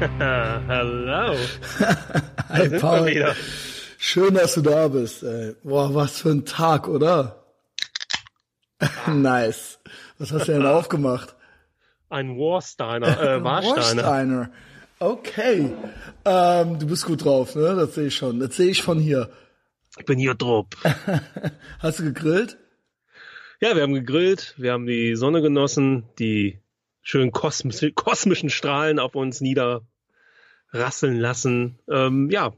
Hallo. Hi Paul. Schön, dass du da bist. Ey. Boah, was für ein Tag, oder? nice. Was hast du denn aufgemacht? Ein Warsteiner, äh, Warsteiner. Warsteiner. Okay. Ähm, du bist gut drauf, ne? Das sehe ich schon. Das sehe ich von hier. Ich bin hier drauf. hast du gegrillt? Ja, wir haben gegrillt, wir haben die Sonne genossen, die schönen kosmisch, kosmischen Strahlen auf uns niederrasseln lassen. Ähm, ja,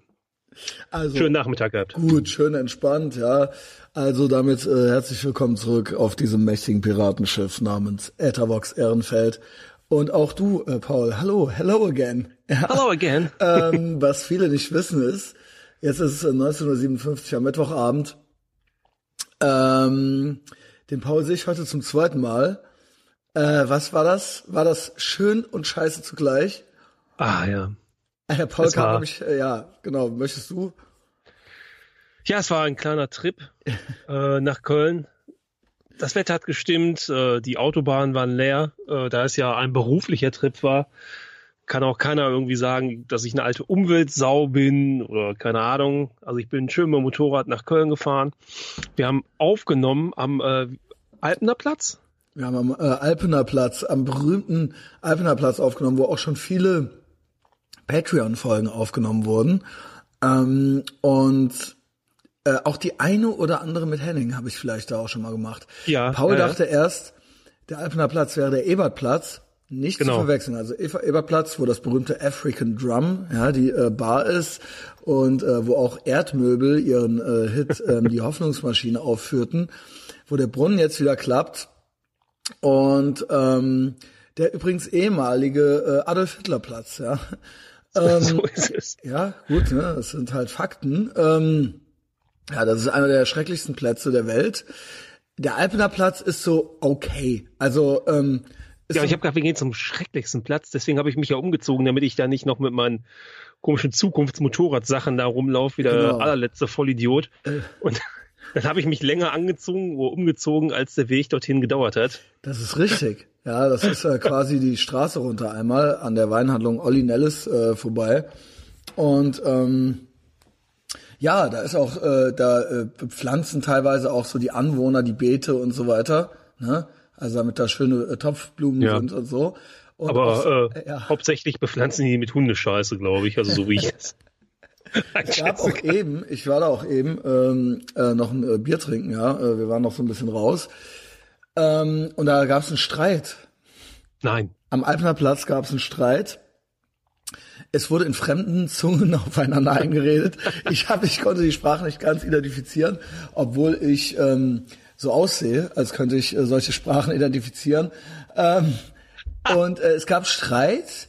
also, schönen Nachmittag gehabt. Gut, schön entspannt, ja. Also damit äh, herzlich willkommen zurück auf diesem mächtigen Piratenschiff namens Ethervox Ehrenfeld. Und auch du, äh, Paul, hallo, hello again. Ja, hello again. ähm, was viele nicht wissen ist, jetzt ist es 19.57 am Mittwochabend. Ähm, den Paul sehe ich heute zum zweiten Mal. Äh, was war das? War das schön und scheiße zugleich? Ah ja. Äh, Paul kam, ich, äh, ja, genau. Möchtest du? Ja, es war ein kleiner Trip äh, nach Köln. Das Wetter hat gestimmt, äh, die Autobahnen waren leer. Äh, da es ja ein beruflicher Trip war, kann auch keiner irgendwie sagen, dass ich eine alte Umweltsau bin oder keine Ahnung. Also ich bin schön mit dem Motorrad nach Köln gefahren. Wir haben aufgenommen am äh, Alpener Platz. Wir haben am äh, Alpener Platz, am berühmten Alpener Platz aufgenommen, wo auch schon viele Patreon-Folgen aufgenommen wurden. Ähm, und äh, auch die eine oder andere mit Henning habe ich vielleicht da auch schon mal gemacht. Ja. Paul äh, dachte erst, der Alpener Platz wäre der Ebertplatz. Nicht genau. zu verwechseln. Also Ebertplatz, wo das berühmte African Drum, ja, die äh, Bar ist und äh, wo auch Erdmöbel ihren äh, Hit ähm, die Hoffnungsmaschine aufführten, wo der Brunnen jetzt wieder klappt und ähm, der übrigens ehemalige äh, Adolf Hitler Platz, ja. Ähm, so ist es. Ja, gut, ne, das sind halt Fakten. Ähm, ja, das ist einer der schrecklichsten Plätze der Welt. Der Alpener Platz ist so okay. Also ähm, ja, ich habe gedacht, wir gehen zum schrecklichsten Platz. Deswegen habe ich mich ja umgezogen, damit ich da nicht noch mit meinen komischen Zukunftsmotorradsachen da rumlaufe, wie der genau. allerletzte Vollidiot. Äh. Und dann habe ich mich länger angezogen oder umgezogen, als der Weg dorthin gedauert hat. Das ist richtig. Ja, das ist ja quasi die Straße runter einmal an der Weinhandlung Olli Nellis äh, vorbei. Und ähm, ja, da ist auch, äh, da äh, pflanzen teilweise auch so die Anwohner die Beete und so weiter. Ne? Also damit da schöne äh, Topfblumen ja. sind und so. Und Aber auch, äh, ja. hauptsächlich bepflanzen die mit Hundescheiße, glaube ich. Also so wie ich es. Ich gab auch eben, ich war da auch eben ähm, äh, noch ein äh, Bier trinken, ja. Äh, wir waren noch so ein bisschen raus. Ähm, und da gab es einen Streit. Nein. Am Alpener Platz gab es einen Streit. Es wurde in fremden Zungen aufeinander eingeredet. Ich habe, ich konnte die Sprache nicht ganz identifizieren, obwohl ich ähm, so aussehe, als könnte ich äh, solche Sprachen identifizieren. Ähm, und äh, es gab Streit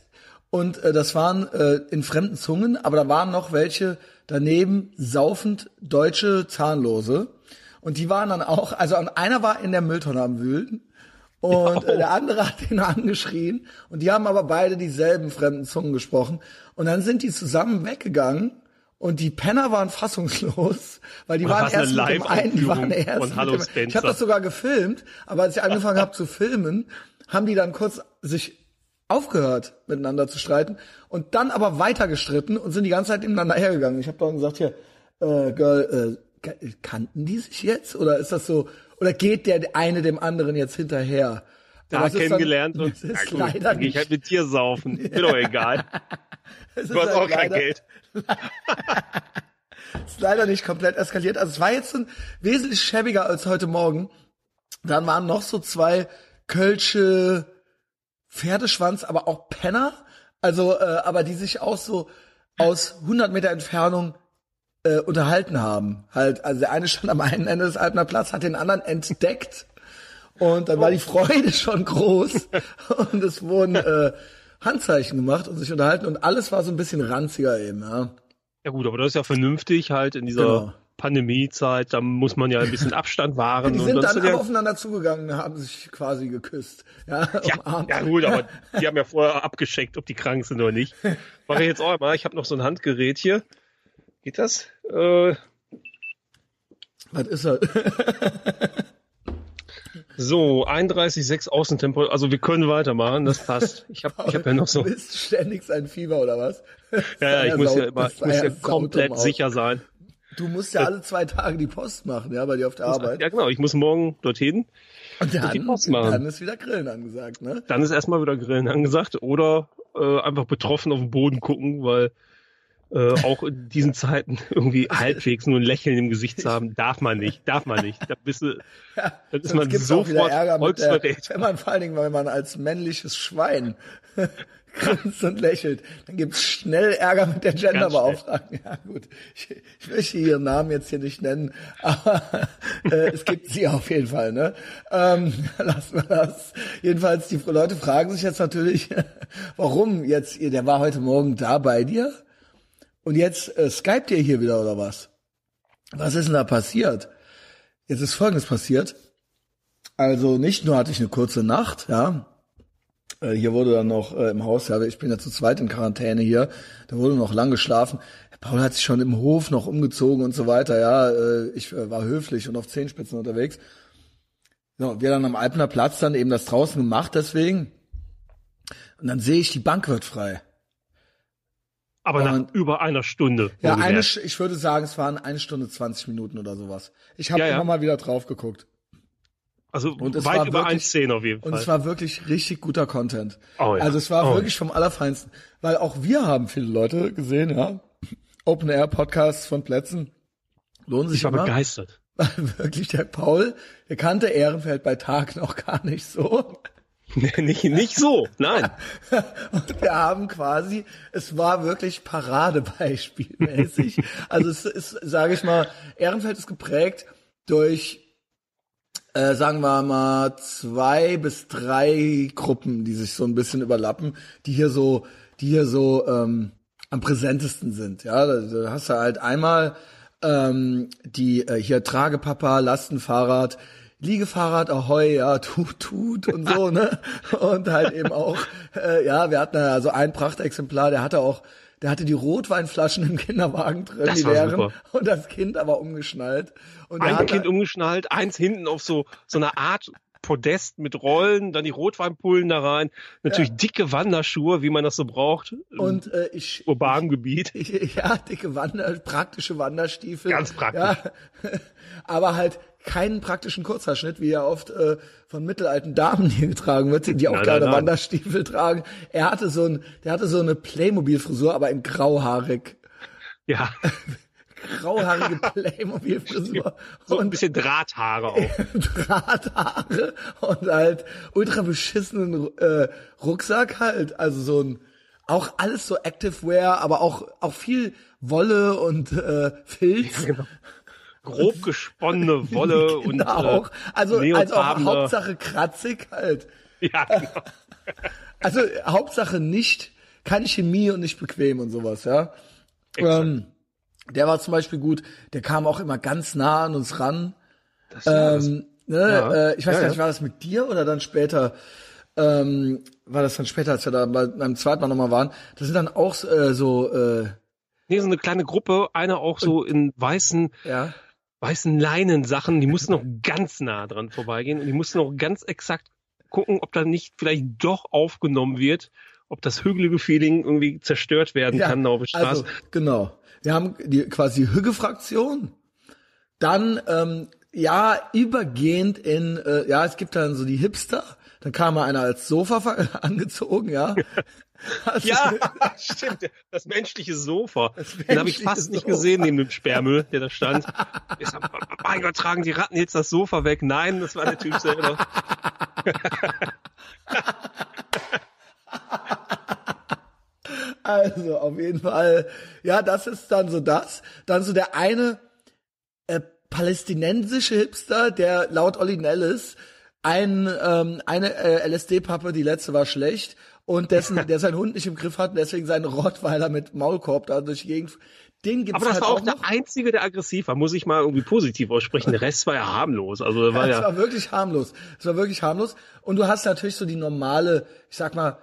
und äh, das waren äh, in fremden Zungen, aber da waren noch welche daneben saufend deutsche Zahnlose. Und die waren dann auch, also einer war in der Mülltonne am Wühlen und äh, der andere hat ihn angeschrien. Und die haben aber beide dieselben fremden Zungen gesprochen. Und dann sind die zusammen weggegangen und die Penner waren fassungslos, weil die waren erst mit dem einen, die waren erst Hallo mit dem, Ich habe das sogar gefilmt, aber als ich angefangen habe zu filmen, haben die dann kurz sich aufgehört miteinander zu streiten und dann aber weiter gestritten und sind die ganze Zeit nebeneinander hergegangen. Ich habe dann gesagt hier, äh, Girl, äh, kannten die sich jetzt? Oder ist das so, oder geht der eine dem anderen jetzt hinterher? Da kennengelernt dann, und ist ja, leider nicht. ich halt mit dir saufen. Ist doch egal. du hast halt auch kein leider, Geld. ist leider nicht komplett eskaliert. Also es war jetzt ein wesentlich schäbiger als heute Morgen. Dann waren noch so zwei Kölsche Pferdeschwanz, aber auch Penner. Also, äh, aber die sich auch so aus 100 Meter Entfernung äh, unterhalten haben. Halt, also der eine stand am einen Ende des Alpener Platz, hat den anderen entdeckt und dann war die Freude schon groß und es wurden äh, Handzeichen gemacht und sich unterhalten und alles war so ein bisschen ranziger eben, ja. Ja gut, aber das ist ja vernünftig halt in dieser genau. Pandemiezeit, da muss man ja ein bisschen Abstand wahren. Ja, die sind dann, dann ja aufeinander zugegangen, haben sich quasi geküsst. Ja, ja, ja, gut, aber die haben ja vorher abgescheckt, ob die krank sind oder nicht. Mache ich jetzt auch mal. Ich habe noch so ein Handgerät hier. Geht das? Äh, Was ist das? So, 31,6 Außentempo. Also wir können weitermachen, das passt. Ich habe ich hab ja noch so. Du bist ständig sein Fieber oder was? Ja, ja, ich muss ja immer, ich muss ja komplett sicher sein. Du musst ja alle zwei Tage die Post machen, ja, bei dir auf der Arbeit. Ja, genau. Ich muss morgen dorthin Und dann, die Post machen. dann ist wieder Grillen angesagt, ne? Dann ist erstmal wieder Grillen angesagt oder äh, einfach betroffen auf den Boden gucken, weil äh, auch in diesen Zeiten irgendwie halbwegs nur ein Lächeln im Gesicht zu haben, darf man nicht, darf man nicht. Da bist du, Ja, dann ist man sofort Ärger mit der, wenn man vor allen Dingen, wenn man als männliches Schwein grinst und lächelt, dann gibt's schnell Ärger mit der Genderbeauftragten. Ja gut, ich, ich möchte ihren Namen jetzt hier nicht nennen, aber äh, es gibt sie auf jeden Fall. Ne? Ähm, lassen wir das. Jedenfalls, die Leute fragen sich jetzt natürlich, warum jetzt, ihr, der war heute Morgen da bei dir und jetzt äh, skypt ihr hier wieder oder was? Was ist denn da passiert? Jetzt ist Folgendes passiert. Also nicht nur hatte ich eine kurze Nacht, ja. Äh, Hier wurde dann noch äh, im Haus, ja, ich bin ja zu zweit in Quarantäne hier, da wurde noch lang geschlafen. Paul hat sich schon im Hof noch umgezogen und so weiter, ja. äh, Ich äh, war höflich und auf Zehenspitzen unterwegs. So, wir dann am Alpener Platz dann eben das draußen gemacht, deswegen. Und dann sehe ich, die Bank wird frei. Aber nach Und- über einer Stunde. Ja, eine, ich würde sagen, es waren eine Stunde 20 Minuten oder sowas. Ich habe Ja, ja. immer mal wieder drauf geguckt. also und es weit war über wirklich- 1,10 auf jeden Und Fall. es war wirklich richtig guter Content. Oh ja. Also es war Oh wirklich vom Allerfeinsten. Weil auch wir haben viele Leute gesehen, ja. Open Air Podcasts von Plätzen. Lohnen sich ich war immer. begeistert. Weil wirklich der Paul, der kannte Ehrenfeld bei Tag noch gar nicht so. nicht, nicht so, nein. Und wir haben quasi, es war wirklich Paradebeispielmäßig. also es ist, sage ich mal, Ehrenfeld ist geprägt durch, äh, sagen wir mal, zwei bis drei Gruppen, die sich so ein bisschen überlappen, die hier so, die hier so ähm, am präsentesten sind. Ja, da, hast du halt einmal ähm, die äh, hier Tragepapa, Lastenfahrrad, Liegefahrrad, Ahoi, ja, tut, tut und so, ne? Und halt eben auch, äh, ja, wir hatten ja so ein Prachtexemplar, der hatte auch, der hatte die Rotweinflaschen im Kinderwagen drin, Das die leeren, und das Kind aber umgeschnallt. Und Ein Kind umgeschnallt, eins hinten auf so, so eine Art Podest mit Rollen, dann die Rotweinpullen da rein, natürlich dicke Wanderschuhe, wie man das so braucht, und äh, ich, urbanen Gebiet. ja, dicke Wander, praktische Wanderstiefel. Ganz praktisch. Ja, aber halt keinen praktischen Kurzhaarschnitt, wie ja oft äh, von mittelalten Damen hier getragen wird, die auch Nein. Wanderstiefel tragen. Er hatte so ein, der hatte so eine Playmobil-Frisur, aber in grauhaarig. Ja, Grauhaarige Playmobil-Frisur. so ein und bisschen Drahthaare auch. Drahthaare und halt ultra beschissenen äh, Rucksack halt. Also so ein, auch alles so Activewear, aber auch, auch viel Wolle und äh, Filz. genau. Grob gesponnene Wolle und Genau. äh, auch. Also, also auch neonfarbene- Hauptsache kratzig halt. Ja, genau. Also Hauptsache nicht, keine Chemie und nicht bequem und sowas, ja. Ähm, der war zum Beispiel gut, der kam auch immer ganz nah an uns ran. Das, Ähm, ne, Ja. äh, ich weiß Ja, gar nicht, war das mit dir oder dann später? Ähm, war das dann später, als wir da bei, beim zweiten Mal nochmal waren? Das sind dann auch äh, so, äh, nee, so eine kleine Gruppe, einer auch so in weißen, ja, weißen Leinensachen, die mussten noch ganz nah dran vorbeigehen und die mussten noch ganz exakt gucken, ob da nicht vielleicht doch aufgenommen wird, ob das hügelige Feeling irgendwie zerstört werden ja kann auf der Straße. also genau. Wir haben die quasi Hügge-Fraktion. Dann ähm, ja übergehend in, äh, ja es gibt dann so die Hipster. Dann kam mal einer als Sofa angezogen, ja. Also, Ja, stimmt. Das menschliche Sofa. Den habe ich menschliche fast nicht Sofa. gesehen neben dem Sperrmüll, der da stand. Ich sag, mein Gott, tragen die Ratten jetzt das Sofa weg? Nein, das war der Typ selber. Also auf jeden Fall, ja, das ist dann so das. Dann so der eine äh, palästinensische Hipster, der laut Olli Nellis ein, ähm, eine äh, LSD-Pappe, die letzte war schlecht, und dessen, der seinen Hund nicht im Griff hat und deswegen seinen Rottweiler mit Maulkorb da durch die Gegend. Den gibt's Aber das halt war auch auch der noch. einzige, der aggressiv war, muss ich mal irgendwie positiv aussprechen. Der Rest war ja harmlos. Also war Es ja, war wirklich harmlos. Es war wirklich harmlos. Und du hast natürlich so die normale, ich sag mal,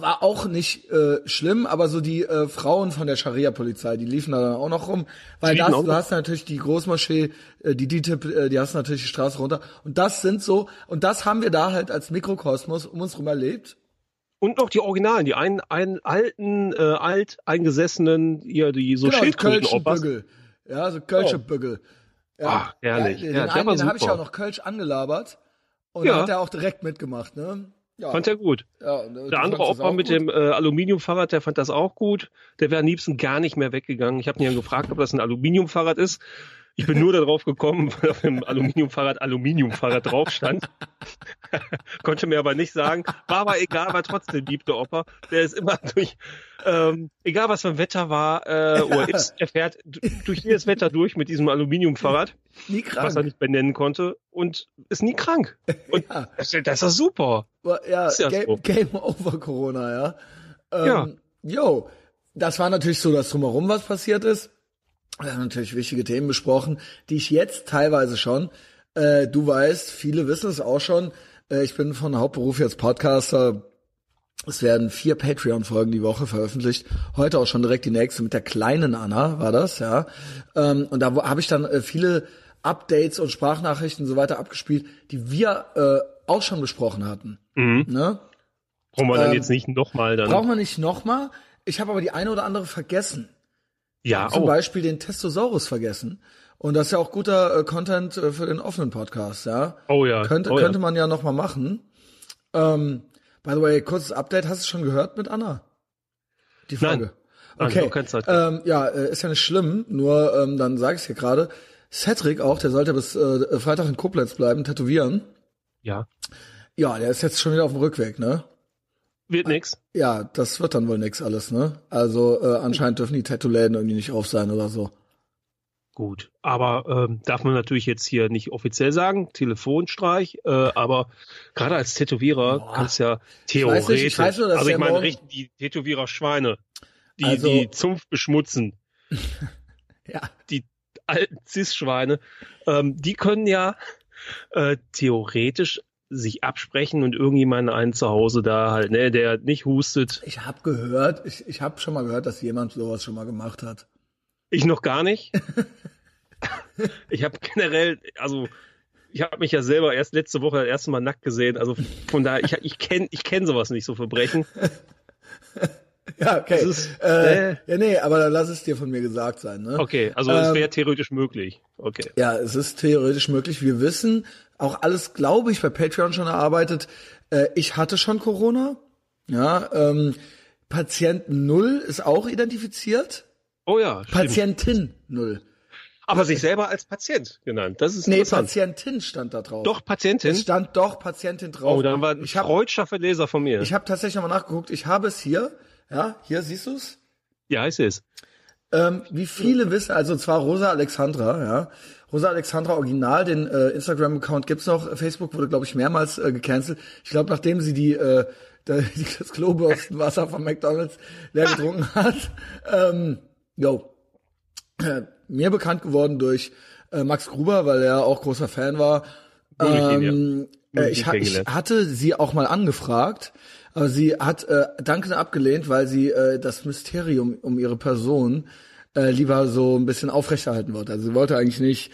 war auch nicht äh, schlimm, aber so die äh, Frauen von der Scharia-Polizei, die liefen da dann auch noch rum, weil das, du hast natürlich die Großmoschee, äh, die DITIB, äh, die hast natürlich die Straße runter und das sind so, und das haben wir da halt als Mikrokosmos um uns rum erlebt. Und noch die Originalen, die einen, einen alten, äh, alt eingesessenen, hier die so genau. Bügel. Ja, so Kölsche Oh. Bügel. Ah, herrlich. Ja, den Ja, einen, den habe ich ja auch noch Kölsch angelabert und Ja. hat er auch direkt mitgemacht, ne? Ja, Fand er gut. ja, äh, Der andere auch mit gut? dem äh, Aluminiumfahrrad, der fand das auch gut. Der wäre am liebsten gar nicht mehr weggegangen. Ich habe ihn ja gefragt, ob das ein Aluminiumfahrrad ist. Ich bin nur darauf gekommen, weil auf dem Aluminiumfahrrad Aluminiumfahrrad drauf stand. Konnte mir aber nicht sagen. War aber egal, war trotzdem lieb der Opa. Der ist immer durch, ähm, egal was für ein Wetter war, äh, oder ist, er fährt durch jedes Wetter durch mit diesem Aluminiumfahrrad, Nie was er krank. nicht benennen konnte und ist nie krank. Und Ja. das, ist- das ist super. Ja, ja Game, so. Game over Corona, ja. Ja. Ähm, Jo, das war natürlich so, dass drumherum was passiert ist. Wir haben natürlich wichtige Themen besprochen, die ich jetzt teilweise schon, äh, du weißt, viele wissen es auch schon, äh, ich bin von Hauptberuf jetzt Podcaster. Es werden vier Patreon-Folgen die Woche veröffentlicht. Heute auch schon direkt die nächste mit der kleinen Anna war das, ja. Ähm, und da habe ich dann äh, viele Updates und Sprachnachrichten und so weiter abgespielt, die wir äh, auch schon besprochen hatten. Mhm. Ne? Brauchen wir dann Ähm, jetzt nicht nochmal dann. Brauchen wir nicht nochmal. Ich habe aber die eine oder andere vergessen. Ja, Zum oh. Beispiel den Testosaurus vergessen. Und das ist ja auch guter äh, Content äh, für den offenen Podcast, ja. Oh ja. Könnte, oh könnte ja. man ja nochmal machen. Ähm, by the way, kurzes Update, hast du schon gehört mit Anna? Die Nein. Folge. Nein, okay. Zeit. Ähm, ja, äh, ist ja nicht schlimm, nur ähm, dann sage ich dir gerade. Cedric auch, der sollte bis äh, Freitag in Koblenz bleiben, tätowieren. Ja. Ja, der ist jetzt schon wieder auf dem Rückweg, ne? Wird nix. Ja, das wird dann wohl nix alles, ne? Also äh, anscheinend dürfen die Tattoo-Läden irgendwie nicht auf sein oder so. Gut. Aber ähm, darf man natürlich jetzt hier nicht offiziell sagen, Telefonstreich, äh, aber gerade als Tätowierer Boah. kannst ja Ich weiß nicht, ich theoretisch, weiß also ich meine, richten die Tätowierer Schweine, die Also- die Zunft beschmutzen, Ja. die alten Cis-Schweine, ähm, die können ja äh, theoretisch sich absprechen und irgendjemanden einen zu Hause da halt, ne, der nicht hustet. Ich habe gehört, ich, ich habe schon mal gehört, dass jemand sowas schon mal gemacht hat. Ich noch gar nicht. ich habe generell, also ich habe mich ja selber erst letzte Woche das erste Mal nackt gesehen. Also von daher, ich, ich kenne ich kenn sowas nicht, so Verbrechen. Ja, okay. Ist- äh, äh. Ja, nee, aber dann lass es dir von mir gesagt sein. Ne? Okay, also es Ähm, wäre theoretisch möglich. Okay. Ja, es ist theoretisch möglich. Wir wissen, auch alles, glaube ich, bei Patreon schon erarbeitet. Äh, ich hatte schon Corona. Ja, ähm, Patient Null ist auch identifiziert. Oh ja, stimmt. Patientin Null. Aber sich selber als Patient genannt. Das ist Nee. Patientin stand da drauf. Doch, Patientin. Es stand doch Patientin drauf. Oh, dann war ein ich habe freudscher Verleser von mir. ich hab tatsächlich nochmal nachgeguckt. Ich habe es hier. Ja, hier siehst du's. ja, ist es. Ähm, wie viele wissen, also zwar Rosa Alexandra, ja. Rosa Alexandra Original, den äh, Instagram-Account gibt's noch. Facebook wurde, glaube ich, mehrmals äh, gecancelt. Ich glaube, nachdem sie die, äh, die das Klobürstenwasser von McDonalds leer getrunken hat. Ähm, yo. Äh, mir bekannt geworden durch äh, Max Gruber, weil er auch großer Fan war. Ähm, äh, ich, ich hatte sie auch mal angefragt, aber sie hat äh, dankend abgelehnt, weil sie äh, das Mysterium um ihre Person äh, lieber so ein bisschen aufrechterhalten wollte. Also sie wollte eigentlich nicht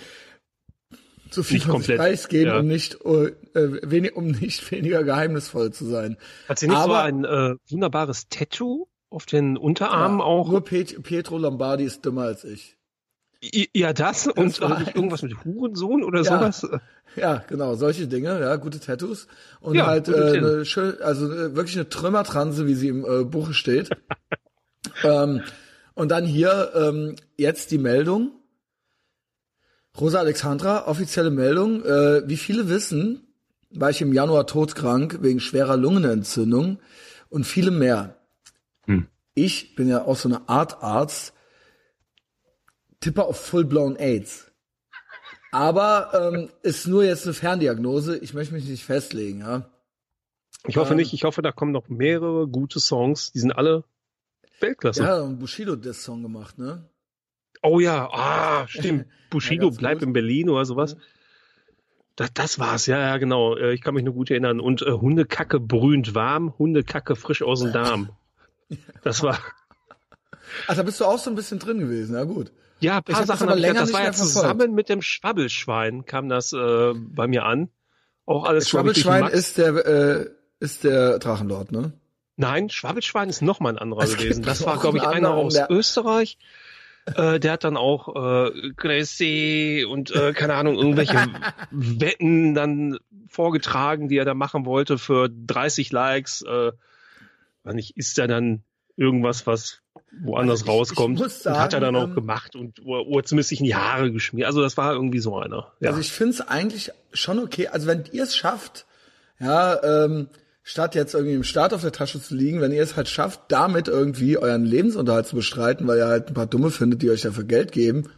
so viel Nicht von sich komplett, preisgeben, ja. um nicht äh, wenig, um nicht weniger geheimnisvoll zu sein. Hat sie nicht so Aber- ein äh, wunderbares Tattoo auf den Unterarmen Ja, auch? Nur Pet Pietro Lombardi ist dümmer als ich. Ja, das und äh, irgendwas mit Hurensohn oder Ja. sowas. Ja, genau, solche Dinge, ja, gute Tattoos und Ja, halt äh, eine schön, also äh, wirklich eine Trümmertranse, wie sie im äh, Buche steht. ähm, und dann hier ähm, jetzt die Meldung. Rosa Alexandra, offizielle Meldung. Äh, wie viele wissen, war ich im Januar todkrank wegen schwerer Lungenentzündung und viele mehr. Hm. Ich bin ja auch so eine Art Arzt, Tipper auf full-blown AIDS. Aber ähm, ist nur jetzt eine Ferndiagnose. Ich möchte mich nicht festlegen, ja. Ich hoffe Ähm, nicht. Ich hoffe, da kommen noch mehrere gute Songs. Die sind alle Weltklasse. Ja, und Bushido hat das Song gemacht, ne? Oh ja, ah, stimmt. Bushido ganz bleibt in Berlin oder sowas. Das, das war's, ja, ja, genau. Äh, Ich kann mich nur gut erinnern. Und äh, Hundekacke brühend warm, Hundekacke frisch aus dem Darm. Das war, Ach, da bist du auch so ein bisschen drin gewesen, ja gut. Ja, ein Ich paar das Sachen ich. Das nicht war ja zusammen mit dem Schwabbelschwein kam das äh, bei mir an. Auch alles Das ich, Schwabbelschwein ist der, äh, ist der Drachenlord, ne? Nein, Schwabbelschwein ist noch mal ein anderer Es gewesen. Das war, glaube ich, einer aus der- Österreich. Äh, der hat dann auch äh, Gracie und äh, keine Ahnung, irgendwelche Wetten dann vorgetragen, die er da machen wollte für 30 Likes. Äh, nicht, ist da dann irgendwas, was woanders Also ich- rauskommt? ich und hat er sagen, dann auch ähm, gemacht und oder, zumindest sich in die Haare geschmiert. Also das war irgendwie so einer. Ja. Also ich finde es eigentlich schon okay. Also wenn ihr es schafft, ja, ähm, statt jetzt irgendwie im Start auf der Tasche zu liegen, wenn ihr es halt schafft, damit irgendwie euren Lebensunterhalt zu bestreiten, weil ihr halt ein paar Dumme findet, die euch dafür Geld geben.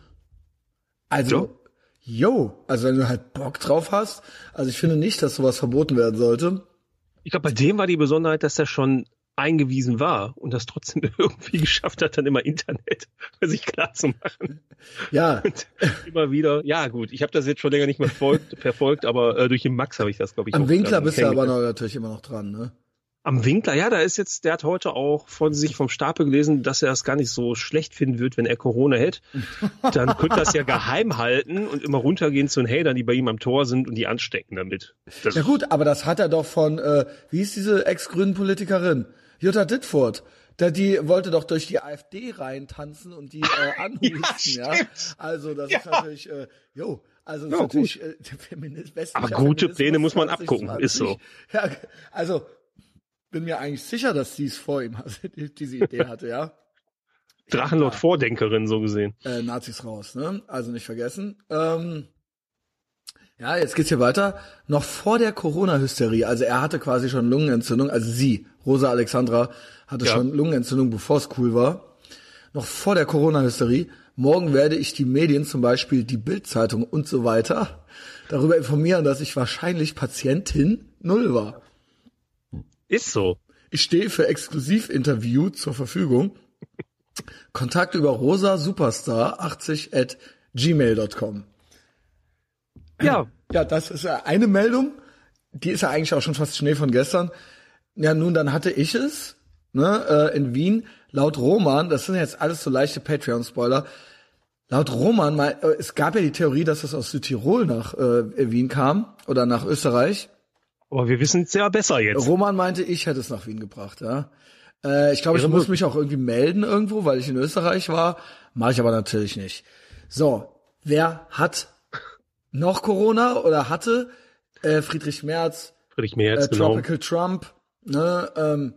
Also, yo, also wenn du halt Bock drauf hast, also ich finde nicht, dass sowas verboten werden sollte. Ich glaube, bei dem war die Besonderheit, dass er schon eingewiesen war und das trotzdem irgendwie geschafft hat, dann immer Internet für sich klar zu machen. Ja, Und immer wieder, ja gut, ich habe das jetzt schon länger nicht mehr verfolgt, verfolgt, aber äh, durch den Max habe ich das, glaube ich, am Winkler bist du aber noch, natürlich immer noch dran, ne? Am Winkler, ja, da ist jetzt, der hat heute auch von sich vom Stapel gelesen, dass er es gar nicht so schlecht finden wird, wenn er Corona hätte. Dann könnte das ja geheim halten und immer runtergehen zu den Hatern, die bei ihm am Tor sind und die anstecken damit. Das, Ja gut, aber das hat er doch von, äh, wie hieß diese ex-grünen Politikerin? Jutta Dittfurt. Da, die wollte doch durch die AfD reintanzen und die äh, anhusten, ja, stimmt. Also das Ja. ist natürlich, äh, jo, also das Ja, ist natürlich äh, der Feminist, Aber gute Pläne muss man 2020. abgucken, ist so. Ja, also bin mir eigentlich sicher, dass sie es vor ihm hatte, die- diese Idee hatte, ja. Drachenlord Vordenkerin so gesehen. äh, Nazis raus, ne? Also nicht vergessen. Ähm, ja, jetzt geht's hier weiter. Noch vor der Corona-Hysterie, also er hatte quasi schon Lungenentzündung, also sie, Rosa Alexandra, hatte Ja. schon Lungenentzündung, bevor es cool war. Noch vor der Corona-Hysterie. Morgen werde ich die Medien, zum Beispiel die Bild-Zeitung und so weiter, darüber informieren, dass ich wahrscheinlich Patientin Null war. Ist so. Ich stehe für Exklusivinterview zur Verfügung. Kontakt über rosa superstar 80 at gmail.com. Ja, Ja, das ist eine Meldung. Die ist ja eigentlich auch schon fast Schnee von gestern. Ja, nun, dann hatte ich es, ne, äh, in Wien, laut Roman, das sind jetzt alles so leichte Patreon-Spoiler, laut Roman, mal, äh, es gab ja die Theorie, dass das aus Südtirol nach äh, Wien kam oder nach Österreich. Aber wir wissen es ja besser jetzt. Roman meinte, ich hätte es nach Wien gebracht, ja. Äh, ich glaube, ich muss mich auch irgendwie melden irgendwo, weil ich in Österreich war. Mache ich aber natürlich nicht. So, wer hat noch Corona oder hatte? Äh, Friedrich Merz, Friedrich Merz, äh, genau. Tropical Trump, ne, ähm,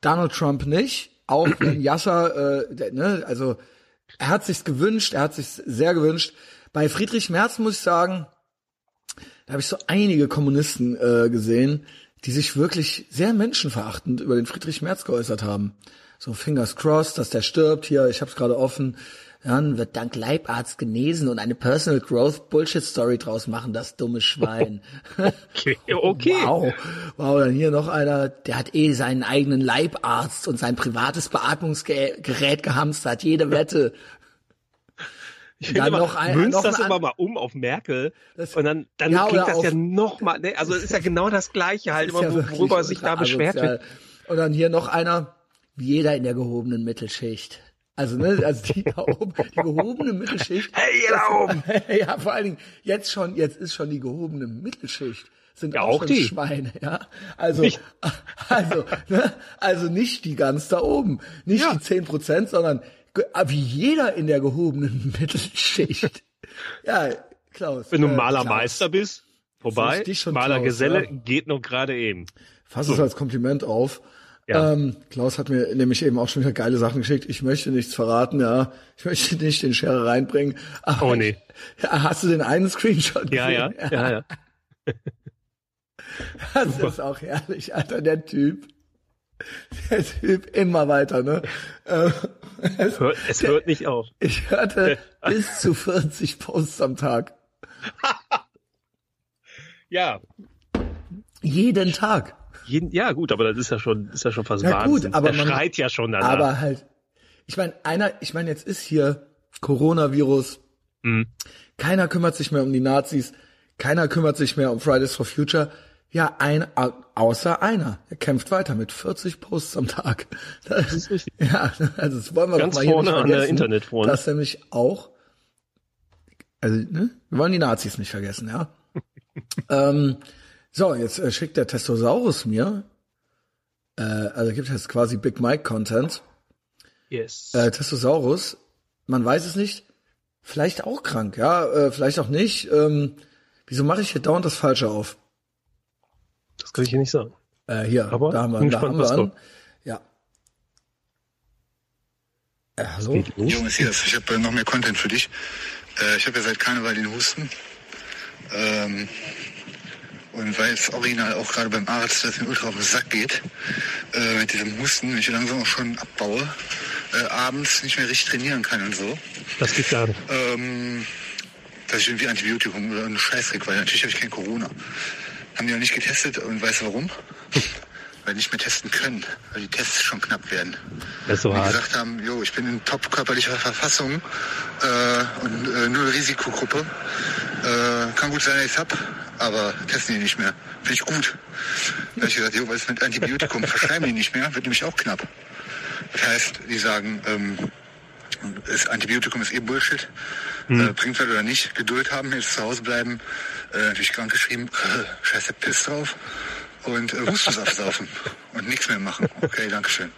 Donald Trump nicht, auch wenn Yasser, äh, der, ne, also er hat sich's gewünscht, er hat sich's sehr gewünscht. Bei Friedrich Merz muss ich sagen, da habe ich so einige Kommunisten äh, gesehen, die sich wirklich sehr menschenverachtend über den Friedrich Merz geäußert haben. So fingers crossed, dass der stirbt. Hier, ich habe es gerade offen. Dann wird dank Leibarzt genesen und eine Personal Growth Bullshit Story draus machen, das dumme Schwein. Okay, okay. Wow. Wow, dann hier noch einer, der hat eh seinen eigenen Leibarzt und sein privates Beatmungsgerät gehamstert, jede Wette. Ich Dann immer, noch ein- münzt noch das immer mal um auf Merkel Das- und dann, dann Ja, klingt das ja auf- noch mal, ne? also ist ja genau das Gleiche halt, immer, ja worüber er sich da beschwert wird. Und dann hier noch einer, wie jeder in der gehobenen Mittelschicht. Also, ne, also die da oben, die gehobene Mittelschicht. Hey, ihr da oben! ja, vor allen Dingen, jetzt schon, jetzt ist schon die gehobene Mittelschicht. Sind Ja, auch, auch die. Schweine, ja. Also, Nicht. also, ne, also nicht die ganz da oben. Nicht Ja. die zehn Prozent, sondern wie jeder in der gehobenen Mittelschicht. ja, Klaus. Wenn du äh, Malermeister bist, vorbei, Richtig schon Malergeselle Klaus, geht noch gerade eben. Fass es als Kompliment auf. Ja. Ähm, Klaus hat mir nämlich eben auch schon wieder geile Sachen geschickt. Ich möchte nichts verraten, ja. Ich möchte nicht den Scherer reinbringen. Oh, nee. Ja, hast du den einen Screenshot Ja, ja, gesehen? ja, ja. Das ist auch herrlich, Alter, der Typ. Der Typ immer weiter, ne? Ähm, es- Hört, es hört nicht auf. Ich hörte bis zu 40 Posts am Tag. Ja. Jeden Tag. Jeden, ja, gut, aber das ist ja schon, ist ja schon fast Ja, gut, aber Der man- schreit ja schon danach. Aber halt, ich meine, einer, ich meine, jetzt ist hier Coronavirus, Mhm. keiner kümmert sich mehr um die Nazis, Keiner kümmert sich mehr um Fridays for Future. Ja, ein, außer einer. Er kämpft weiter mit 40 Posts am Tag. Das ist richtig. Ja, also das wollen wir Ganz mal hier vorne nicht an der. Internetfront. Das nämlich auch, also, ne? Wir wollen die Nazis nicht vergessen, ja. ähm, so, jetzt äh, schickt der Testosaurus mir, äh, also gibt es quasi Big Mike Content. Yes. Äh, Testosaurus, man weiß es nicht, vielleicht auch krank, ja, äh, vielleicht auch nicht. Ähm, wieso mache ich hier dauernd das Falsche auf? Das kann ich hier nicht sagen. Äh, hier, Aber da haben wir, bin da gespannt, haben wir was an. Ja. Äh, hallo? Geht los. Jo, Messias, ich habe äh, noch mehr Content für dich. Äh, ich habe ja seit Karneval den Husten. Ähm, und weil es original auch gerade beim Arzt, das mir ultra auf den Sack geht, äh, mit diesem Husten, wenn ich langsam auch schon abbaue, äh, abends nicht mehr richtig trainieren kann und so, Das geht gar nicht. ähm, dass ich irgendwie Antibiotikum oder einen Scheiß krieg, weil natürlich habe ich kein Corona. Haben die auch nicht getestet und weißt du warum? weil die nicht mehr testen können, weil die Tests schon knapp werden Das ist so die hart. gesagt haben, jo, ich bin in top körperlicher Verfassung äh, und äh, null Risikogruppe. Äh, kann gut sein, dass ich hab, aber testen die nicht mehr. Finde ich gut. Da hab ich gesagt, jo, was ist mit Antibiotikum? Verschreiben die nicht mehr, wird nämlich auch knapp. Das heißt, die sagen, ähm, das Antibiotikum ist eh Bullshit. Äh, bringt was oder nicht. Geduld haben, jetzt zu Hause bleiben. Äh, natürlich krank geschrieben. Äh, scheiße Piss drauf. Und äh, Hustensaft saufen. Und nichts mehr machen. Okay, Dankeschön.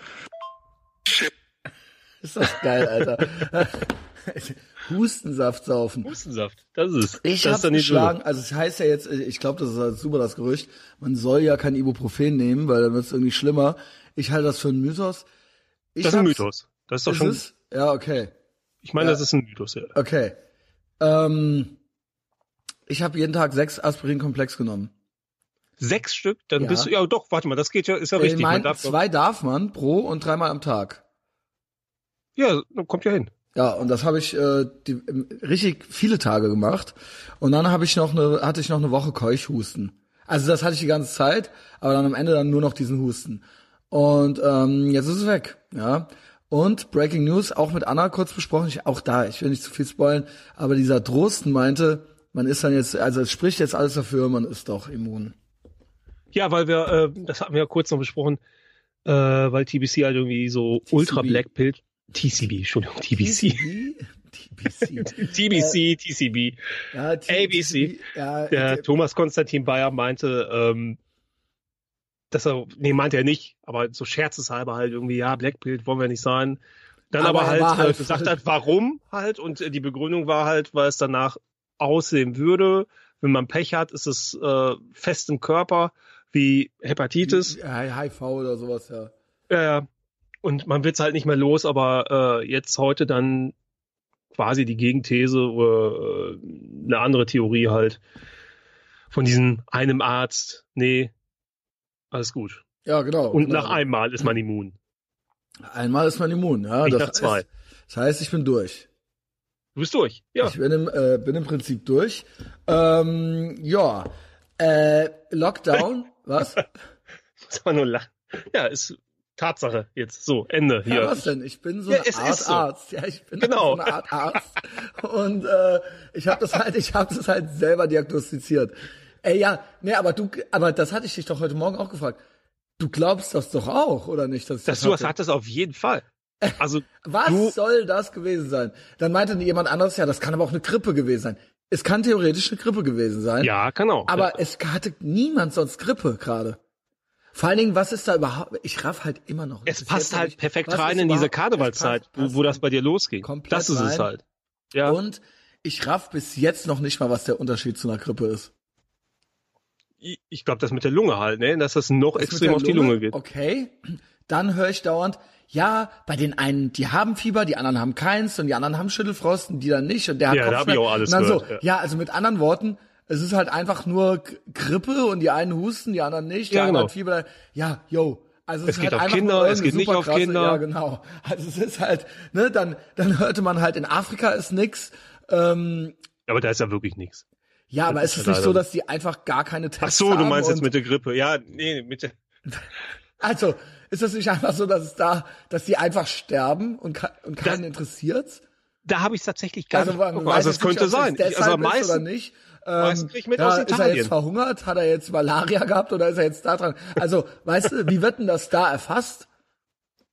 Shit. Ist das geil, Alter. Hustensaft saufen. Hustensaft. Das ist es. Ich das habe ist doch nicht geschlagen, also es heißt ja jetzt, ich glaube, das ist halt super das Gerücht, man soll ja kein Ibuprofen nehmen, weil dann wird es irgendwie schlimmer. Ich halte das für einen Mythos. Ich Das ist ein Mythos. Das ist doch Ist schon. es? Ja, okay. Ich meine, das ist ein Mythos, ja. Okay. Ähm, ich habe jeden Tag sechs Aspirin-Komplex genommen. Sechs Stück, dann Ja. bist du, ja doch, warte mal, das geht ja, ist ja Ich richtig. Man meine, darf doch, zwei darf man pro und dreimal am Tag. ja, kommt ja hin. Ja, und das habe ich äh, die, ähm, richtig viele Tage gemacht. Und dann habe ich noch eine, hatte ich noch eine Woche Keuchhusten. Also das hatte ich die ganze Zeit, aber dann am Ende dann nur noch diesen Husten. Und ähm, jetzt ist es weg. Ja. Und Breaking News, auch mit Anna kurz besprochen, ich, auch da, ich will nicht zu viel spoilen, aber dieser Drosten meinte, man ist dann jetzt, also es spricht jetzt alles dafür, man ist doch immun. Ja, weil wir, äh, das hatten wir ja kurz noch besprochen, äh, weil TBC halt irgendwie so ultra Black Pill, TCB, Entschuldigung, TBC, TBC. TBC, TCB. ja, ABC. Ja, Der äh, Thomas Konstantin Bayer meinte, ähm, dass er, nee, meinte er nicht, aber so scherzeshalber halt irgendwie, ja, Blackpill wollen wir nicht sein. Dann Aber aber, er halt, war halt äh, gesagt hat, warum halt und äh, die Begründung war halt, weil es danach aussehen würde. Wenn man Pech hat, ist es äh, fest im Körper wie Hepatitis. Ja, HIV oder sowas, ja. Ja, ja. Und man wird's halt nicht mehr los, aber äh, jetzt heute dann quasi die Gegenthese oder äh, eine andere Theorie halt von diesem einem Arzt. Nee, alles gut. Ja, genau. Und genau. nach einmal ist man immun. Einmal ist man immun, ja. Nicht das nach zwei. Heißt, das heißt, ich bin durch. Du bist durch. Ja. Ich bin im, äh, bin im Prinzip durch. Ähm, ja. Äh, Lockdown, was? Muss man nur lachen. Ja, ist Tatsache jetzt. So, Ende hier. Ja, was denn? Ich bin so Ja, eine Art so. Arzt. Ja, ich bin Genau. so eine Art Arzt. Und äh, ich habe das halt, ich habe das halt selber diagnostiziert. Ey, ja, nee, aber du, aber das hatte ich dich doch heute Morgen auch gefragt. Du glaubst das doch auch, oder nicht? Dass Dass du das hatte? hattest auf jeden Fall. Also, Was du, soll das gewesen sein? Dann meinte jemand anderes, ja, das kann aber auch eine Grippe gewesen sein. Es kann theoretisch eine Grippe gewesen sein. ja, kann auch. Aber ja. es hatte niemand sonst Grippe gerade. Vor allen Dingen, was ist da überhaupt? Ich raff halt immer noch. nicht. es passt halt nicht. perfekt Was rein in diese Karnevalszeit, es passt- wo, wo das passt bei dir losging. komplett Das ist es rein. halt. Ja. Und ich raff bis jetzt noch nicht mal, was der Unterschied zu einer Grippe ist. Ich, glaube, das mit der Lunge halt, ne? Dass das noch Das extrem auf die Lunge geht. Okay. Dann höre ich dauernd, ja, bei den einen, die haben Fieber, die anderen haben keins und die anderen haben Schüttelfrost und die dann nicht und der hat Ja, da hab ich Kopfschmerzen. auch alles und gehört, so, ja. ja, also mit anderen Worten, es ist halt einfach nur Grippe und die einen husten, die anderen nicht, die Ja, genau. Fieber. Ja, yo. Also Es ist geht halt auf Kinder, es geht nicht auf krasse- Kinder. Ja, genau. Also es ist halt, ne, dann, dann hörte man halt in Afrika ist nix. Ähm, Aber da ist ja wirklich nichts. Ja, aber ist es nicht so, dass die einfach gar keine Tests Ach so, du haben meinst jetzt mit der Grippe. Ja, nee, mit der, Also, ist das nicht einfach so, dass es da, dass die einfach sterben und, und keinen Das- interessiert? da habe ich tatsächlich gar Also, nicht. man geguckt. weiß Also jetzt es könnte nicht, sein. es Ich- Also am deshalb ist oder meisten, nicht. Was krieg ich mit ja, aus ist er jetzt verhungert? Hat er jetzt Malaria gehabt oder ist er jetzt da dran? Also, weißt du, wie wird denn das da erfasst?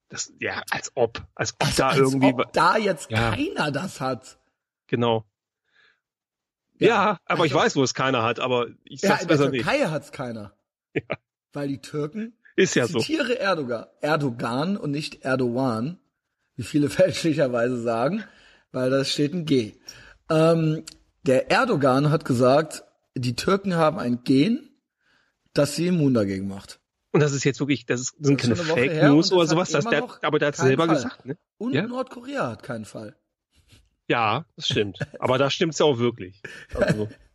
Das, ja, als ob, als ob da Als irgendwie, ob da jetzt Ja. keiner das hat. genau. Ja, Ja, aber ich also- weiß, wo es keiner hat, aber ich Ja, sag's in der besser nicht. Türkei hat's keiner. Weil die Türken Ist ja so. zitiere Erdogan, Erdogan und nicht Erdogan, wie viele fälschlicherweise sagen, weil da steht ein G. Ähm, der Erdogan hat gesagt, die Türken haben ein Gen, das sie immun dagegen macht. Und das ist jetzt wirklich, das ist, sind Das keine Fake News oder hat sowas, der, aber der hat keinen selber Fall. gesagt, ne? Und Ja? Nordkorea hat keinen Fall. Ja, das stimmt. aber da stimmt's ja auch wirklich. Also,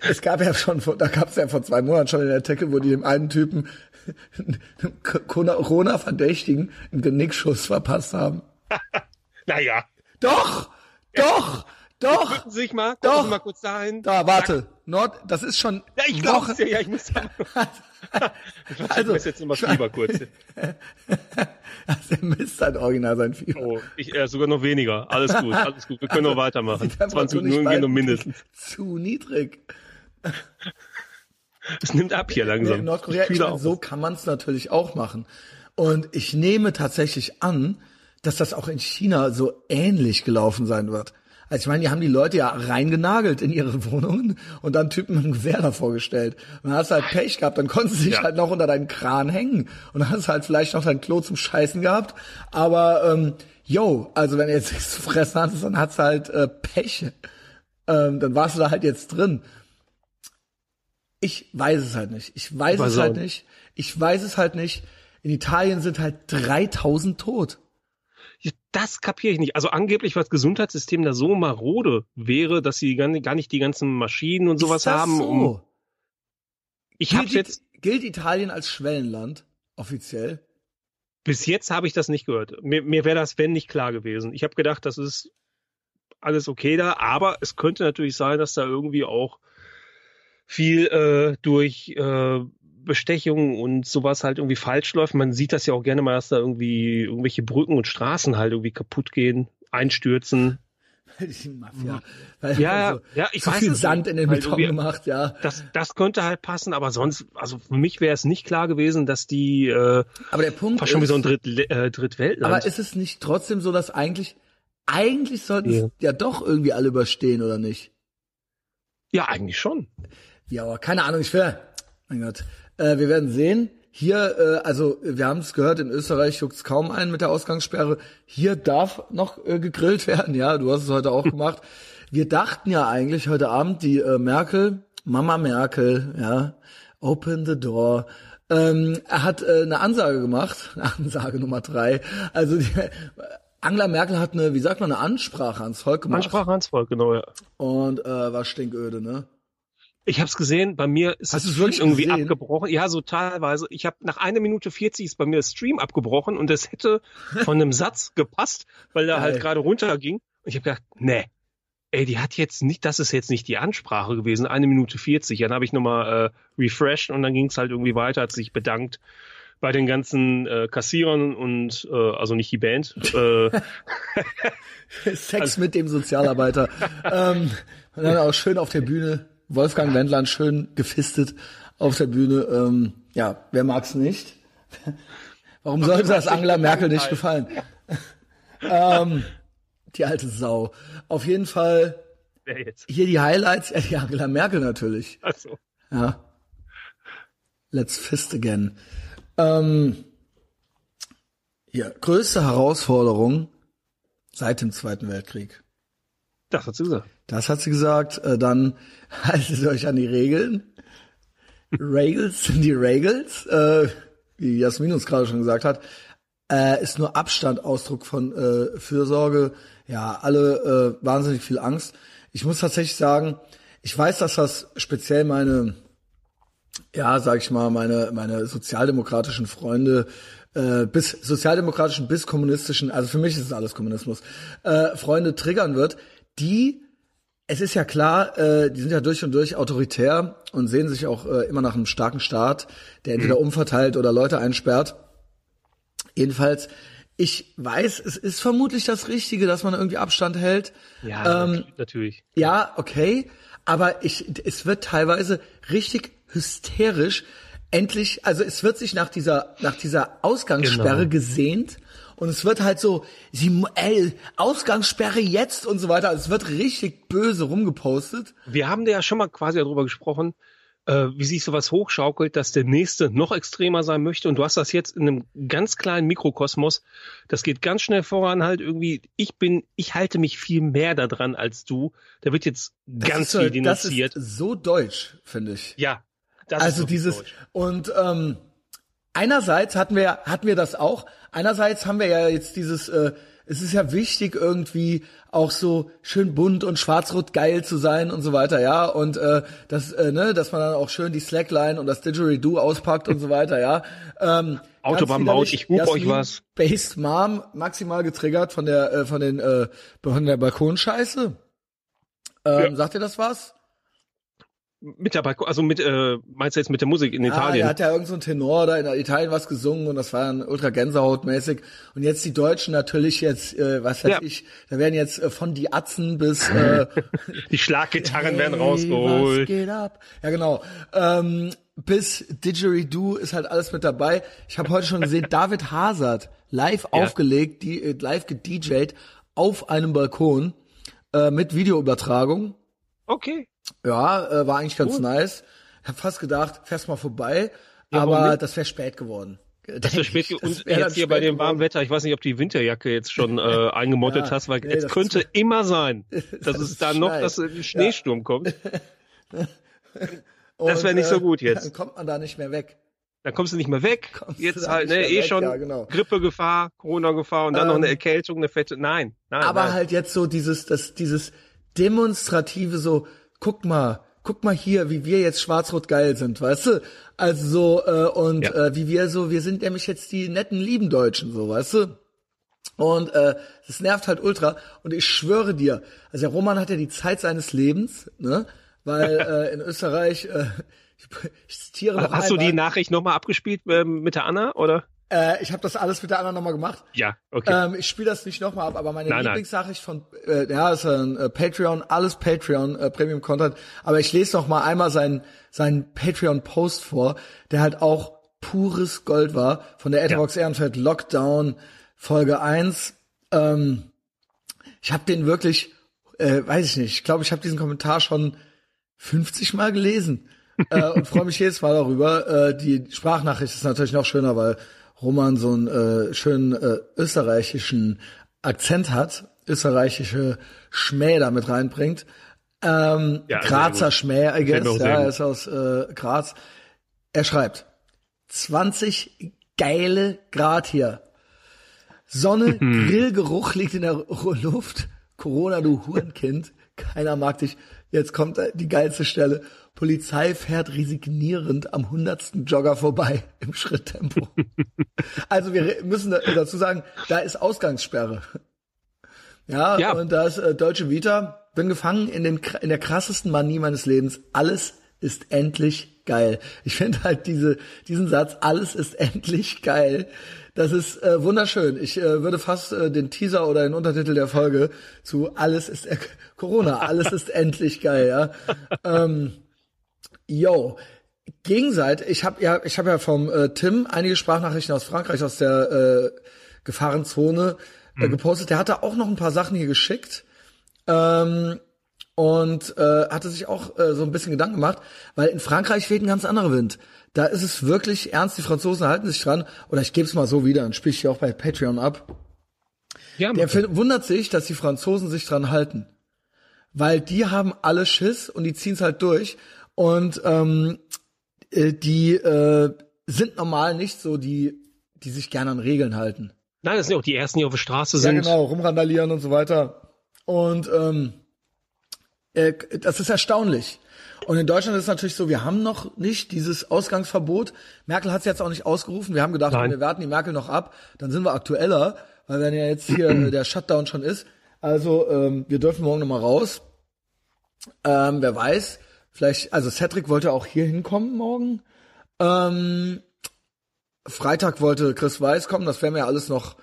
Es gab ja schon, da gab es ja vor zwei Monaten schon in der Artikel, wo die dem einen Typen Corona-Verdächtigen einen Genickschuss verpasst haben. naja. Doch! Doch! Doch! Gucken Sie sich mal, Doch. Sie mal kurz dahin. Da, warte. Nord, das ist schon Ja, ich glaube ja, ja, ich muss da Ich Also, also, jetzt immer Fieber kurz. Der misst halt original sein Fieber. Oh, ich, äh, sogar noch weniger. Alles gut, alles gut. Wir können noch weitermachen. Die Temperatur 20 nicht Minuten gehen noch mindestens. Zu niedrig. Es nimmt ab hier langsam. in Nordkorea, ich meine, so kann man es natürlich auch machen. Und ich nehme tatsächlich an, dass das auch in China so ähnlich gelaufen sein wird. Also ich meine, die haben die Leute ja reingenagelt in ihre Wohnungen und dann Typen mit einem Gewehr davor gestellt. Und dann hast du halt Pech gehabt, dann konntest du dich Ja. halt noch unter deinen Kran hängen und dann hast du halt vielleicht noch dein Klo zum Scheißen gehabt. Aber ähm, yo, also wenn du jetzt nichts zu fressen hattest, dann hat's halt äh, Pech. Ähm, dann warst du da halt jetzt drin. Ich weiß es halt nicht. Ich weiß Weiß es halt nicht. Ich weiß es halt nicht. In Italien sind halt 3000 tot. Das kapiere ich nicht. Also angeblich, was Gesundheitssystem da so marode wäre, dass sie gar nicht, die ganzen Maschinen und sowas das haben. Um, so? ich habe gilt, jetzt gilt Italien als Schwellenland offiziell? bis jetzt habe ich das nicht gehört. Mir, mir wäre das wenn nicht klar gewesen. Ich habe gedacht, das ist alles okay da, aber es könnte natürlich sein, dass da irgendwie auch viel äh, durch äh, Bestechung und sowas halt irgendwie falsch läuft. Man sieht das ja auch gerne mal, dass da irgendwie irgendwelche Brücken und Straßen halt irgendwie kaputt gehen, einstürzen. Die Mafia. Weil Ja, also, ja, ich zu weiß viel Sand nicht. in den Weil Beton irgendwie- gemacht, ja. Das, das könnte halt passen, aber sonst, also für mich wäre es nicht klar gewesen, dass die äh, Aber der Punkt fast schon wie ist, so ein Dritt, äh, Drittweltland. aber ist es nicht trotzdem so, dass eigentlich, eigentlich sollten es Ja. ja doch irgendwie alle überstehen, oder nicht? ja, eigentlich schon. Ja, aber keine Ahnung, ich will, mein Gott. Äh, wir werden sehen. Hier, äh, also wir haben es gehört, in Österreich juckt's kaum ein mit der Ausgangssperre. Hier darf noch äh, gegrillt werden, ja, du hast es heute auch gemacht. Wir dachten ja eigentlich heute Abend, die äh, Merkel, Mama Merkel, ja, open the door, ähm, er hat äh, eine Ansage gemacht, Ansage Nummer drei. Also die, Angela Merkel hat eine, wie sagt man, eine Ansprache ans Volk gemacht. Ansprache ans Volk, genau, ja. Und äh, war stinköde, ne? Ich habe es gesehen, bei mir ist Hast das irgendwie gesehen? abgebrochen. Ja, so teilweise. Ich habe nach einer Minute 40 ist bei mir der Stream abgebrochen und es hätte von einem Satz gepasst, weil er halt gerade runterging. Und ich habe gedacht, nee, ey, die hat jetzt nicht, das ist jetzt nicht die Ansprache gewesen, eine Minute 40. Dann habe ich nochmal äh, refreshed und dann ging es halt irgendwie weiter, hat sich bedankt bei den ganzen äh, Kassierern und äh, also nicht die Band. Äh, Sex Also mit dem Sozialarbeiter. ähm, und dann auch schön auf der Bühne. Wolfgang Wendland schön gefistet auf der Bühne. Ähm, ja, wer mag's nicht? Warum sollte das Angela Merkel nicht gefallen? ähm, die alte Sau. Auf jeden Fall wer jetzt? hier die Highlights. Ja, die Angela Merkel natürlich. Also, Ja. Let's fist again. Ähm, hier, größte Herausforderung seit dem Zweiten Weltkrieg. Das hat sie gesagt. Das hat sie gesagt. Äh, dann haltet euch an die Regeln. Regels sind die Regels. Äh, wie Jasmin uns gerade schon gesagt hat, äh, ist nur Abstand Ausdruck von äh, Fürsorge. Ja, alle äh, wahnsinnig viel Angst. Ich muss tatsächlich sagen, ich weiß, dass das speziell meine, ja, sag ich mal, meine meine sozialdemokratischen Freunde äh, bis sozialdemokratischen bis kommunistischen, also für mich ist es alles Kommunismus, äh, Freunde triggern wird, die es ist ja klar, äh, die sind ja durch und durch autoritär und sehen sich auch äh, immer nach einem starken Staat, der entweder umverteilt oder Leute einsperrt. Jedenfalls, ich weiß, es ist vermutlich das Richtige, dass man irgendwie Abstand hält. Ja, Ähm, natürlich. Ja, okay. aber ich, es wird teilweise richtig hysterisch. Endlich, also es wird sich nach dieser, nach dieser Ausgangssperre Genau. gesehnt und es wird halt so, sie, ey, Ausgangssperre jetzt und so weiter. Also es wird richtig böse rumgepostet. Wir haben da ja schon mal quasi darüber gesprochen, äh, wie sich sowas hochschaukelt, dass der nächste noch extremer sein möchte. Und du hast das jetzt in einem ganz kleinen Mikrokosmos. Das geht ganz schnell voran halt irgendwie. Ich bin, ich halte mich viel mehr daran als du. Da wird jetzt Das ganz ist viel Das denunziert. ist so deutsch, finde ich. Ja. Das also dieses Deutsch. und ähm, einerseits hatten wir hatten wir das auch. Einerseits haben wir ja jetzt dieses äh, es ist ja wichtig irgendwie auch so schön bunt und schwarz-rot geil zu sein und so weiter, ja und äh, das äh, ne, dass man dann auch schön die Slackline und das Didgeridoo auspackt und so weiter, ja. Ähm, Autobahnmaut, ganz ich hup euch was. Based Mom maximal getriggert von der äh, von den äh, von der Balkonscheiße. Ähm, Ja. Sagt ihr das was? Mit der Balkon, also mit, äh, meinst du jetzt mit der Musik in Ah, Italien? er hat ja irgend so ein Tenor da in Italien was gesungen und das war dann ultra Gänsehautmäßig. Und jetzt die Deutschen natürlich jetzt, äh, was weiß Ja. ich, da werden jetzt äh, von die Atzen bis äh, Die Schlaggitarren werden Hey, rausgeholt. Was geht ab? Ja, genau. Ähm, bis Didgeridoo ist halt alles mit dabei. Ich habe heute schon gesehen, David Hazard live aufgelegt, die äh, live gedjed auf einem Balkon äh, mit Videoübertragung. Okay. Ja, äh, war eigentlich ganz nice. Ich habe fast gedacht, fährst mal vorbei, Ja, aber das wäre spät geworden. Das wäre spät ge- und jetzt hier bei dem warmen. Wetter, ich weiß nicht, ob die Winterjacke jetzt schon äh, eingemottet Ja, hast, weil nee, es könnte ist- immer sein, dass Das es ist da noch, dass ein Schneesturm kommt. Und, das wär nicht so gut jetzt. Dann kommt man da nicht mehr weg. Dann kommst du nicht mehr weg. Kommst du Jetzt halt, ne, eh weg, schon ja, genau. Grippegefahr, Corona-Gefahr und dann noch Ähm, eine Erkältung, eine fette. Nein, nein. Aber nein. halt jetzt so dieses, das, dieses demonstrative so, guck mal, guck mal hier, wie wir jetzt schwarz-rot geil sind, weißt du? Also so, äh, und Ja. äh, wie wir so, wir sind nämlich jetzt die netten, lieben Deutschen, so, weißt du? Und äh, das nervt halt ultra. Und ich schwöre dir, also der Roman hat ja die Zeit seines Lebens, ne? Weil äh, in Österreich, äh, ich, ich zitiere noch Hast du einmal, die Nachricht nochmal abgespielt ähm, mit der Anna, oder? Äh, ich habe das alles mit der anderen nochmal gemacht. Ja, okay. Ähm, ich spiele das nicht nochmal ab, aber meine Nein, nein. Lieblingsnachricht von, äh, ja, ist ein äh, Patreon, alles Patreon, äh, Premium Content, aber ich lese noch mal einmal seinen, seinen Patreon-Post vor, der halt auch pures Gold war, von der Etherbox Ehrenfeld Lockdown Folge 1. Ähm, ich habe den wirklich, äh, weiß ich nicht, ich glaube, ich habe diesen Kommentar schon 50 Mal gelesen äh, und freue mich jedes Mal darüber. Äh, die Sprachnachricht ist natürlich noch schöner, weil Roman so einen äh, schönen äh, österreichischen Akzent hat, österreichische Schmäh da mit reinbringt. Ähm, Ja, Grazer. Schmäh, I guess. Ja, er ist aus äh, Graz. Er schreibt, 20 geile Grad hier. Sonne. Grillgeruch liegt in der Luft. Corona, du Hurenkind. Keiner mag dich. Jetzt kommt die geilste Stelle. Polizei fährt resignierend am hundertsten Jogger vorbei im Schritttempo. also wir müssen da- dazu sagen, da ist Ausgangssperre. Ja, Ja. und da ist äh, Deutsche Vita. Bin gefangen in, den, in der krassesten Manie meines Lebens. Alles ist endlich geil. Ich finde halt diese, diesen Satz, alles ist endlich geil. Das ist äh, wunderschön. Ich äh, würde fast äh, den Teaser oder den Untertitel der Folge zu Alles ist äh, Corona, alles ist endlich geil, ja. Ähm, yo, gegenseitig, ich habe ja, ich habe ja vom äh, Tim einige Sprachnachrichten aus Frankreich aus der äh, Gefahrenzone äh, gepostet. Der hatte auch noch ein paar Sachen hier geschickt ähm, und äh, hatte sich auch äh, so ein bisschen Gedanken gemacht, weil in Frankreich weht ein ganz anderer Wind. Da ist es wirklich ernst. Die Franzosen halten sich dran. Oder ich gebe es mal so wieder, dann spiele ich hier auch bei Patreon ab. ja, Der wundert sich, dass die Franzosen sich dran halten. Weil die haben alle Schiss und die ziehen es halt durch. Und ähm, äh, die äh, sind normal nicht so die, die sich gerne an Regeln halten. nein, das sind ja auch die ersten, die auf der Straße Ja, sind. genau, rumrandalieren und so weiter. Und ähm, äh, das ist erstaunlich. Und in Deutschland ist es natürlich so, wir haben noch nicht dieses Ausgangsverbot. Merkel hat es jetzt auch nicht ausgerufen. Wir haben gedacht, Nein. wir warten die Merkel noch ab, dann sind wir aktueller, weil wenn ja jetzt hier der Shutdown schon ist. Also ähm, wir dürfen morgen noch mal raus. Ähm, wer weiß, vielleicht, also Cedric wollte auch hier hinkommen morgen. Ähm, Freitag wollte Chris Weiß kommen, das wäre mir alles noch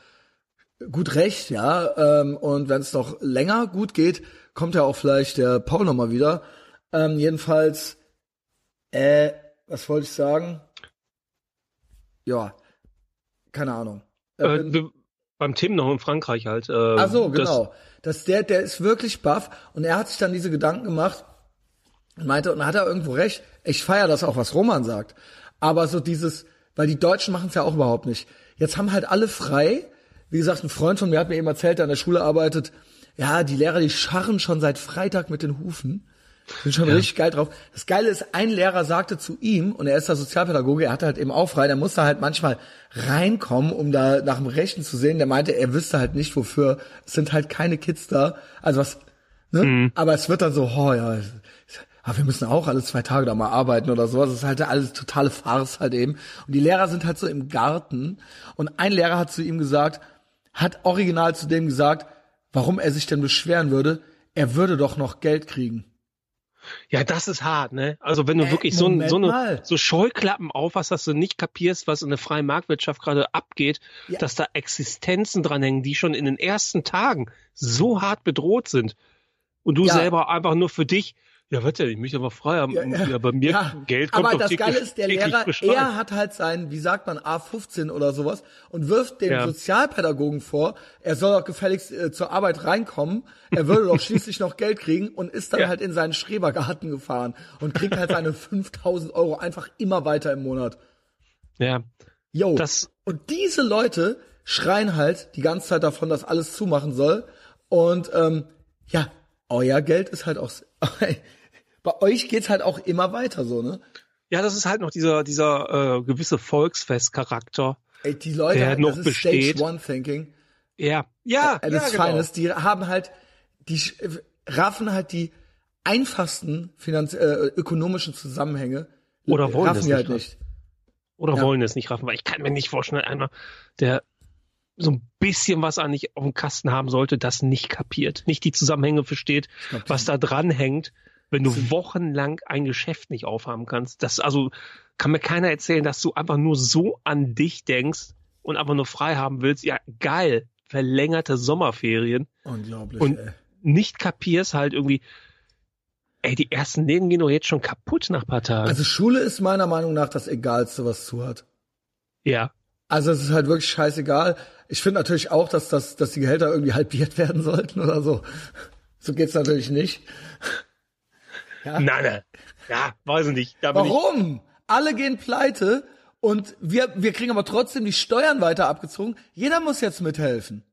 gut recht, ja. Ähm, und wenn es noch länger gut geht, kommt ja auch vielleicht der Paul noch mal wieder. Ähm, jedenfalls, äh, was wollte ich sagen? Ja, keine Ahnung. Äh, wir, beim Tim noch in Frankreich halt. Äh, Ach so, genau. Das, der, der ist wirklich baff und er hat sich dann diese Gedanken gemacht und meinte, und hat er irgendwo recht, ich feiere das auch, was Roman sagt. Aber so dieses, weil die Deutschen machen es ja auch überhaupt nicht. Jetzt haben halt alle frei. Wie gesagt, ein Freund von mir hat mir eben erzählt, der an der Schule arbeitet, ja, die Lehrer, die scharren schon seit Freitag mit den Hufen. Sind schon ja. richtig geil drauf. Das Geile ist, ein Lehrer sagte zu ihm, und er ist der Sozialpädagoge, er hatte halt eben auch frei, der musste halt manchmal reinkommen, um da nach dem Rechten zu sehen. Der meinte, er wüsste halt nicht, wofür. Es sind halt keine Kids da. Also was, ne? Mhm. Aber es wird dann so, oh ja, aber wir müssen auch alle zwei Tage da mal arbeiten oder sowas. Das ist halt alles totale Farce halt eben. Und die Lehrer sind halt so im Garten. Und ein Lehrer hat zu ihm gesagt, hat original zu dem gesagt, warum er sich denn beschweren würde. Er würde doch noch Geld kriegen. Ja, das ist hart, ne? Also wenn du äh, wirklich so, so, eine, so Scheuklappen aufhast, dass du nicht kapierst, was in der freien Marktwirtschaft gerade abgeht, ja. dass da Existenzen dranhängen, die schon in den ersten Tagen so hart bedroht sind. Und du ja. selber einfach nur für dich, ja, warte, ich möchte aber frei haben. Ja, ja, ja bei mir ja, Geld kommt Aber das täglich, Geile ist, der Lehrer, er hat halt sein, wie sagt man, A15 oder sowas und wirft dem ja. Sozialpädagogen vor, er soll doch gefälligst äh, zur Arbeit reinkommen, er würde doch schließlich noch Geld kriegen und ist dann halt in seinen Schrebergarten gefahren und kriegt halt seine 5000 Euro einfach immer weiter im Monat. Ja. Jo. Das und diese Leute schreien halt die ganze Zeit davon, dass alles zumachen soll und ähm, ja, euer Geld ist halt auch bei euch geht's halt auch immer weiter so, ne? Ja, das ist halt noch dieser dieser äh, gewisse Volksfestcharakter, Ey, die Leute, der noch das besteht. Stage One Thinking. Ja, ja, äh, das ja, genau. die haben halt, die raffen halt die einfachsten Finanz äh, ökonomischen Zusammenhänge. Oder wollen es nicht, halt nicht. Oder ja. wollen es nicht raffen, weil ich kann mir nicht vorstellen, einer, der so ein bisschen was eigentlich auf dem Kasten haben sollte, das nicht kapiert, nicht die Zusammenhänge versteht, glaub, was da dran hängt wenn du wochenlang ein Geschäft nicht aufhaben kannst. Das also kann mir keiner erzählen, dass du einfach nur so an dich denkst und einfach nur frei haben willst. Ja, geil, verlängerte Sommerferien. Unglaublich. Und ey. nicht kapierst halt irgendwie, ey, die ersten Läden gehen doch jetzt schon kaputt nach paar Tagen. Also Schule ist meiner Meinung nach das Egalste, was zu hat. Ja. Also es ist halt wirklich scheißegal. Ich finde natürlich auch, dass, das, dass die Gehälter irgendwie halbiert werden sollten oder so. So geht's natürlich nicht. Ja? Nein, nein. Ja, weiß ich nicht. Da Warum? Alle gehen pleite und wir, wir kriegen aber trotzdem die Steuern weiter abgezogen. Jeder muss jetzt mithelfen.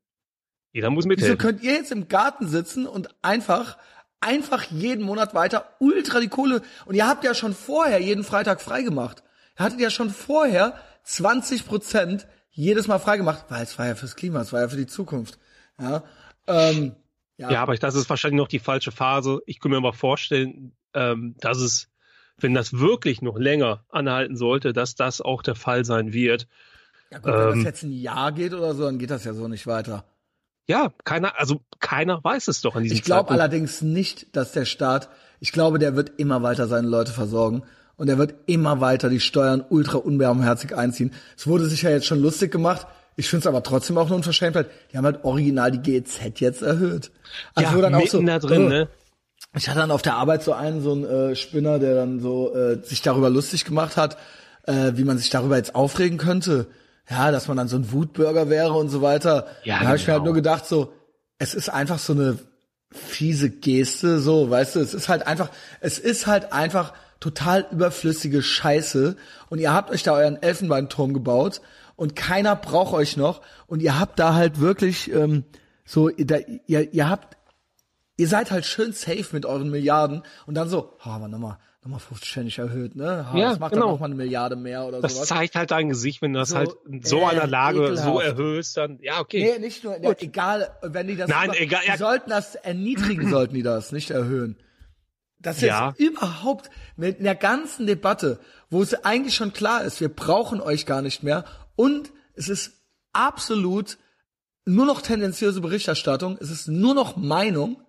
Jeder muss mithelfen. Wieso könnt ihr jetzt im Garten sitzen und einfach, einfach jeden Monat weiter ultra die Kohle, und ihr habt ja schon vorher jeden Freitag freigemacht. Ihr hattet ja schon vorher 20 Prozent jedes Mal freigemacht, weil es war ja fürs Klima, es war ja für die Zukunft. Ja, ähm, ja. ja aber das ist wahrscheinlich noch die falsche Phase. Ich kann mir mal vorstellen, ähm, dass es, wenn das wirklich noch länger anhalten sollte, dass das auch der Fall sein wird. Ja gut, wenn ähm, das jetzt ein Jahr geht oder so, dann geht das ja so nicht weiter. Ja, keiner, also keiner weiß es doch an diesem Ich glaube allerdings nicht, dass der Staat, ich glaube, der wird immer weiter seine Leute versorgen und er wird immer weiter die Steuern ultra unbarmherzig einziehen. Es wurde sich ja jetzt schon lustig gemacht. Ich finde es aber trotzdem auch nur Unverschämtheit. Die haben halt original die GEZ jetzt erhöht. Also ja, dann auch so, da drin, oh, ne? Ich hatte dann auf der Arbeit so einen, so einen äh, Spinner, der dann so äh, sich darüber lustig gemacht hat, äh, wie man sich darüber jetzt aufregen könnte. Ja, dass man dann so ein Wutbürger wäre und so weiter. Ja, da genau. habe ich mir halt genau. nur gedacht, so, es ist einfach so eine fiese Geste, so, weißt du, es ist halt einfach, es ist halt einfach total überflüssige Scheiße und ihr habt euch da euren Elfenbeinturm gebaut und keiner braucht euch noch und ihr habt da halt wirklich ähm, so, da, ihr, ihr habt ihr seid halt schön safe mit euren Milliarden und dann so, ha, aber nochmal, nochmal 50 Pfennig erhöht, ne? Ha, ja, das macht genau. dann nochmal eine Milliarde mehr oder das sowas. Das zeigt halt dein Gesicht, wenn du das so, halt in so äh, einer Lage ekelhaft. so erhöhst, dann, ja, okay. Nee, nicht nur, ja, egal, wenn die das, Nein, über, egal, ja. die sollten das erniedrigen, sollten die das, nicht erhöhen. Das ist ja. überhaupt mit einer ganzen Debatte, wo es eigentlich schon klar ist, wir brauchen euch gar nicht mehr und es ist absolut nur noch tendenziöse Berichterstattung, es ist nur noch Meinung,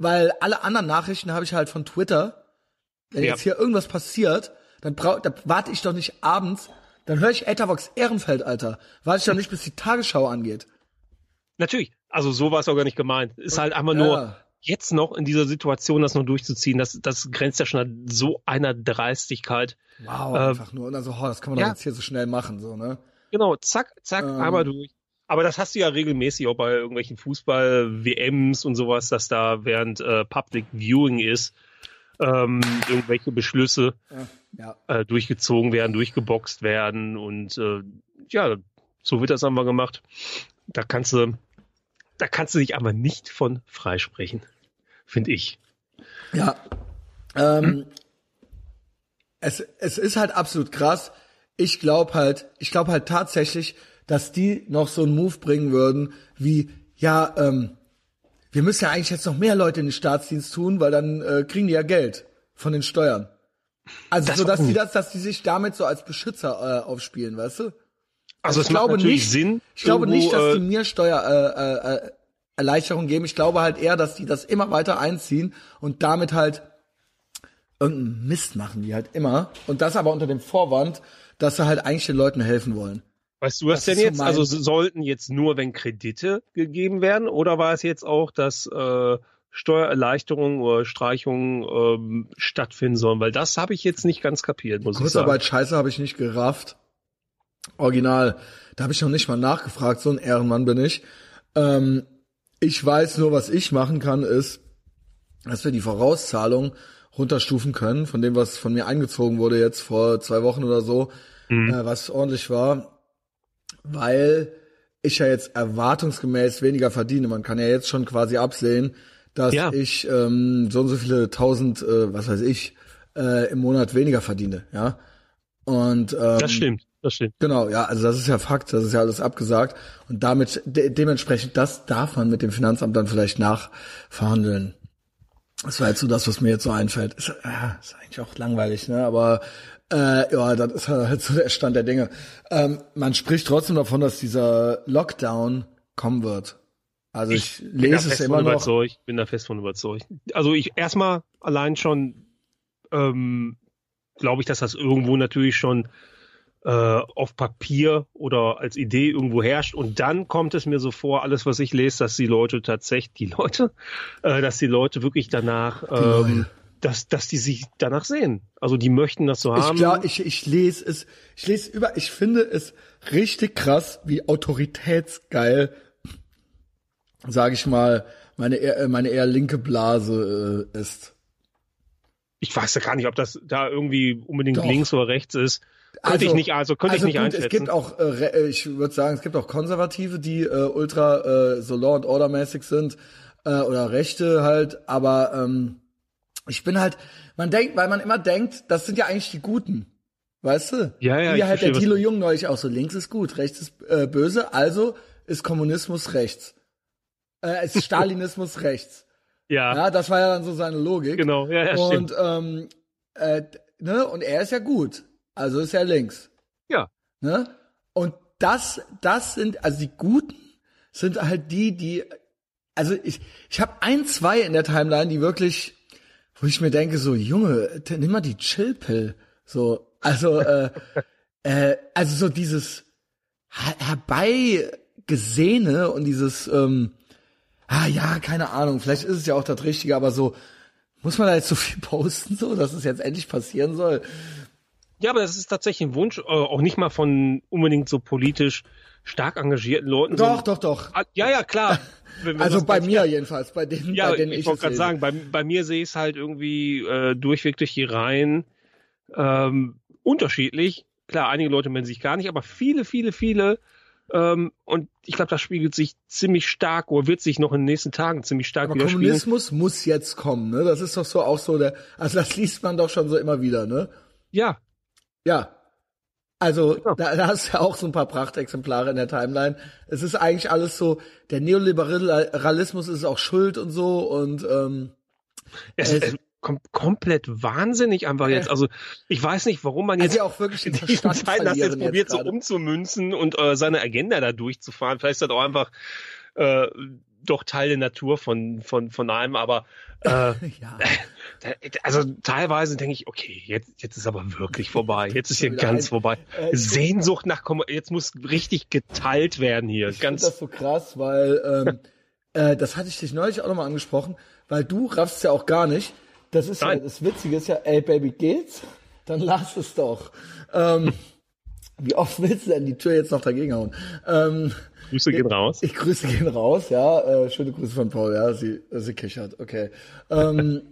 weil alle anderen Nachrichten habe ich halt von Twitter. Wenn ja. jetzt hier irgendwas passiert, dann brauch, da warte ich doch nicht abends, dann höre ich Ethervox Ehrenfeld, Alter. Warte ich doch nicht, bis die Tagesschau angeht. Natürlich. Also so war es auch gar nicht gemeint. Ist halt einfach nur, jetzt noch in dieser Situation das noch durchzuziehen, das, das grenzt ja schon an so einer Dreistigkeit. Wow, äh, einfach nur. Und dann so, oh, das kann man ja. doch jetzt hier so schnell machen, so, ne? Genau, zack, zack, ähm. einmal durch. Aber das hast du ja regelmäßig auch bei irgendwelchen Fußball-WMs und sowas, dass da während äh, Public Viewing ist, ähm, irgendwelche Beschlüsse ja, ja. Äh, durchgezogen werden, durchgeboxt werden und äh, ja, so wird das einfach gemacht. Da kannst du, da kannst du dich aber nicht von freisprechen, finde ich. Ja. Ähm, hm? es, es ist halt absolut krass. Ich glaube halt, ich glaube halt tatsächlich, dass die noch so einen Move bringen würden, wie, ja, ähm, wir müssen ja eigentlich jetzt noch mehr Leute in den Staatsdienst tun, weil dann äh, kriegen die ja Geld von den Steuern. Also das so, dass die das, dass die sich damit so als Beschützer äh, aufspielen, weißt du? Also, also ich glaube nicht, Sinn, ich glaube nicht, dass die äh, mir Steuer äh, äh, Erleichterung geben. Ich glaube halt eher, dass die das immer weiter einziehen und damit halt irgendeinen Mist machen, die halt immer. Und das aber unter dem Vorwand, dass sie halt eigentlich den Leuten helfen wollen. Weißt du was denn jetzt? So also sollten jetzt nur, wenn Kredite gegeben werden, oder war es jetzt auch, dass äh, Steuererleichterungen oder Streichungen ähm, stattfinden sollen? Weil das habe ich jetzt nicht ganz kapiert, muss ich sagen. Kurzarbeit Scheiße habe ich nicht gerafft. Original, da habe ich noch nicht mal nachgefragt, so ein Ehrenmann bin ich. Ähm, ich weiß nur, was ich machen kann, ist, dass wir die Vorauszahlung runterstufen können, von dem, was von mir eingezogen wurde jetzt vor zwei Wochen oder so, mhm. äh, was ordentlich war weil ich ja jetzt erwartungsgemäß weniger verdiene. Man kann ja jetzt schon quasi absehen, dass ja. ich ähm, so und so viele tausend, äh, was weiß ich, äh, im Monat weniger verdiene, ja. Und ähm, das stimmt, das stimmt. Genau, ja, also das ist ja Fakt, das ist ja alles abgesagt und damit de dementsprechend das darf man mit dem Finanzamt dann vielleicht nachverhandeln. Das war jetzt so das, was mir jetzt so einfällt. Ist, äh, ist eigentlich auch langweilig, ne? Aber äh, ja, das ist halt so der Stand der Dinge. Ähm, man spricht trotzdem davon, dass dieser Lockdown kommen wird. Also ich, ich lese es immer noch. Überzeugt, bin da fest von überzeugt. Also ich erstmal allein schon ähm, glaube ich, dass das irgendwo natürlich schon äh, auf Papier oder als Idee irgendwo herrscht. Und dann kommt es mir so vor, alles, was ich lese, dass die Leute tatsächlich, die Leute, äh, dass die Leute wirklich danach ähm, dass, dass die sich danach sehen. Also die möchten das so haben. Ich, klar, ich, ich lese es, ich lese über, ich finde es richtig krass, wie autoritätsgeil, sage ich mal, meine eher, meine eher linke Blase äh, ist. Ich weiß ja gar nicht, ob das da irgendwie unbedingt Doch. links oder rechts ist. Könnte also, ich nicht, also könnte also ich nicht gut, einschätzen. Es gibt auch, äh, äh ich würde sagen, es gibt auch Konservative, die äh, ultra äh, so Law and Order mäßig sind äh, oder Rechte halt, aber ähm, ich bin halt, man denkt, weil man immer denkt, das sind ja eigentlich die Guten. Weißt du? Ja, ja. Wie halt der Thilo Jung neulich auch so, links ist gut, rechts ist äh, böse, also ist Kommunismus rechts. Äh, ist Stalinismus rechts. Ja. Ja, das war ja dann so seine Logik. Genau, ja, ja Und, ähm, äh, ne, und er ist ja gut. Also ist er links. Ja. Ne? Und das, das sind, also die Guten sind halt die, die, also ich, ich habe ein, zwei in der Timeline, die wirklich wo ich mir denke, so, Junge, nimm mal die Chillpill. So, also, äh, äh, also so dieses herbeigesehene und dieses, ähm, ah ja, keine Ahnung, vielleicht ist es ja auch das Richtige, aber so, muss man da jetzt so viel posten, so, dass es jetzt endlich passieren soll? Ja, aber das ist tatsächlich ein Wunsch, äh, auch nicht mal von unbedingt so politisch stark engagierten Leuten. Doch, so, doch, doch. Ah, ja, ja, klar. also bei mir jedenfalls, bei denen, ja, bei denen ich, ich wollte gerade sagen, bei, bei mir sehe ich es halt irgendwie äh, durchweg durch die Reihen ähm, unterschiedlich. Klar, einige Leute melden sich gar nicht, aber viele, viele, viele ähm, und ich glaube, das spiegelt sich ziemlich stark oder wird sich noch in den nächsten Tagen ziemlich stark aber Kommunismus muss jetzt kommen, ne? Das ist doch so auch so der, also das liest man doch schon so immer wieder, ne? Ja. Ja, also ja. da, da hast du ja auch so ein paar Prachtexemplare in der Timeline. Es ist eigentlich alles so, der Neoliberalismus ist auch schuld und so und ähm, es, es, kom komplett wahnsinnig einfach jetzt. Also ich weiß nicht, warum man jetzt also auch wirklich in diesen Zeiten das jetzt probiert, jetzt so umzumünzen und äh, seine Agenda da durchzufahren. Vielleicht ist das auch einfach äh, doch Teil der Natur von von von einem, aber äh, ja. also teilweise denke ich, okay, jetzt, jetzt ist aber wirklich vorbei. Jetzt ist hier ganz vorbei. Äh, Sehnsucht nach, jetzt muss richtig geteilt werden hier. Ich finde das so krass, weil ähm, äh, das hatte ich dich neulich auch nochmal angesprochen, weil du raffst ja auch gar nicht. Das ist ja, Nein. das Witzige ist ja, ey Baby, geht's? Dann lass es doch. Ähm, wie oft willst du denn die Tür jetzt noch dagegen hauen? Ähm, Grüße gehen raus. ich grüße gehen raus, ja. Äh, schöne Grüße von Paul, ja. Sie, sie kichert, okay. Ähm,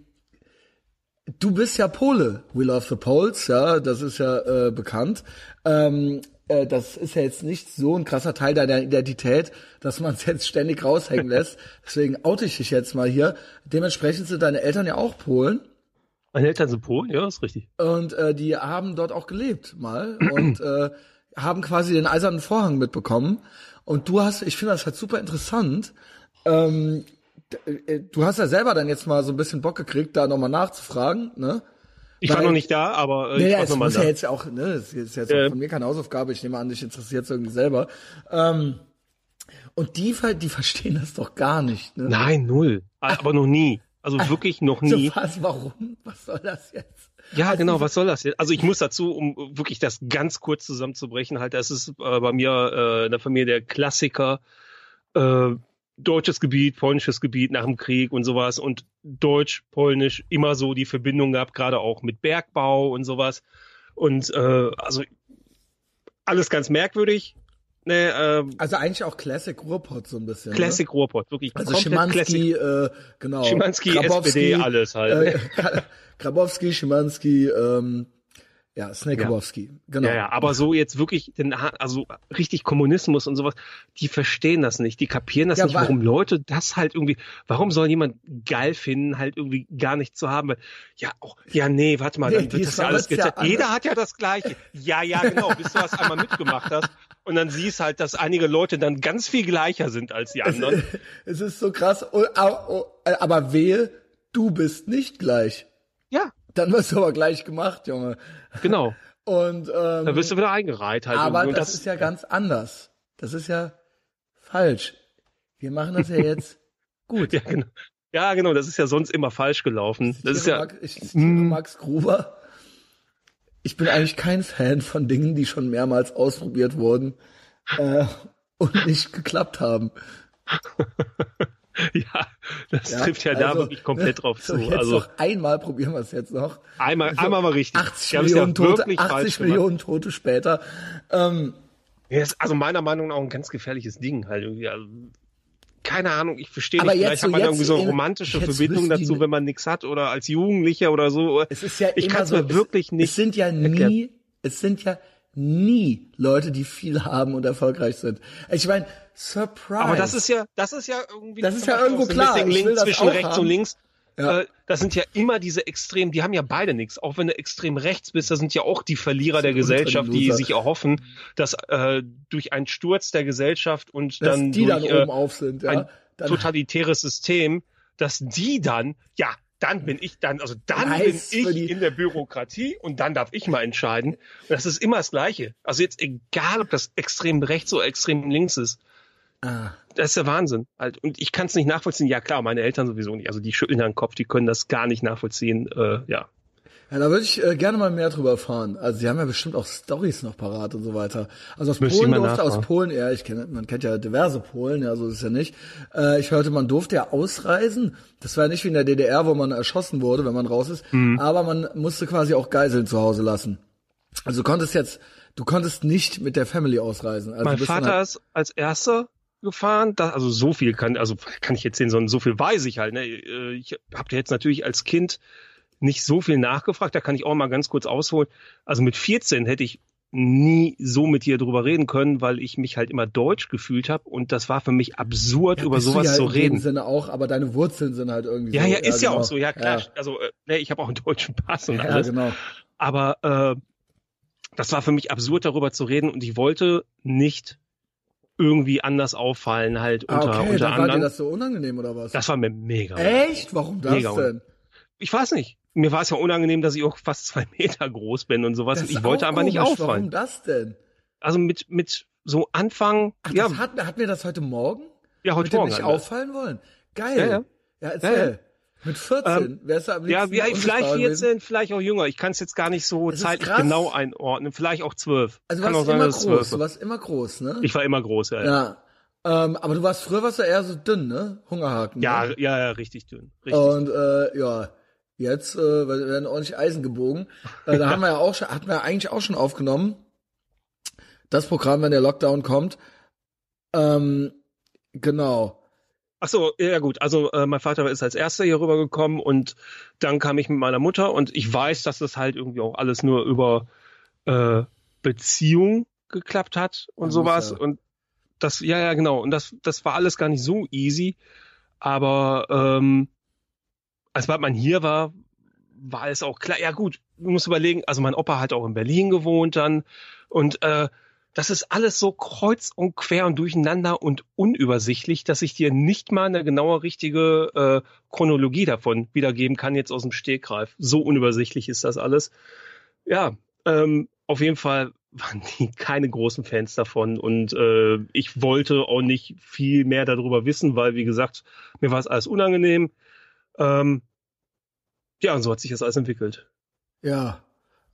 du bist ja Pole. We love the Poles, ja. Das ist ja äh, bekannt. Ähm, äh, das ist ja jetzt nicht so ein krasser Teil deiner Identität, dass man es jetzt ständig raushängen lässt. Deswegen oute ich dich jetzt mal hier. Dementsprechend sind deine Eltern ja auch Polen. Meine Eltern sind Polen, ja, ist richtig. Und äh, die haben dort auch gelebt mal und äh, haben quasi den eisernen Vorhang mitbekommen. Und du hast, ich finde das halt super interessant. Ähm, äh, du hast ja selber dann jetzt mal so ein bisschen Bock gekriegt, da nochmal nachzufragen, ne? Ich war Weil- noch nicht da, aber äh, ich Naja, war es nochmal muss ja jetzt auch, ne, es ist jetzt auch von mir keine Hausaufgabe, ich nehme an, dich interessiert es irgendwie selber. Ähm, und die, die verstehen das doch gar nicht, ne? Nein, null. Aber noch nie. Also wirklich noch nie. was, warum? Was soll das jetzt? Ja, genau, was soll das jetzt? Also ich muss dazu, um wirklich das ganz kurz zusammenzubrechen, halt, das ist äh, bei mir äh, in der Familie der Klassiker, äh, deutsches Gebiet, polnisches Gebiet nach dem Krieg und sowas und Deutsch, Polnisch immer so die Verbindung gehabt, gerade auch mit Bergbau und sowas. Und äh, also alles ganz merkwürdig. Ne, ähm, Also eigentlich auch Classic Ruhrpott so ein bisschen. Classic Ruhrpott, wirklich Ne? Also. Schimanski, äh, genau. Schimanski, SPD, alles halt. Äh, Gra- Grabowski, Schimanski, ähm, ja, Snakebowski, genau. Ja, ja, aber so jetzt wirklich, den, also richtig Kommunismus und sowas, die verstehen das nicht, die kapieren das Ja, nicht, warum Leute das halt irgendwie, warum soll jemand geil finden, halt irgendwie gar nicht zu haben? Weil, ja, auch, ja, nee, warte mal, Nee, dann wird das ja alles ja getestet. Jeder hat ja das Gleiche. Ja, ja, genau, bis du das einmal mitgemacht hast. Und dann siehst halt, dass einige Leute dann ganz viel gleicher sind als die anderen. Es ist so krass, oh, oh, oh, aber wehe, du bist nicht gleich. Ja, Dann wirst du aber gleich gemacht, Junge. genau. Und ähm, Da wirst du wieder eingereiht halt. aber. Und das, ist ja ganz anders. Das ist ja falsch. Wir machen das ja jetzt gut. ja, genau. Ja, genau, das ist ja sonst immer falsch gelaufen. Das ist ja, Max, ich zitiere Mm. Max Gruber. Ich bin eigentlich kein Fan von Dingen, die schon mehrmals ausprobiert wurden äh, und nicht geklappt haben. Ja, das Ja, trifft ja da also, wirklich komplett drauf so zu. Jetzt Also noch einmal probieren wir es jetzt noch. einmal, Also einmal mal richtig. 80 Die haben es Millionen ja Tote, wirklich falsch 80 gemacht. Millionen Tote später. Ähm, Ja, ist also meiner Meinung nach auch ein ganz gefährliches Ding halt irgendwie. Also, keine Ahnung, ich verstehe nicht. Vielleicht so- hat man irgendwie so eine in- romantische Verbindung die- dazu, wenn man nichts hat oder als Jugendlicher oder so. es ist ja ich immer kann es so, mir wirklich es, nicht. Es sind ja erklären. nie, es sind ja nie Leute, die viel haben und erfolgreich sind. Ich meine, Surprise. Aber das ist ja, das ist ja irgendwie. Das ist ja irgendwo so klar. Link das zwischen rechts haben. und links. Ja. Äh, das sind ja immer diese Extremen, die haben ja beide nichts. Auch wenn du extrem rechts bist, das sind ja auch die Verlierer der Gesellschaft, die sich erhoffen, dass äh, durch einen Sturz der Gesellschaft und dass dann die durch dann äh, oben auf sind, ja. ein Dann, totalitäres System, dass die dann, ja, dann bin ich dann, also dann Nice bin ich in der Bürokratie und dann darf ich mal entscheiden. Und das ist immer das Gleiche. Also jetzt egal, ob das extrem rechts oder extrem links ist. Ah, Das ist der Wahnsinn. Halt. Und ich kann es nicht nachvollziehen. Ja klar, meine Eltern sowieso nicht. Also die schütteln den Kopf, die können das gar nicht nachvollziehen. Äh, ja. Ja, da würde ich äh, gerne mal mehr drüber erfahren. Also sie haben ja bestimmt auch Stories noch parat und so weiter. Also aus Müsste Polen durfte, aus. Polen, ja, ich kenne, man kennt ja diverse Polen, ja, so ist es ja nicht. Äh, ich hörte, man durfte ja ausreisen. Das war ja nicht wie in der DDR, wo man erschossen wurde, wenn man raus ist. Mhm. Aber man musste quasi auch Geiseln zu Hause lassen. Also du konntest jetzt, du konntest nicht mit der Family ausreisen. Also mein Vater halt, ist als erster gefahren. Da, also so viel kann, also kann ich erzählen, sondern so viel weiß ich halt. Ne? Äh, Ich habe jetzt natürlich als Kind nicht so viel nachgefragt. Da kann ich auch mal ganz kurz ausholen. Also mit 14 hätte ich nie so mit dir drüber reden können, weil ich mich halt immer deutsch gefühlt habe und das war für mich absurd, ja, über sowas ja zu in reden. Sinne auch, aber deine Wurzeln sind halt irgendwie Ja, so. ja, ist ja, genau. auch so, ja klar. Ja, Also äh, ne, ich habe auch einen deutschen Pass und ja alles. genau. Aber äh, das war für mich absurd, darüber zu reden und ich wollte nicht irgendwie anders auffallen, halt Ah, unter, okay, unter dann war dir anderen. das so unangenehm oder was? Das war mir mega. Echt? Warum das Mega denn? Ich weiß nicht. Mir war es ja unangenehm, dass ich auch fast zwei Meter groß bin und sowas. Und ich wollte aber nicht auffallen. Warum das denn? Also mit, mit so Anfang, Ach, ja, das hat, hat mir das heute Morgen? ja, heute Morgen. nicht ne? auffallen wollen? Geil. Ja, ja. Ja, erzähl. Ja, ja. Mit 14 wärst du am Ja, vielleicht gewesen. 14, vielleicht auch jünger. Ich kann es jetzt gar nicht so ist zeitlich genau einordnen. Vielleicht auch 12. Also du kann warst sein, immer es groß, 12 du war. warst immer groß, ne? Ich war immer groß, ja. ja. ja. Ähm, aber du warst früher warst du eher so dünn, ne? Hungerhaken. Ja, ne? ja, ja, richtig dünn. Richtig. Und äh, ja, jetzt äh, werden ordentlich Eisen gebogen. Äh, da haben wir ja auch schon, hatten wir ja eigentlich auch schon aufgenommen. Das Programm, wenn der Lockdown kommt. Ähm, genau. Ach so, ja gut. Also äh, mein Vater ist als erster hier rübergekommen und dann kam ich mit meiner Mutter und ich weiß, dass das halt irgendwie auch alles nur über äh, Beziehung geklappt hat und Ja, sowas. ja. Und das, ja, ja, genau. Und das, das war alles gar nicht so easy. Aber ähm, als man hier war, war es auch klar. Ja gut, du musst überlegen, also mein Opa hat auch in Berlin gewohnt dann und äh, das ist alles so kreuz und quer und durcheinander und unübersichtlich, dass ich dir nicht mal eine genaue richtige äh, Chronologie davon wiedergeben kann jetzt aus dem Stegreif. So unübersichtlich ist das alles. Ja, ähm, auf jeden Fall waren die keine großen Fans davon und äh, ich wollte auch nicht viel mehr darüber wissen, weil wie gesagt, mir war es alles unangenehm. Ähm, ja, und so hat sich das alles entwickelt. Ja.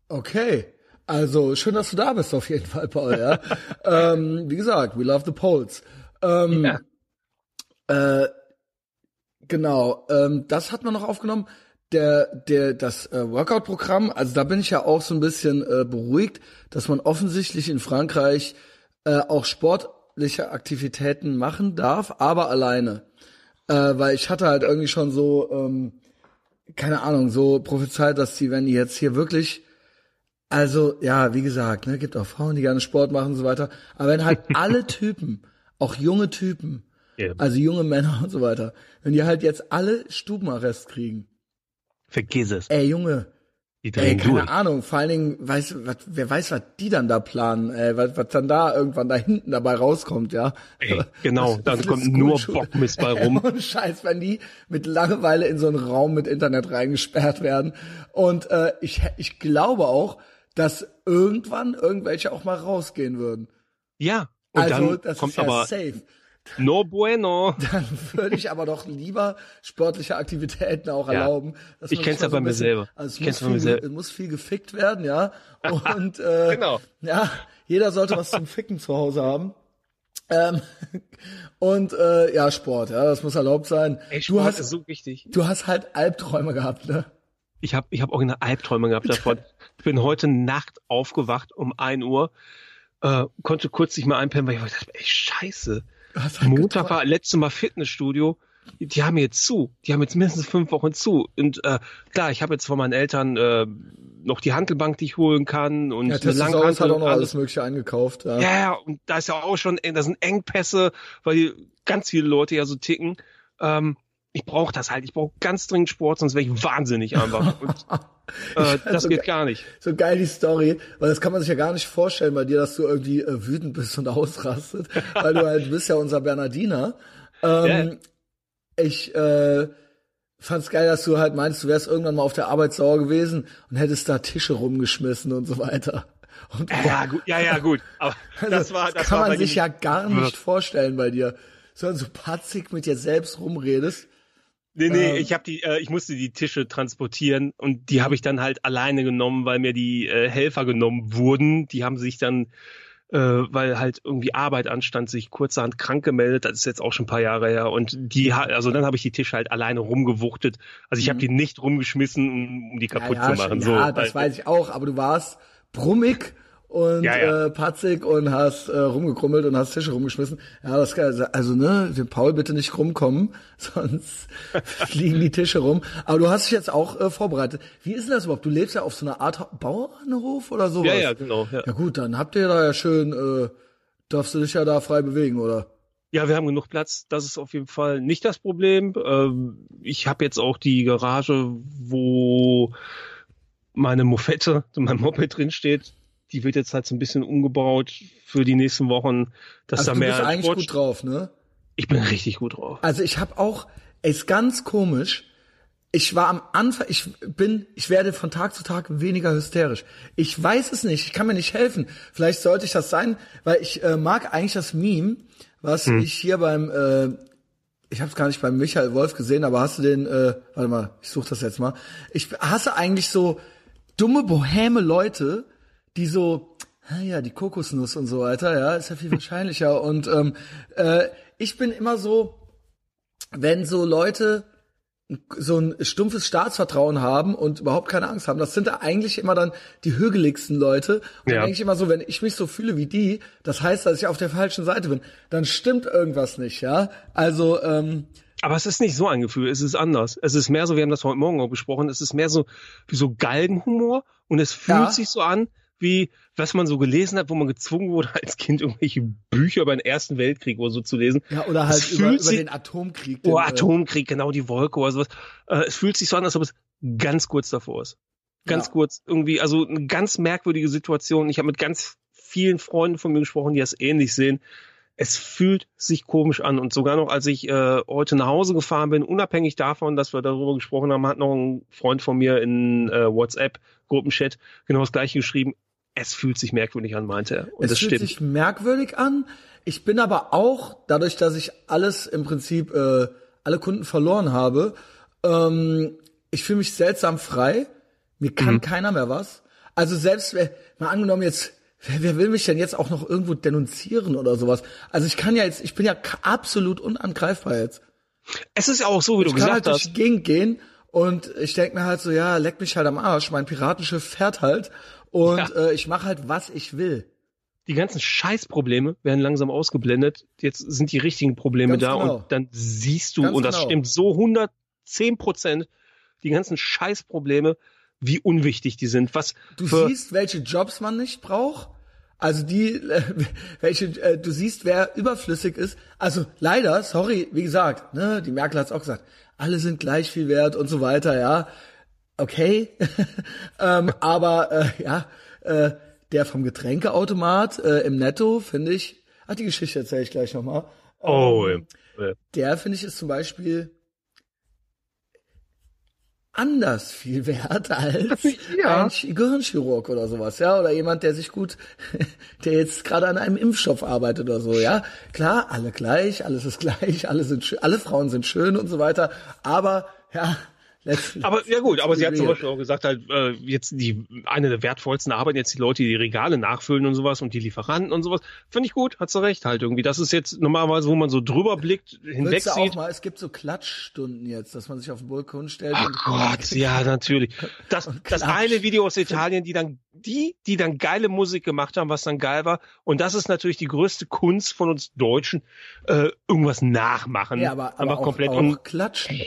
Okay. Also schön, dass du da bist auf jeden Fall, Paul. Ja. ähm, wie gesagt, we love the Poles. Ähm, Ja. äh, genau. Ähm, das hat man noch aufgenommen. Der, der, das äh, Workout-Programm. Also da bin ich ja auch so ein bisschen äh, beruhigt, dass man offensichtlich in Frankreich äh, auch sportliche Aktivitäten machen darf, aber alleine. Äh, weil ich hatte halt irgendwie schon so ähm, keine Ahnung, so prophezeit, dass die, wenn die jetzt hier wirklich, also ja, wie gesagt, ne, gibt auch Frauen, die gerne Sport machen und so weiter, aber wenn halt alle Typen, auch junge Typen, Ja. also junge Männer und so weiter, wenn die halt jetzt alle Stubenarrest kriegen, Vergiss es. ey Junge, Die ey, keine durch. Ahnung, vor allen Dingen, weiß, was, wer weiß, was die dann da planen, ey, was, was dann da irgendwann da hinten dabei rauskommt, ja. Ey, genau, dann Das kommt ist nur. Bockmist bei rum. Und Scheiß, wenn die mit Langeweile in so einen Raum mit Internet reingesperrt werden. Und äh, ich, ich glaube auch, dass irgendwann irgendwelche auch mal rausgehen würden. Ja, und also dann das kommt ist ja aber safe. no bueno. Dann würde ich aber doch lieber sportliche Aktivitäten auch Ja. erlauben. Ich kenn's ja bei mir bisschen- selber. Also es Ich muss von mir viel, selber. es muss viel gefickt werden, ja. Und äh, Genau. ja, jeder sollte was zum Ficken zu Hause haben. Ähm, und äh, ja, Sport, ja, das muss erlaubt sein. Ey, du Sport hast ist so wichtig. Du hast halt Albträume gehabt, ne? Ich habe ich hab auch eine Albträume gehabt davon. Ich bin heute Nacht aufgewacht um 1 Uhr, äh, konnte kurz nicht mehr einpennen, weil ich dachte, ey, scheiße. Montag war letztes Mal Fitnessstudio. Die, die haben jetzt zu. Die haben jetzt mindestens fünf Wochen zu. Und äh, klar, ich habe jetzt von meinen Eltern äh, noch die Handelbank, die ich holen kann und Ja, Langhantel hat auch noch alles alles. Mögliche eingekauft. Ja. Ja, und da ist ja auch schon, da sind Engpässe, weil ganz viele Leute ja so ticken. Ähm, ich brauche das halt. Ich brauche ganz dringend Sport, sonst wäre ich wahnsinnig einfach. Und, äh, das so geht ge- gar nicht. So geil die Story, weil das kann man sich ja gar nicht vorstellen bei dir, dass du irgendwie äh, wütend bist und ausrastet, weil du halt du bist ja unser Bernardiner. Ähm, Ich äh, fand's geil, dass du halt meinst, du wärst irgendwann mal auf der Arbeit sauer gewesen und hättest da Tische rumgeschmissen und so weiter. Und Ja, ja, gut. Ja, ja, gut. Aber das war, das kann war man sich ja gar nicht vorstellen bei dir. Sondern so patzig mit dir selbst rumredest. Nee, nee, Ähm. ich habe die, äh, ich musste die Tische transportieren und die habe ich dann halt alleine genommen, weil mir die äh, Helfer genommen wurden. Die haben sich dann, äh, weil halt irgendwie Arbeit anstand, sich kurzerhand krank gemeldet. Das ist jetzt auch schon ein paar Jahre her. Und die, also dann habe ich die Tische halt alleine rumgewuchtet. Also ich habe die nicht rumgeschmissen, um, um die kaputt Mhm. ja, zu machen. ja, so, das weiß ich auch, aber du warst brummig und Ja, ja. Äh, patzig und hast äh, rumgekrummelt und hast Tische rumgeschmissen. Ja, das kann, also ne, dem Paul bitte nicht rumkommen, sonst fliegen die Tische rum. Aber du hast dich jetzt auch äh, vorbereitet. Wie ist denn das überhaupt? Du lebst ja auf so einer Art Bauernhof oder sowas? Ja, ja, genau. Ja. Ja gut, dann habt ihr da ja schön, äh, darfst du dich ja da frei bewegen, oder? Ja, wir haben genug Platz. Das ist auf jeden Fall nicht das Problem. Ähm, ich habe jetzt auch die Garage, wo meine Mofette, mein Moped drin steht. Die wird jetzt halt so ein bisschen umgebaut für die nächsten Wochen, dass Also da du mehr bist eigentlich Sport- gut drauf, ne? Ich bin richtig gut drauf. Also ich habe auch, ist ganz komisch. Ich war am Anfang, ich bin, ich werde von Tag zu Tag weniger hysterisch. Ich weiß es nicht, ich kann mir nicht helfen. Vielleicht sollte ich das sein, weil ich äh, mag eigentlich das Meme, was ich hier beim, äh, ich habe es gar nicht beim Michael Wolf gesehen, aber hast du den, äh, warte mal, ich suche das jetzt mal. Ich hasse eigentlich so dumme, bohäme Leute, die so, ah ja, die Kokosnuss und so weiter, ja, ist ja viel wahrscheinlicher. und ähm, äh, ich bin immer so, wenn so Leute so ein stumpfes Staatsvertrauen haben und überhaupt keine Angst haben. Das sind da eigentlich immer dann die hügeligsten Leute. Und ja. denke ich immer so, wenn ich mich so fühle wie die, das heißt, dass ich auf der falschen Seite bin. Dann stimmt irgendwas nicht, ja. Also, ähm, aber es ist nicht so ein Gefühl, es ist anders. Es ist mehr so, wir haben das heute Morgen auch besprochen, es ist mehr so wie so Galgenhumor und es fühlt ja. sich so an, wie was man so gelesen hat, wo man gezwungen wurde, als Kind irgendwelche Bücher über den Ersten Weltkrieg oder so zu lesen. Ja, oder halt über, über den Atomkrieg. Den, oh, Atomkrieg, genau, die Wolke oder sowas. Äh, es fühlt sich so an, als ob es ganz kurz davor ist. Ganz ja. kurz, irgendwie, also eine ganz merkwürdige Situation. Ich habe mit ganz vielen Freunden von mir gesprochen, die das ähnlich sehen. Es fühlt sich komisch an. Und sogar noch, als ich äh, heute nach Hause gefahren bin, unabhängig davon, dass wir darüber gesprochen haben, hat noch ein Freund von mir in äh, WhatsApp Gruppenchat genau das gleiche geschrieben es fühlt sich merkwürdig an, meinte er. Und es fühlt stimmt. sich merkwürdig an. Ich bin aber auch, dadurch, dass ich alles im Prinzip, äh, alle Kunden verloren habe, ähm, ich fühle mich seltsam frei. Mir kann mhm. keiner mehr was. Also selbst, mal angenommen jetzt, wer, wer will mich denn jetzt auch noch irgendwo denunzieren oder sowas? Also ich kann ja jetzt, ich bin ja absolut unangreifbar jetzt. Es ist ja auch so, wie ich du gesagt halt hast. Ich kann halt durch die Gegend gehen und ich denke mir halt so, ja, leck mich halt am Arsch. Mein Piratenschiff fährt halt und ja. äh, ich mache halt, was ich will. Die ganzen Scheißprobleme werden langsam ausgeblendet. Jetzt sind die richtigen Probleme Ganz da genau. und dann siehst du, Ganz und das genau. stimmt so 110 Prozent, die ganzen Scheißprobleme, wie unwichtig die sind. Was du siehst, welche Jobs man nicht braucht. Also die, äh, welche, äh, du siehst, wer überflüssig ist. Also leider, sorry, wie gesagt, ne, die Merkel hat es auch gesagt, alle sind gleich viel wert und so weiter, ja okay, ähm, aber äh, ja, äh, der vom Getränkeautomat äh, im Netto finde ich, ach die Geschichte erzähle ich gleich nochmal. Ähm, oh, ja. Der finde ich ist zum Beispiel anders viel wert als ja. ein Gehirnchirurg oder sowas, ja, oder jemand, der sich gut, der jetzt gerade an einem Impfstoff arbeitet oder so, ja. Klar, alle gleich, alles ist gleich, alle sind, alle Frauen sind schön und so weiter, aber ja, aber ja gut, aber sie hat zum Beispiel auch gesagt, halt, äh, jetzt die eine der wertvollsten Arbeiten jetzt die Leute, die die Regale nachfüllen und sowas und die Lieferanten und sowas. Finde ich gut, hat sie recht halt irgendwie. Das ist jetzt normalerweise, wo man so drüber blickt, hinweg sieht. Auch mal, es gibt so Klatschstunden jetzt, dass man sich auf den Balkon stellt. Ach Gott, ja natürlich. Das, das eine Video aus Italien, die dann die, die dann geile Musik gemacht haben, was dann geil war. Und das ist natürlich die größte Kunst von uns Deutschen, äh, irgendwas nachmachen. Ja, aber, aber Einfach auch, komplett auch klatschen.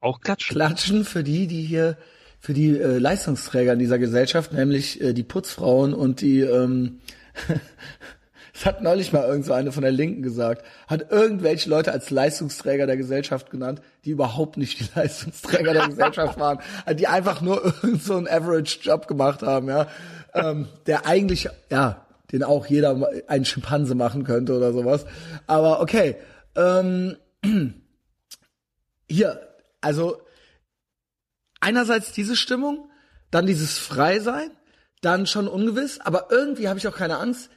Auch klatschen. Klatschen für die, die hier, für die äh, Leistungsträger in dieser Gesellschaft, nämlich äh, die Putzfrauen und die, ähm, das hat neulich mal irgend so eine von der Linken gesagt, hat irgendwelche Leute als Leistungsträger der Gesellschaft genannt, die überhaupt nicht die Leistungsträger der Gesellschaft waren, die einfach nur irgend so einen Average-Job gemacht haben, ja, ähm, der eigentlich, ja, den auch jeder ein Schimpanse machen könnte oder sowas. Aber okay, ähm, hier, also einerseits diese Stimmung, dann dieses Freisein, dann schon ungewiss, aber irgendwie habe ich auch keine Angst.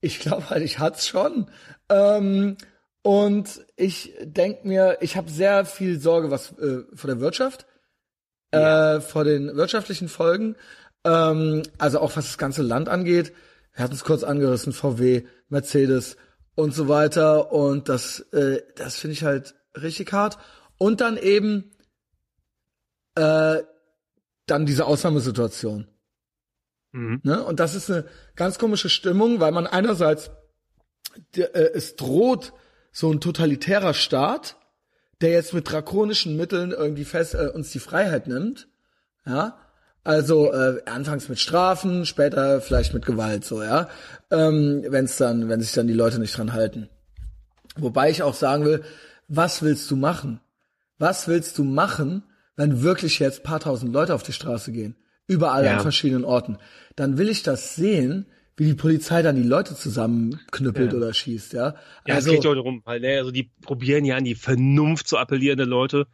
Ich glaube halt, ich hat's schon. Ähm, und ich denk mir, ich habe sehr viel Sorge was äh, vor der Wirtschaft, äh, ja. vor den wirtschaftlichen Folgen, ähm, also auch was das ganze Land angeht. Wir hatten es kurz angerissen, VW, Mercedes und so weiter. Und das, äh, das finde ich halt richtig hart. Und dann eben äh, dann diese Ausnahmesituation. Mhm. Ne? Und das ist eine ganz komische Stimmung, weil man einerseits der, äh, es droht so ein totalitärer Staat, der jetzt mit drakonischen Mitteln irgendwie fest äh, uns die Freiheit nimmt. Ja, also äh, anfangs mit Strafen, später vielleicht mit Gewalt, so ja, ähm, wenn es dann, wenn sich dann die Leute nicht dran halten. Wobei ich auch sagen will, was willst du machen? Was willst du machen, wenn wirklich jetzt paar tausend Leute auf die Straße gehen? Überall ja. an verschiedenen Orten. Dann will ich das sehen, wie die Polizei dann die Leute zusammenknüppelt ja. oder schießt, ja. Ja, also, es geht heute rum, weil, ne, also die probieren ja an die Vernunft zu appellierende Leute.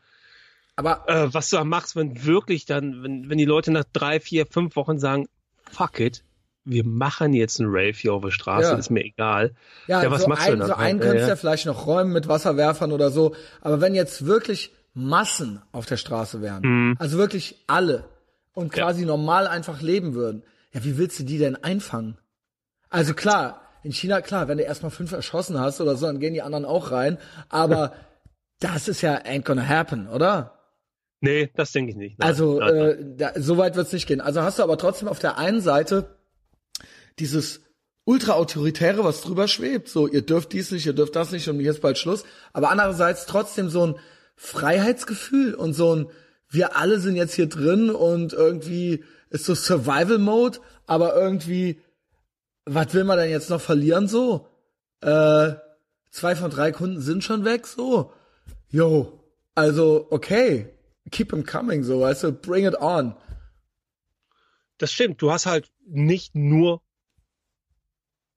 Aber äh, was du da machst, wenn wirklich dann, wenn, wenn die Leute nach drei, vier, fünf Wochen sagen, fuck it, wir machen jetzt einen Rave hier auf der Straße, ja. ist mir egal. Ja, ja was so machst ein, du dann? So einen könntest du ja, vielleicht noch räumen mit Wasserwerfern oder so. Aber wenn jetzt wirklich Massen auf der Straße wären, mhm. also wirklich alle und quasi normal einfach leben würden, ja, wie willst du die denn einfangen? Also klar, in China, klar, wenn du erstmal fünf erschossen hast oder so, dann gehen die anderen auch rein. Aber das ist ja ain't gonna happen, oder? Nee, das denke ich nicht. Nein, Also nein, nein. äh, da, so weit wird's nicht gehen. Also hast du aber trotzdem auf der einen Seite dieses ultra-autoritäre, was drüber schwebt. So, ihr dürft dies nicht, ihr dürft das nicht und ist bald Schluss. Aber andererseits trotzdem so ein Freiheitsgefühl und so ein, wir alle sind jetzt hier drin und irgendwie ist so Survival-Mode, aber irgendwie, was will man denn jetzt noch verlieren so? Äh, zwei von drei Kunden sind schon weg, so. Yo, also, okay, keep them coming, so, weißt du, bring it on. Das stimmt. Du hast halt nicht nur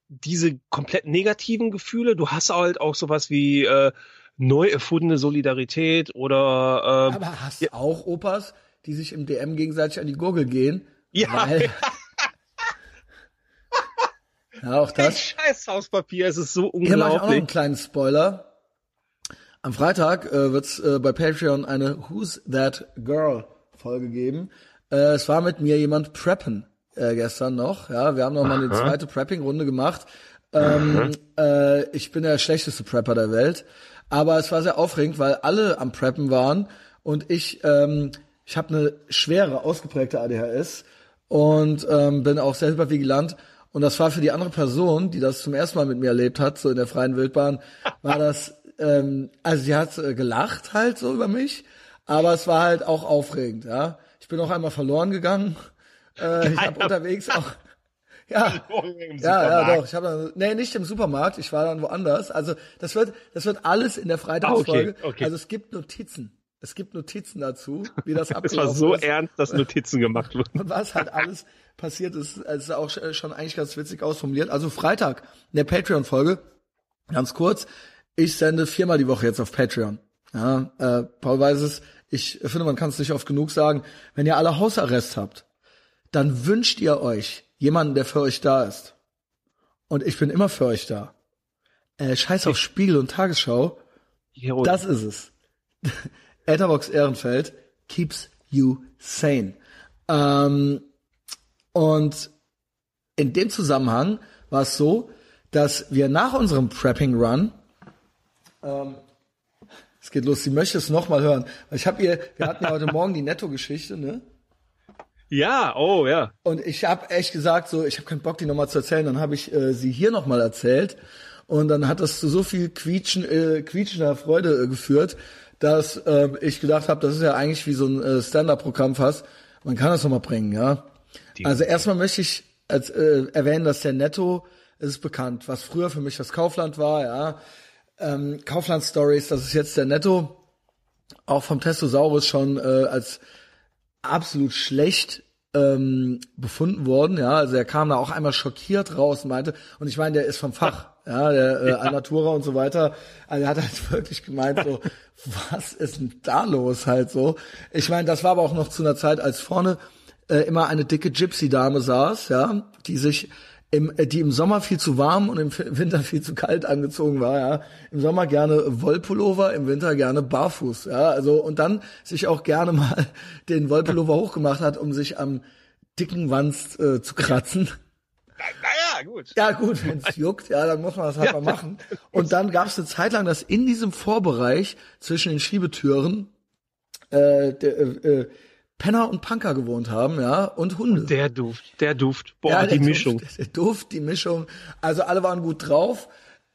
diese komplett negativen Gefühle, du hast halt auch sowas wie äh, neu erfundene Solidarität oder ähm, Aber hast du auch Opas, die sich im DM gegenseitig an die Gurgel gehen? Ja. Weil, ja, auch das scheiß Hauspapier, es ist so Hier mache ich auch noch unglaublich. einen kleinen Spoiler. Am Freitag äh, wird's äh, bei Patreon eine Who's That Girl Folge geben. Äh, es war mit mir jemand preppen äh, gestern noch. Ja, wir haben noch mal eine zweite Prepping-Runde gemacht. Ähm, äh, ich bin der schlechteste Prepper der Welt, aber es war sehr aufregend, weil alle am Preppen waren und ich, ähm, ich habe eine schwere, ausgeprägte ADHS und ähm, bin auch selber vigilant. Und das war für die andere Person, die das zum ersten Mal mit mir erlebt hat, so in der freien Wildbahn, war das, ähm, also sie hat äh, gelacht halt so über mich, aber es war halt auch aufregend, ja. Ich bin auch einmal verloren gegangen. Äh, ich habe unterwegs auch, ja, ja, ja, doch. Ich habe dann, nee, nicht im Supermarkt. Ich war dann woanders. Also das wird, das wird alles in der Freitagsfolge. Ah, okay, okay. Also es gibt Notizen. Es gibt Notizen dazu, wie das Es abgelaufen war so ist ernst, dass Notizen gemacht wurden. und was halt alles passiert ist. Es ist auch schon eigentlich ganz witzig ausformuliert. Also Freitag in der Patreon-Folge, ganz kurz. Ich sende viermal die Woche jetzt auf Patreon. Ja, äh, Paul weiß es. Ich finde, man kann es nicht oft genug sagen. Wenn ihr alle Hausarrest habt, dann wünscht ihr euch jemanden, der für euch da ist. Und ich bin immer für euch da. Äh, scheiß auf Spiegel und Tagesschau. Heroin. Das ist es. Etherbox Ehrenfeld keeps you sane. Ähm, und in dem Zusammenhang war es so, dass wir nach unserem Prepping Run, ähm, es geht los, sie möchte es nochmal hören. Ich habe ihr, wir hatten ja heute Morgen die Netto-Geschichte, ne? Ja, oh ja. Und ich habe echt gesagt, so, ich habe keinen Bock, die nochmal zu erzählen. Dann habe ich äh, sie hier nochmal erzählt. Und dann hat das zu so viel Quietschen, äh, quietschender Freude äh, geführt, dass äh, ich gedacht habe, das ist ja eigentlich wie so ein äh, Stand-up-Programm fast. Man kann das nochmal bringen, ja. Also erstmal möchte ich als, äh, erwähnen, dass der Netto es ist bekannt, was früher für mich das Kaufland war, ja. Ähm, Kaufland Stories, das ist jetzt der Netto, auch vom Testosaurus schon äh, als absolut schlecht ähm, befunden worden, ja, also er kam da auch einmal schockiert raus und meinte, und ich meine, der ist vom Fach, ja, der äh, Alnatura und so weiter, also er hat halt wirklich gemeint so, was ist denn da los halt so? Ich meine, das war aber auch noch zu einer Zeit, als vorne äh, immer eine dicke Gypsy-Dame saß, ja, die sich im, äh, die im Sommer viel zu warm und im Winter viel zu kalt angezogen war, ja. Im Sommer gerne Wollpullover, im Winter gerne barfuß, ja. Also, und dann sich auch gerne mal den Wollpullover hochgemacht hat, um sich am dicken Wanst äh, zu kratzen. Naja, gut. Ja gut, wenn es juckt, ja, dann muss man das halt mal machen. Und dann gab es eine Zeit lang, dass in diesem Vorbereich zwischen den Schiebetüren äh, der, äh, äh, Penner und Punker gewohnt haben, ja, und Hunde. Der Duft, der Duft. Boah, Ja, die der Mischung. Duft, der Duft, die Mischung. Also alle waren gut drauf.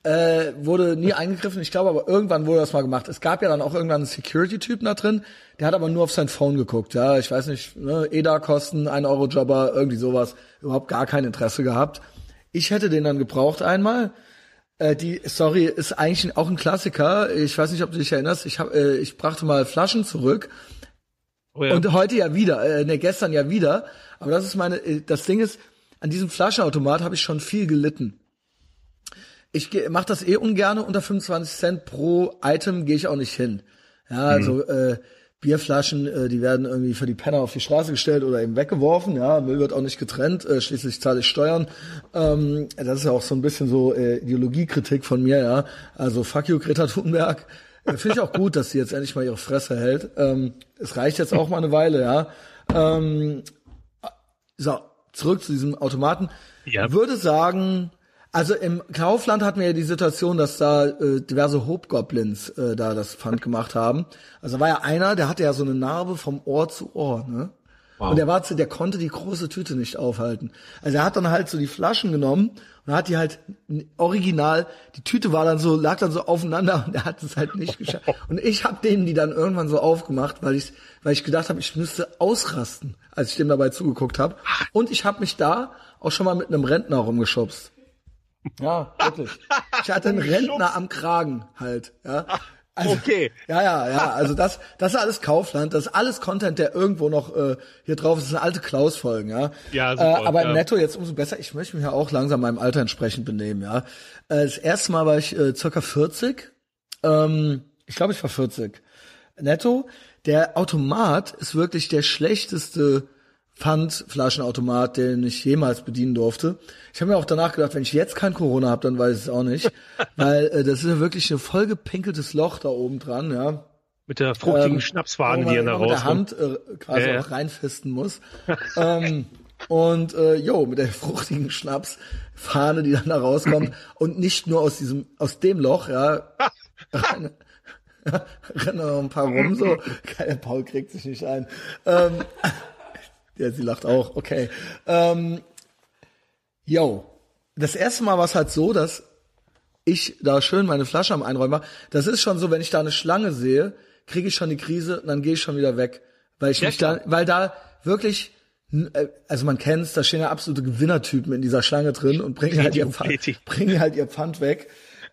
Äh, wurde nie eingegriffen. Ich glaube aber irgendwann wurde das mal gemacht. Es gab ja dann auch irgendwann einen Security-Typen da drin. Der hat aber nur auf sein Phone geguckt. Ja, ich weiß nicht, ne, EDA-Kosten, ein Euro Jobber, irgendwie sowas. Überhaupt gar kein Interesse gehabt. Ich hätte den dann gebraucht einmal. Äh, die Story ist eigentlich auch ein Klassiker. Ich weiß nicht, ob du dich erinnerst. Ich hab, äh, ich brachte mal Flaschen zurück. Oh ja. Und heute ja wieder, äh, ne, gestern ja wieder. Aber das ist meine, äh, das Ding ist, an diesem Flaschenautomat habe ich schon viel gelitten. Ich mache das eh ungerne unter 25 Cent pro Item gehe ich auch nicht hin. Ja, also äh, Bierflaschen, äh, die werden irgendwie für die Penner auf die Straße gestellt oder eben weggeworfen. Ja, Müll wird auch nicht getrennt. Äh, schließlich zahle ich Steuern. Ähm, das ist ja auch so ein bisschen so äh, Ideologiekritik von mir. Ja, also fuck you Greta Thunberg. Äh, Finde ich auch gut, dass sie jetzt endlich mal ihre Fresse hält. Ähm, es reicht jetzt auch mal eine Weile. Ja. Ähm, so, zurück zu diesem Automaten. Ja. Würde sagen, also im Kaufland hatten wir ja die Situation, dass da äh, diverse Hobgoblins äh, da das Pfand gemacht haben. Also war ja einer, der hatte ja so eine Narbe vom Ohr zu Ohr, ne? Und der war zu, der konnte die große Tüte nicht aufhalten. Also er hat dann halt so die Flaschen genommen und hat die halt original, die Tüte war dann so, lag dann so aufeinander und er hat es halt nicht geschafft. Und ich habe denen die dann irgendwann so aufgemacht, weil ich, weil ich gedacht habe, ich müsste ausrasten, als ich dem dabei zugeguckt habe. Und ich habe mich da auch schon mal mit einem Rentner rumgeschubst. Ja, wirklich. Ich hatte einen Rentner am Kragen halt, ja. Also, Okay. Ja, ja, ja. Also das, das ist alles Kaufland. Das ist alles Content, der irgendwo noch äh, hier drauf ist. Das sind alte Klaus-Folgen, ja. Ja, super, äh, aber im ja. Netto jetzt umso besser. Ich möchte mich ja auch langsam meinem Alter entsprechend benehmen, ja. Äh, das erste Mal war ich äh, circa 40. Ähm, ich glaube, ich war 40. Netto. Der Automat ist wirklich der schlechteste Pfandflaschenautomat, den ich jemals bedienen durfte. Ich habe mir auch danach gedacht, wenn ich jetzt kein Corona habe, dann weiß ich es auch nicht, weil äh, das ist ja wirklich ein vollgepinkeltes Loch da oben dran, ja. Mit der fruchtigen Ähm, Schnapsfahne, die er da immer mit der rauskommt. Hand äh, quasi Ja, ja. auch reinfisten muss. ähm, und äh, jo, mit der fruchtigen Schnapsfahne, die dann da rauskommt und nicht nur aus diesem, aus dem Loch, ja, rein, rennen noch ein paar rum so. Paul kriegt sich nicht ein. Ähm, ja, sie lacht auch, okay. Ähm, yo, das erste Mal war es halt so, dass ich da schön meine Flasche am Einräumen war. Das ist schon so, wenn ich da eine Schlange sehe, kriege ich schon die Krise und dann gehe ich schon wieder weg. Weil ich mich da, weil da wirklich, äh, also man kennt's, da stehen ja absolute Gewinnertypen in dieser Schlange drin und bringen halt ihr Pfand, bringen halt ihr Pfand weg.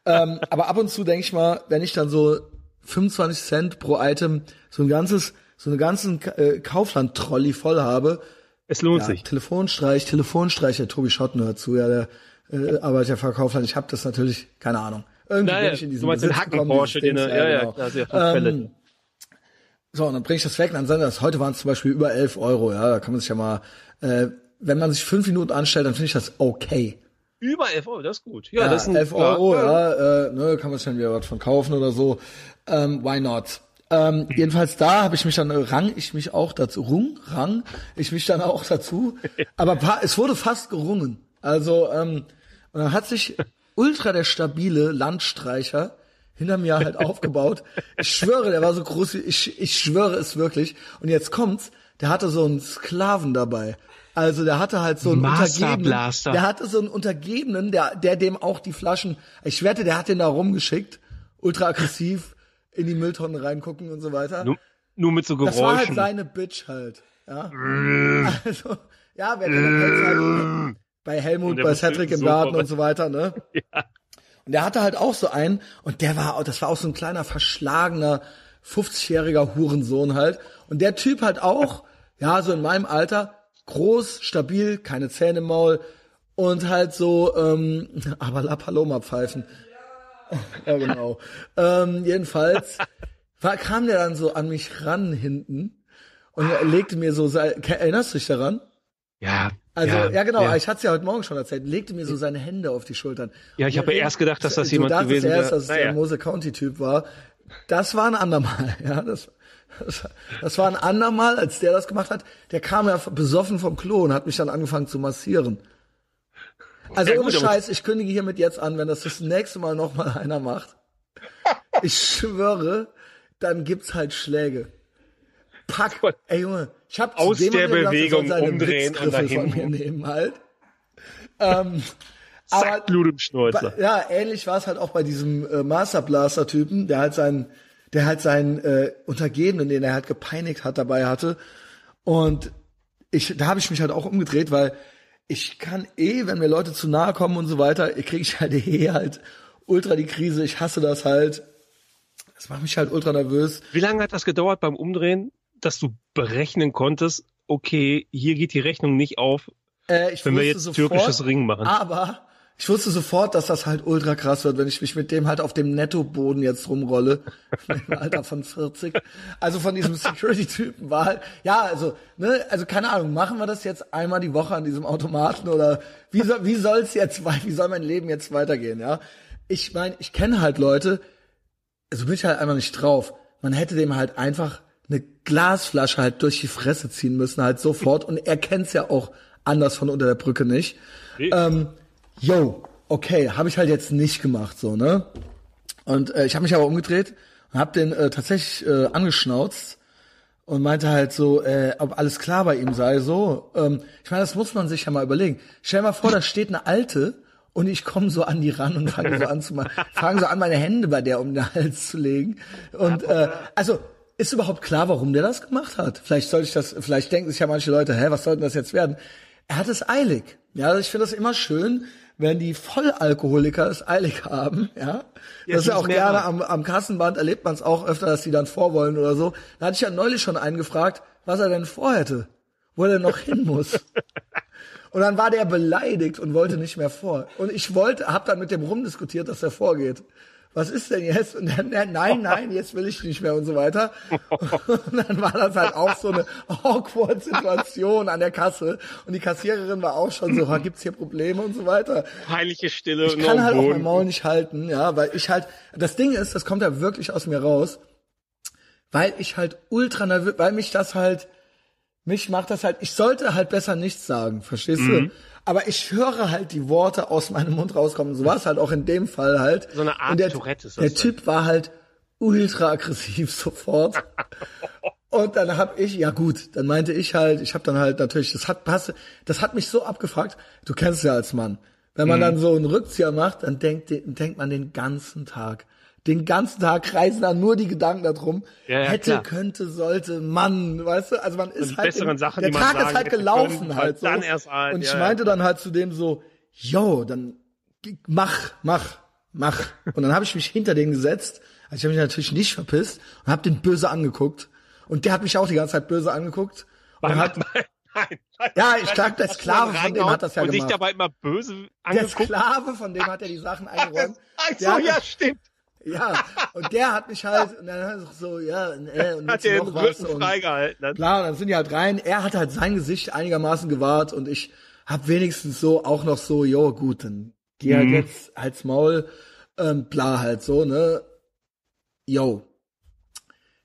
ähm, aber ab und zu denke ich mal, wenn ich dann so 25 Cent pro Item so ein ganzes, so eine ganzen äh, Kaufland-Trolley voll habe, Es lohnt ja, sich. Telefonstreich, Telefonstreich, der Tobi Schotten hört zu, ja, der äh, arbeitet ja für Kaufland. Ich habe das natürlich, keine Ahnung. Irgendwie Naja, bin ich in diesen du meinst den Besitz gekommen, Hacken-Porsche, dieses den ja, ja, genau. klar, sehr von Fälle. So, und dann bringe ich das weg, und dann sind das, heute waren es zum Beispiel über 11 Euro, ja, da kann man sich ja mal, äh, wenn man sich fünf Minuten anstellt, dann finde ich das okay. Über 11 Euro, das ist gut. Ja, Ja, das ist ein, 11 Euro, ja, äh, ne, kann man sich dann wieder was von kaufen oder so. Ähm, why not? Ähm, jedenfalls da habe ich mich dann, äh, rang ich mich auch dazu, rung, rang ich mich dann auch dazu. Aber es wurde fast gerungen. Also, ähm, und dann hat sich ultra der stabile Landstreicher hinter mir halt aufgebaut. Ich schwöre, der war so groß wie, ich, ich schwöre es wirklich. Und jetzt kommt's, der hatte so einen Sklaven dabei. Also der hatte halt so einen Untergebenen. Der hatte so einen Untergebenen, der, der dem auch die Flaschen, ich wette, der hat den da rumgeschickt, ultra aggressiv in die Mülltonnen reingucken und so weiter. nur, nur mit so das war halt Geräuschen. seine Bitch halt. Ja. also, ja, wer kennt halt bei Helmut, bei Cedric im Garten und so weiter, ne? Und der hatte halt auch so einen, und der war, auch- das war auch so ein kleiner, verschlagener, 50-jähriger Hurensohn halt. Und der Typ halt auch, ja, so in meinem Alter, groß, stabil, keine Zähne im Maul und halt so, ähm, aber La Paloma pfeifen. ja, genau. ähm, jedenfalls war, kam der dann so an mich ran hinten und legte mir so, erinnerst du dich daran? ja, Also, ja, genau, Ja, ich hatte es ja heute Morgen schon erzählt, legte mir so seine Hände auf die Schultern. Ja, ich habe ja erst gedacht, dass das du jemand gewesen erst, wäre. dass es der. Mose County-Typ war. Das war ein andermal, ja, das, das, das war ein andermal, als der das gemacht hat. Der kam ja besoffen vom Klo und hat mich dann angefangen zu massieren. Also Ja, ohne gut, Scheiß, ich kündige hiermit jetzt an, wenn das das nächste Mal noch mal einer macht. Ich schwöre, dann gibt's halt Schläge. Pack, ey Junge, ich hab Aus der er Bewegung seine umdrehen und Witzgriffel von mir nehmen halt. Ähm, aber Blut im Schnäuzer. Ja, ähnlich war es halt auch bei diesem äh, Master Blaster Typen, der halt seinen, der halt seinen äh, Untergebenen, den er halt gepeinigt hat, dabei hatte. Und ich, da habe ich mich halt auch umgedreht, weil ich kann eh, wenn mir Leute zu nahe kommen und so weiter, kriege ich halt eh halt ultra die Krise. Ich hasse das halt. Das macht mich halt ultra nervös. Wie lange hat das gedauert beim Umdrehen, dass du berechnen konntest, okay, hier geht die Rechnung nicht auf, Äh, ich wenn wir jetzt türkisches Ring machen? Aber ich wusste sofort, dass das halt ultra krass wird, wenn ich mich mit dem halt auf dem Nettoboden jetzt rumrolle. Im Alter von 40. Also von diesem Security-Typen war halt, ja, also, ne, also keine Ahnung, machen wir das jetzt einmal die Woche an diesem Automaten oder wie soll, wie soll's jetzt, wie soll mein Leben jetzt weitergehen, ja? Ich meine, ich kenne halt Leute, also bin ich halt einfach nicht drauf. Man hätte dem halt einfach eine Glasflasche halt durch die Fresse ziehen müssen, halt sofort. Und er kennt's ja auch anders von unter der Brücke nicht. Ähm, yo, okay, habe ich halt jetzt nicht gemacht, so, ne? Und äh, ich habe mich aber umgedreht und habe den äh, tatsächlich äh, angeschnauzt und meinte halt so, äh, ob alles klar bei ihm sei, so. Ähm, ich meine, das muss man sich ja mal überlegen. Stell dir mal vor, da steht eine Alte und ich komme so an die ran und fange so an zu machen, fange so an, meine Hände bei der um den Hals zu legen. Und äh, also ist überhaupt klar, warum der das gemacht hat? Vielleicht sollte ich das, vielleicht denken sich ja manche Leute, hä, was soll denn das jetzt werden? Er hat es eilig. Ja, also ich finde das immer schön, wenn die Vollalkoholiker es eilig haben, ja. Ja, das ist ja auch gerne am, am Kassenband erlebt man es auch öfter, dass die dann vorwollen oder so. Da hatte ich ja neulich schon einen gefragt, was er denn vorhätte, wo er denn noch hin muss. Und dann war der beleidigt und wollte nicht mehr vor. Und ich wollte, hab dann mit dem rumdiskutiert, dass er vorgeht. Was ist denn jetzt? Und dann, nein, nein, jetzt will ich nicht mehr und so weiter. Und dann war das halt auch so eine awkward Situation an der Kasse. Und die Kassiererin war auch schon so, "Ha, gibt's hier Probleme und so weiter. Peinliche Stille Ich kann halt auch mein. Maul nicht halten, ja, weil ich halt, das Ding ist, das kommt ja wirklich aus mir raus, weil ich halt ultra nervös, weil mich das halt, mich macht das halt, ich sollte halt besser nichts sagen, verstehst Mhm. du? Aber ich höre halt die Worte aus meinem Mund rauskommen. So war es halt auch in dem Fall halt. So eine Art Und der, Tourette ist das Der. Typ war halt ultra aggressiv sofort. Und dann hab ich, ja gut, dann meinte ich halt, ich hab dann halt natürlich, das hat, das, das hat mich so abgefragt, du kennst es ja als Mann. Wenn Mhm. man dann so einen Rückzieher macht, dann denkt, denkt man den ganzen Tag. Den ganzen Tag kreisen dann nur die Gedanken darum. Ja, ja, hätte, klar. könnte, sollte, Mann, weißt du? Also man ist die halt, im, Sachen, der Tag sagen ist halt gelaufen können, halt so. dann erst ein, Und ich ja, meinte dann halt zu dem so, yo, dann mach, mach, mach. Und dann habe ich mich hinter den gesetzt. Also ich habe mich natürlich nicht verpisst und habe den böse angeguckt. Und der hat mich auch die ganze Zeit böse angeguckt. Und hat, nein, nein, nein. Ja, ich sag, der Sklave von dem hat das ja und gemacht. sich dabei immer böse der angeguckt. Sklave, von dem hat er die Sachen eingeräumt. Ach Der so, ja, stimmt. Ja, und der hat mich halt, und dann hat er so, ja, äh, und Hat er den. Rücken Und, freigehalten. Dann. Klar, dann sind die halt rein. Er hat halt sein Gesicht einigermaßen gewahrt und ich hab wenigstens so auch noch so, jo, gut, dann geh halt Mhm. jetzt halt's Maul, ähm, bla halt so, ne? Jo.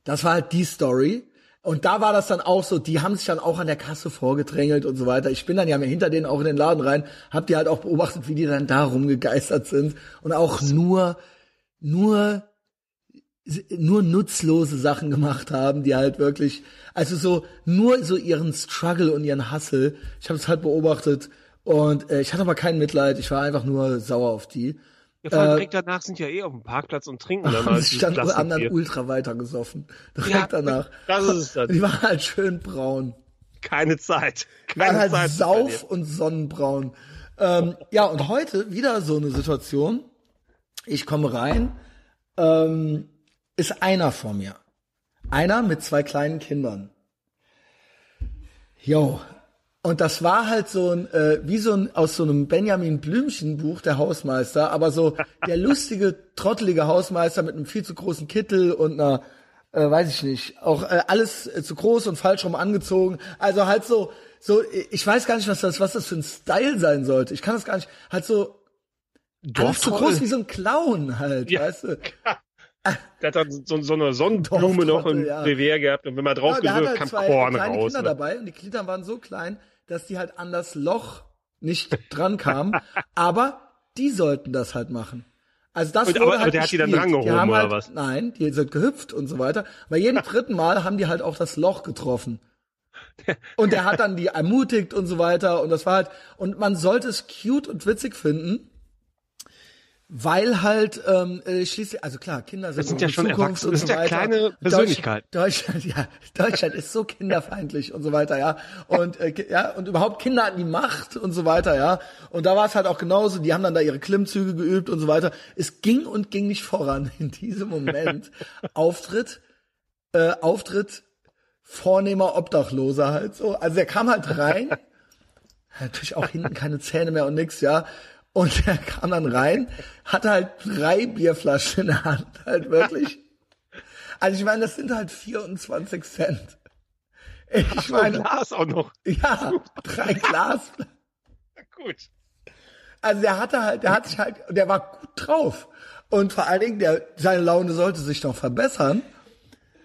Das war halt die Story. Und da war das dann auch so, die haben sich dann auch an der Kasse vorgedrängelt und so weiter. Ich bin dann ja hinter denen auch in den Laden rein, hab die halt auch beobachtet, wie die dann da rumgegeistert sind und auch nur, nur nur nutzlose Sachen gemacht haben, die halt wirklich, also so nur so ihren Struggle und ihren Hassel. Ich habe es halt beobachtet und äh, ich hatte aber kein Mitleid. Ich war einfach nur sauer auf die. Ja, vor allem Äh, direkt danach sind ja eh auf dem Parkplatz und trinken dann halt haben dann Plastikbier. ultra weiter gesoffen. Direkt Ja, danach. Das ist es dann. Die waren halt schön braun. Keine Zeit. Die waren Keine halt Zeit. sauf und sonnenbraun. Ähm, ja, und heute wieder so eine Situation. Ich komme rein, ähm, ist einer vor mir. Einer mit zwei kleinen Kindern. Jo. Und das war halt so ein, äh, wie so ein, aus so einem Benjamin Blümchen Buch, der Hausmeister, aber so der lustige, trottelige Hausmeister mit einem viel zu großen Kittel und einer, äh, weiß ich nicht, auch äh, alles äh, zu groß und falsch rum angezogen. Also halt so, so, ich weiß gar nicht, was das, was das für ein Style sein sollte. Ich kann das gar nicht, halt so, alles zu groß wie so ein Clown halt, Ja. weißt du. Der hat dann so, so eine Sonnenblume noch im ja. Revier gehabt und wenn man drauf Ja, halt kam zwei Korn kleine raus. Kinder ne? dabei und die Glieder waren so klein, dass die halt an das Loch nicht dran kamen. aber die sollten das halt machen. Also das Und- wurde aber- aber halt der hat die dann drangehoben, die haben oder halt, was? Nein, die sind gehüpft und so weiter. Bei jedem dritten Mal haben die halt auch das Loch getroffen. Und der hat dann die ermutigt und so weiter. Und das war halt, und man sollte es cute und witzig finden, weil halt ähm, äh, schließlich, also klar, Kinder sind, sind ja schon Zukunft Erwachsene. und Das so sind ja weiter. kleine Persönlichkeiten. Deutschland, ja, Deutschland ist so kinderfeindlich und so weiter, ja. Und äh, ja, und überhaupt Kinder hatten die Macht und so weiter, ja. Und da war es halt auch genauso, die haben dann da ihre Klimmzüge geübt und so weiter. Es ging und ging nicht voran. In diesem Moment Auftritt, äh, Auftritt vornehmer Obdachloser halt so. Also der kam halt rein, natürlich auch hinten keine Zähne mehr und nix, ja. Und er kam dann rein, hatte halt drei Bierflaschen in der Hand, halt wirklich. Also ich meine, das sind halt 24 Cent. Ich Mein meine, Glas auch noch. ja, drei Glas. Gut. Also der hatte halt, der hat sich halt, der war gut drauf. Und vor allen Dingen, der, seine Laune sollte sich noch verbessern.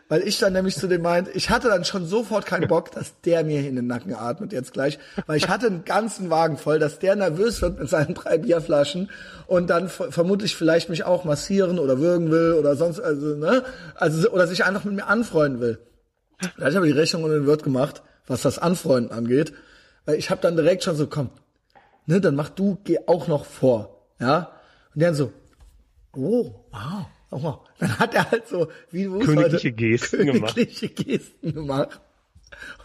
Weil ich dann nämlich zu dem meint, ich hatte dann schon sofort keinen Bock, dass der mir in den Nacken atmet jetzt gleich, weil ich hatte einen ganzen Wagen voll, dass der nervös wird mit seinen drei Bierflaschen und dann vermutlich vielleicht mich auch massieren oder würgen will oder sonst, also, ne, also, oder sich einfach mit mir anfreunden will. Da habe ich die Rechnung und den Wirt gemacht, was das Anfreunden angeht, weil ich habe dann direkt schon so, komm, ne, dann mach du, geh auch noch vor, ja, und dann so, oh, wow, Oh, dann hat er halt so, wie du königliche heute, Gesten königliche gemacht. Gesten gemacht.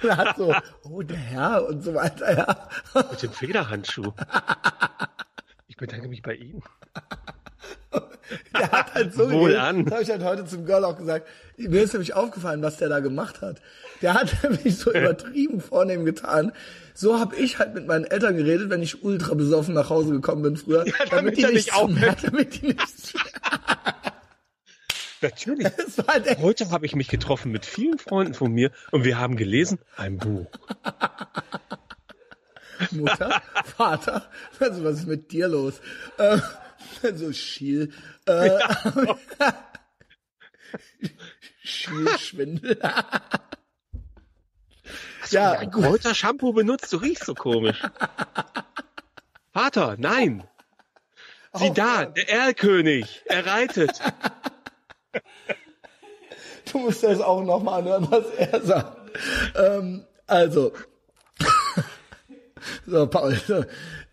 Und er hat so, oh, der Herr und so weiter, ja. Mit dem Federhandschuh. Ich bedanke mich bei Ihnen. Der hat halt so Wohl an. Das habe ich halt heute zum Girl auch gesagt. Mir ist nämlich aufgefallen, was der da gemacht hat. Der hat nämlich so übertrieben vornehm getan. So habe ich halt mit meinen Eltern geredet, wenn ich ultra besoffen nach Hause gekommen bin früher. Ja, damit, damit die nicht aufhört. Damit die nicht Natürlich. Heute habe ich mich getroffen mit vielen Freunden von mir und wir haben gelesen ein Buch. Mutter, Vater, also was ist mit dir los? Äh, so Schiel. Äh, ja. Schielschwindel. Hast ja, ein Kräuter-Shampoo benutzt? Du riechst so komisch. Vater, nein. Sieh oh, da, der Erlkönig. Er reitet. Du musst das auch nochmal anhören, was er sagt. Ähm, also, so, Paul,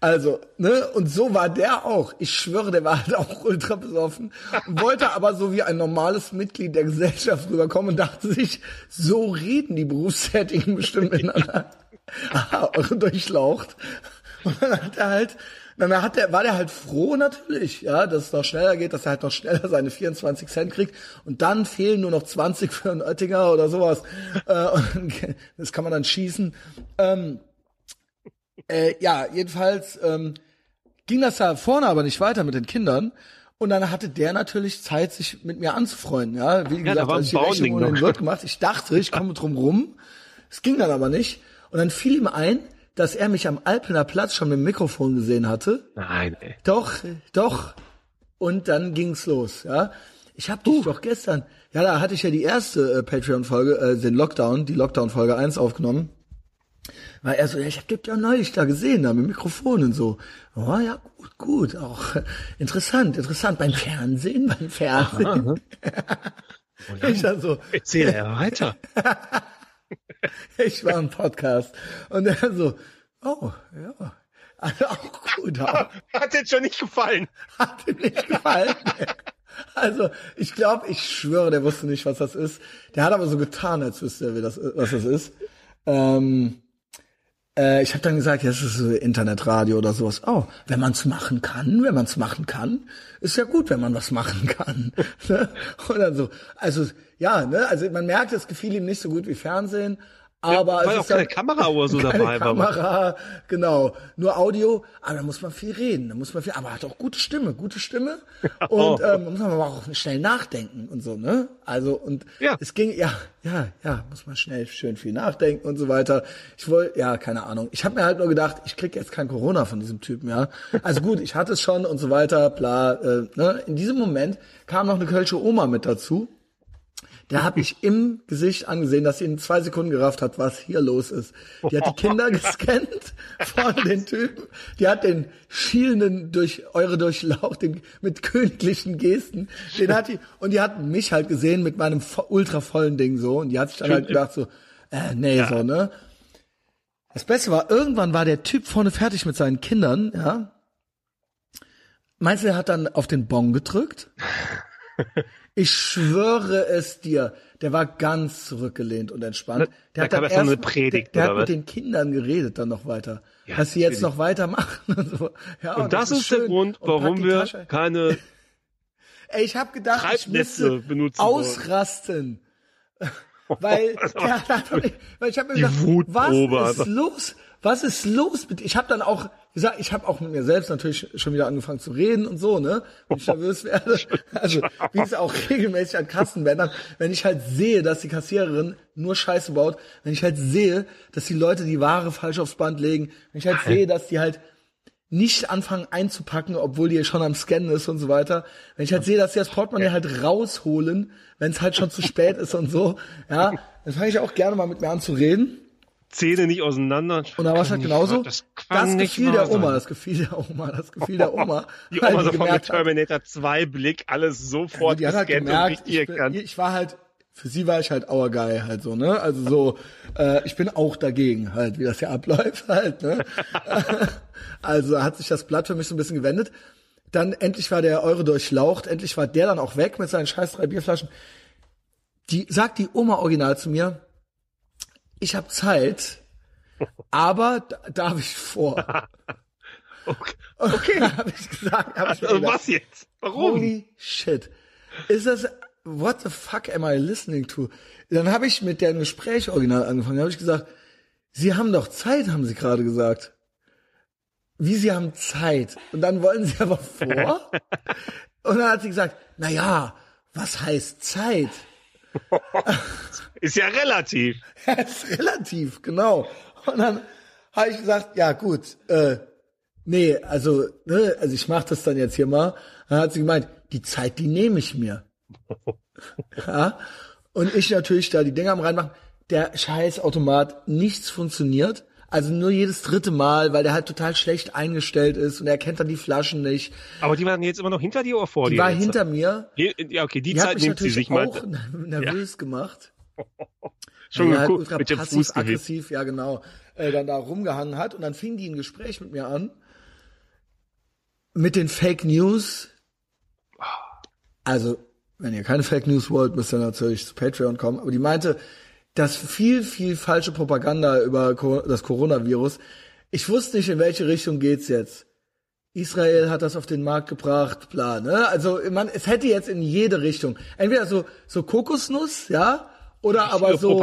also, ne, und so war der auch. Ich schwöre, der war halt auch ultra besoffen, wollte aber so wie ein normales Mitglied der Gesellschaft rüberkommen und dachte sich, so reden die Berufstätigen bestimmt miteinander. Aha, durchlaucht. Und dann hat er halt dann hat der, war der halt froh natürlich, ja, dass es noch schneller geht, dass er halt noch schneller seine 24 Cent kriegt. Und dann fehlen nur noch 20 für einen Oettinger oder sowas. äh, und das kann man dann schießen. Ähm, äh, ja, jedenfalls ähm, ging das da vorne aber nicht weiter mit den Kindern. Und dann hatte der natürlich Zeit, sich mit mir anzufreunden. Ja, wie gesagt, ja, als ich die Rechnung ohne den Wirt gemacht. Ich dachte, ich komme drum rum. Es ging dann aber nicht. Und dann fiel ihm ein, dass er mich am Alpener Platz schon mit dem Mikrofon gesehen hatte. Nein, ey. Doch, doch. Und dann ging's los, ja. Ich hab dich uh. doch gestern, ja, da hatte ich ja die erste äh, Patreon-Folge, äh, den Lockdown, die Lockdown-Folge 1 aufgenommen. Weil er so, ja, ich hab dich ja neulich da gesehen, da mit Mikrofon und so. Oh ja, gut, gut, auch interessant, interessant. Beim Fernsehen, beim Fernsehen. Aha, aha. ich dann so. Erzähl er weiter. ich war im Podcast. Und er so, oh, ja. Also auch gut. Auch. Hat jetzt schon nicht gefallen. Hat ihm nicht gefallen. Also, ich glaube, ich schwöre, der wusste nicht, was das ist. Der hat aber so getan, als wüsste er, wie das, was das ist. Ähm, äh, ich habe dann gesagt, ja, das ist Internetradio oder sowas. Oh, wenn man's machen kann, wenn man's machen kann, ist ja gut, wenn man was machen kann. Ne? Dann so, also ja, ne, also man merkt, es gefiel ihm nicht so gut wie Fernsehen, aber ja, weil auch keine dann, Kamera oder so keine dabei Kamera, war. Genau. Nur Audio, aber da muss man viel reden, da muss man viel, aber hat auch gute Stimme, gute Stimme. Und ähm, muss man aber auch schnell nachdenken und so, ne? Also und ja. es ging, ja, ja, ja, muss man schnell schön viel nachdenken und so weiter. Ich wollte, ja, keine Ahnung. Ich habe mir halt nur gedacht, ich krieg jetzt kein Corona von diesem Typen, ja. Also gut, ich hatte es schon und so weiter, bla. Äh, ne? In diesem Moment kam noch eine kölsche Oma mit dazu der hat mich im Gesicht angesehen, dass sie in zwei Sekunden gerafft hat, was hier los ist. Die hat die Kinder gescannt von den Typen. Die hat den schielenden durch eure Durchlaucht den, mit königlichen Gesten. Den hat die, und die hat mich halt gesehen mit meinem ultra vollen Ding so. Und die hat sich dann halt gedacht so, äh, nee, ja. so, ne? Das Beste war, irgendwann war der Typ vorne fertig mit seinen Kindern, ja. Meinst du, er hat dann auf den Bon gedrückt? Ich schwöre es dir, der war ganz zurückgelehnt und entspannt. Der da hat dann erst, Predigt, der, der hat mit den Kindern geredet dann noch weiter. Ja, dass sie jetzt noch weitermachen und so. Ja, und, und das, das, ist der Grund, warum wir Tasche. keine Ey, ich habe gedacht, ich müsste ausrasten. weil, der, weil ich habe mir gedacht, was ist los? Was ist los mit Ich habe dann auch gesagt, ich habe auch mit mir selbst natürlich schon wieder angefangen zu reden und so, ne? Wenn ich nervös werde. Also, wie es auch regelmäßig an Kassenbändern, wenn ich halt sehe, dass die Kassiererin nur Scheiße baut, wenn ich halt sehe, dass die Leute die Ware falsch aufs Band legen, wenn ich halt sehe, dass die halt nicht anfangen einzupacken, obwohl die schon am Scannen ist und so weiter. Wenn ich halt sehe, dass sie das Portemonnaie halt rausholen, wenn es halt schon zu spät ist und so, ja, dann fange ich auch gerne mal mit mir an zu reden. Zähne nicht auseinander. Und da war es halt genauso. Das, das gefiel der Oma, das gefiel der Oma, das gefiel der Oma. Die Oma so vom Terminator 2 Blick, alles sofort ja, die hat halt gemerkt, ich, bin, ich war halt, für sie war ich halt our guy halt so, ne? Also so, äh, ich bin auch dagegen halt, wie das ja abläuft halt, ne? also hat sich das Blatt für mich so ein bisschen gewendet. Dann endlich war der Euro durchlaucht, endlich war der dann auch weg mit seinen scheiß drei Bierflaschen. Die sagt die Oma original zu mir, ich habe Zeit, aber darf ich vor. Okay, okay. habe ich gesagt. Hab ich also was jetzt? Warum? Holy shit. Ist das, what the fuck am I listening to? Dann habe ich mit deren Gespräch original angefangen. Da habe ich gesagt, Sie haben doch Zeit, haben Sie gerade gesagt. Wie Sie haben Zeit. Und dann wollen Sie aber vor. Und dann hat sie gesagt, na ja, was heißt Zeit? ist ja relativ. Ja, ist relativ, genau. Und dann habe ich gesagt, ja gut, äh, nee, also, ne, also ich mache das dann jetzt hier mal. Dann hat sie gemeint, die Zeit, die nehme ich mir. ja. Und ich natürlich da die Dinger am reinmachen. Der scheiß Automat, nichts funktioniert. Also nur jedes dritte Mal, weil der halt total schlecht eingestellt ist und er kennt dann die Flaschen nicht. Aber die waren jetzt immer noch hinter dir oder vor die dir? Die war jetzt? hinter mir. Ja, okay, die, Die Zeit hat mich nimmt sie natürlich sich mal. auch nervös gemacht. Schon er halt geguckt, ultra mit dem passiv Fuß aggressiv, ja genau, äh, dann da rumgehangen hat und dann fing die ein Gespräch mit mir an mit den Fake News. Also, wenn ihr keine Fake News wollt, müsst ihr natürlich zu Patreon kommen. Aber die meinte, dass viel, viel falsche Propaganda über das Coronavirus. Ich wusste nicht, in welche Richtung geht's jetzt. Israel hat das auf den Markt gebracht, bla, ne? Also, man, es hätte jetzt in jede Richtung. Entweder so, so Kokosnuss, ja, oder Richtige aber so,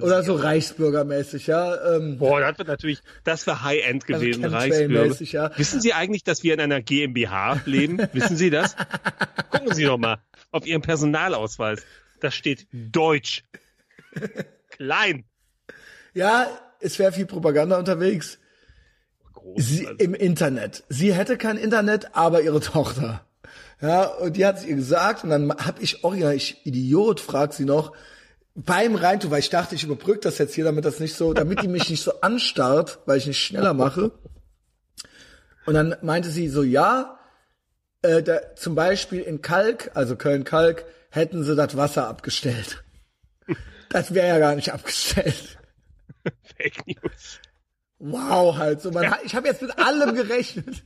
oder so Reichsbürgermäßig, ja. Ähm, Boah, das wird natürlich, das wäre High-End Also gewesen, Chemtrail-mäßig, ja. Wissen Sie eigentlich, dass wir in einer GmbH leben? Wissen Sie das? Gucken Sie doch mal auf Ihren Personalausweis. Da steht Deutsch. Klein. ja, es wäre viel Propaganda unterwegs. Groß. Sie, also. Im Internet. Sie hätte kein Internet, aber ihre Tochter. Ja, und die hat es ihr gesagt und dann hab ich, oh ja, ich Idiot, frag sie noch, beim Reintun, weil ich dachte, ich überbrück das jetzt hier, damit das nicht so, damit die mich nicht so anstarrt, weil ich nicht schneller mache. Und dann meinte sie so, ja, äh, da, zum Beispiel in Kalk, also Köln-Kalk, hätten sie das Wasser abgestellt. Das wäre ja gar nicht abgestellt. Fake News. Wow, halt so. Man, hat- ich habe jetzt mit allem gerechnet.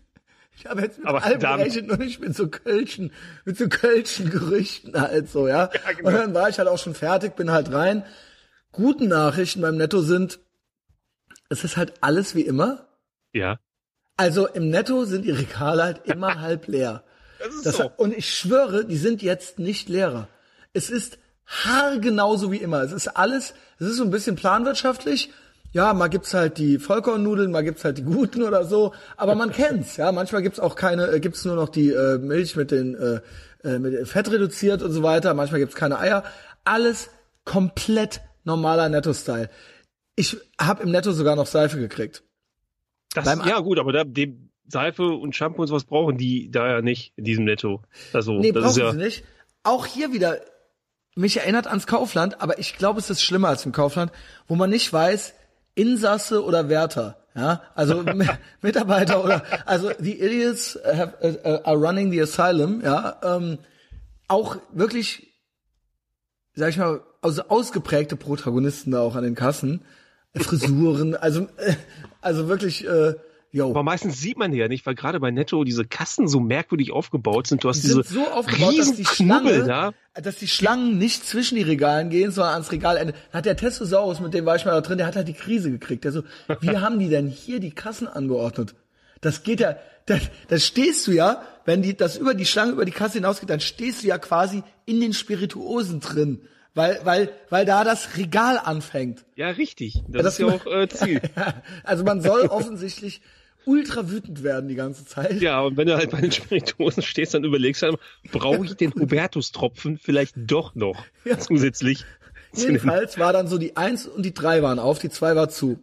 Ich habe jetzt mit Aber allem verdammt. gerechnet, nur nicht mit so Kölschen, mit so Kölschen Gerüchten halt so, ja. Ja, genau. Und dann war ich halt auch schon fertig, bin halt rein. Guten Nachrichten beim Netto sind, es ist halt alles wie immer. Ja. Also im Netto sind die Regale halt immer halb leer. Das ist Das, so. Und ich schwöre, die sind jetzt nicht leerer. Es ist haargenauso wie immer. Es ist alles, es ist so ein bisschen planwirtschaftlich. Ja, mal gibt's halt die Vollkornnudeln, mal gibt's halt die guten oder so. Aber man kennt's, ja. Manchmal gibt's auch keine, äh, gibt's nur noch die äh, Milch mit den äh, äh, mit Fett reduziert und so weiter. Manchmal gibt's keine Eier. Alles komplett normaler Netto-Style. Ich habe im Netto sogar noch Seife gekriegt. Das, beim- ja, gut, aber da, dem Seife und Shampoo und sowas brauchen die da ja nicht in diesem Netto. Also, Nee, das brauchen ist ja, sie nicht. Auch hier wieder, mich erinnert ans Kaufland, aber ich glaube, es ist schlimmer als im Kaufland, wo man nicht weiß, Insasse oder Wärter. Ja, also Mi- Mitarbeiter oder also the idiots have, uh, are running the asylum. Ja, ähm, auch wirklich, sag ich mal, also ausgeprägte Protagonisten da auch an den Kassen, Frisuren, also äh, also wirklich, äh, yo. aber meistens sieht man die ja nicht, weil gerade bei Netto diese Kassen so merkwürdig aufgebaut sind. Du hast Die diese so aufgebaut, dass die Schlange, da. dass die Schlangen nicht zwischen die Regalen gehen, sondern ans Regalende. Da hat der Testosaurus, mit dem war ich mal da drin, der hat halt die Krise gekriegt. Der so, wie haben die denn hier die Kassen angeordnet? Das geht ja, da, da stehst du ja, wenn die, das über die Schlange über die Kasse hinausgeht, dann stehst du ja quasi in den Spirituosen drin. Weil, weil, weil da das Regal anfängt. Ja, richtig. Das, das ist ja auch äh, Ziel. Also man soll offensichtlich ultra wütend werden die ganze Zeit. Ja, und wenn du halt bei den Spirituosen stehst, dann überlegst du halt, brauche ich den Hubertus-Tropfen vielleicht doch noch zusätzlich? zu dem- Jedenfalls war dann so die eins und die drei waren auf, die zwei war zu.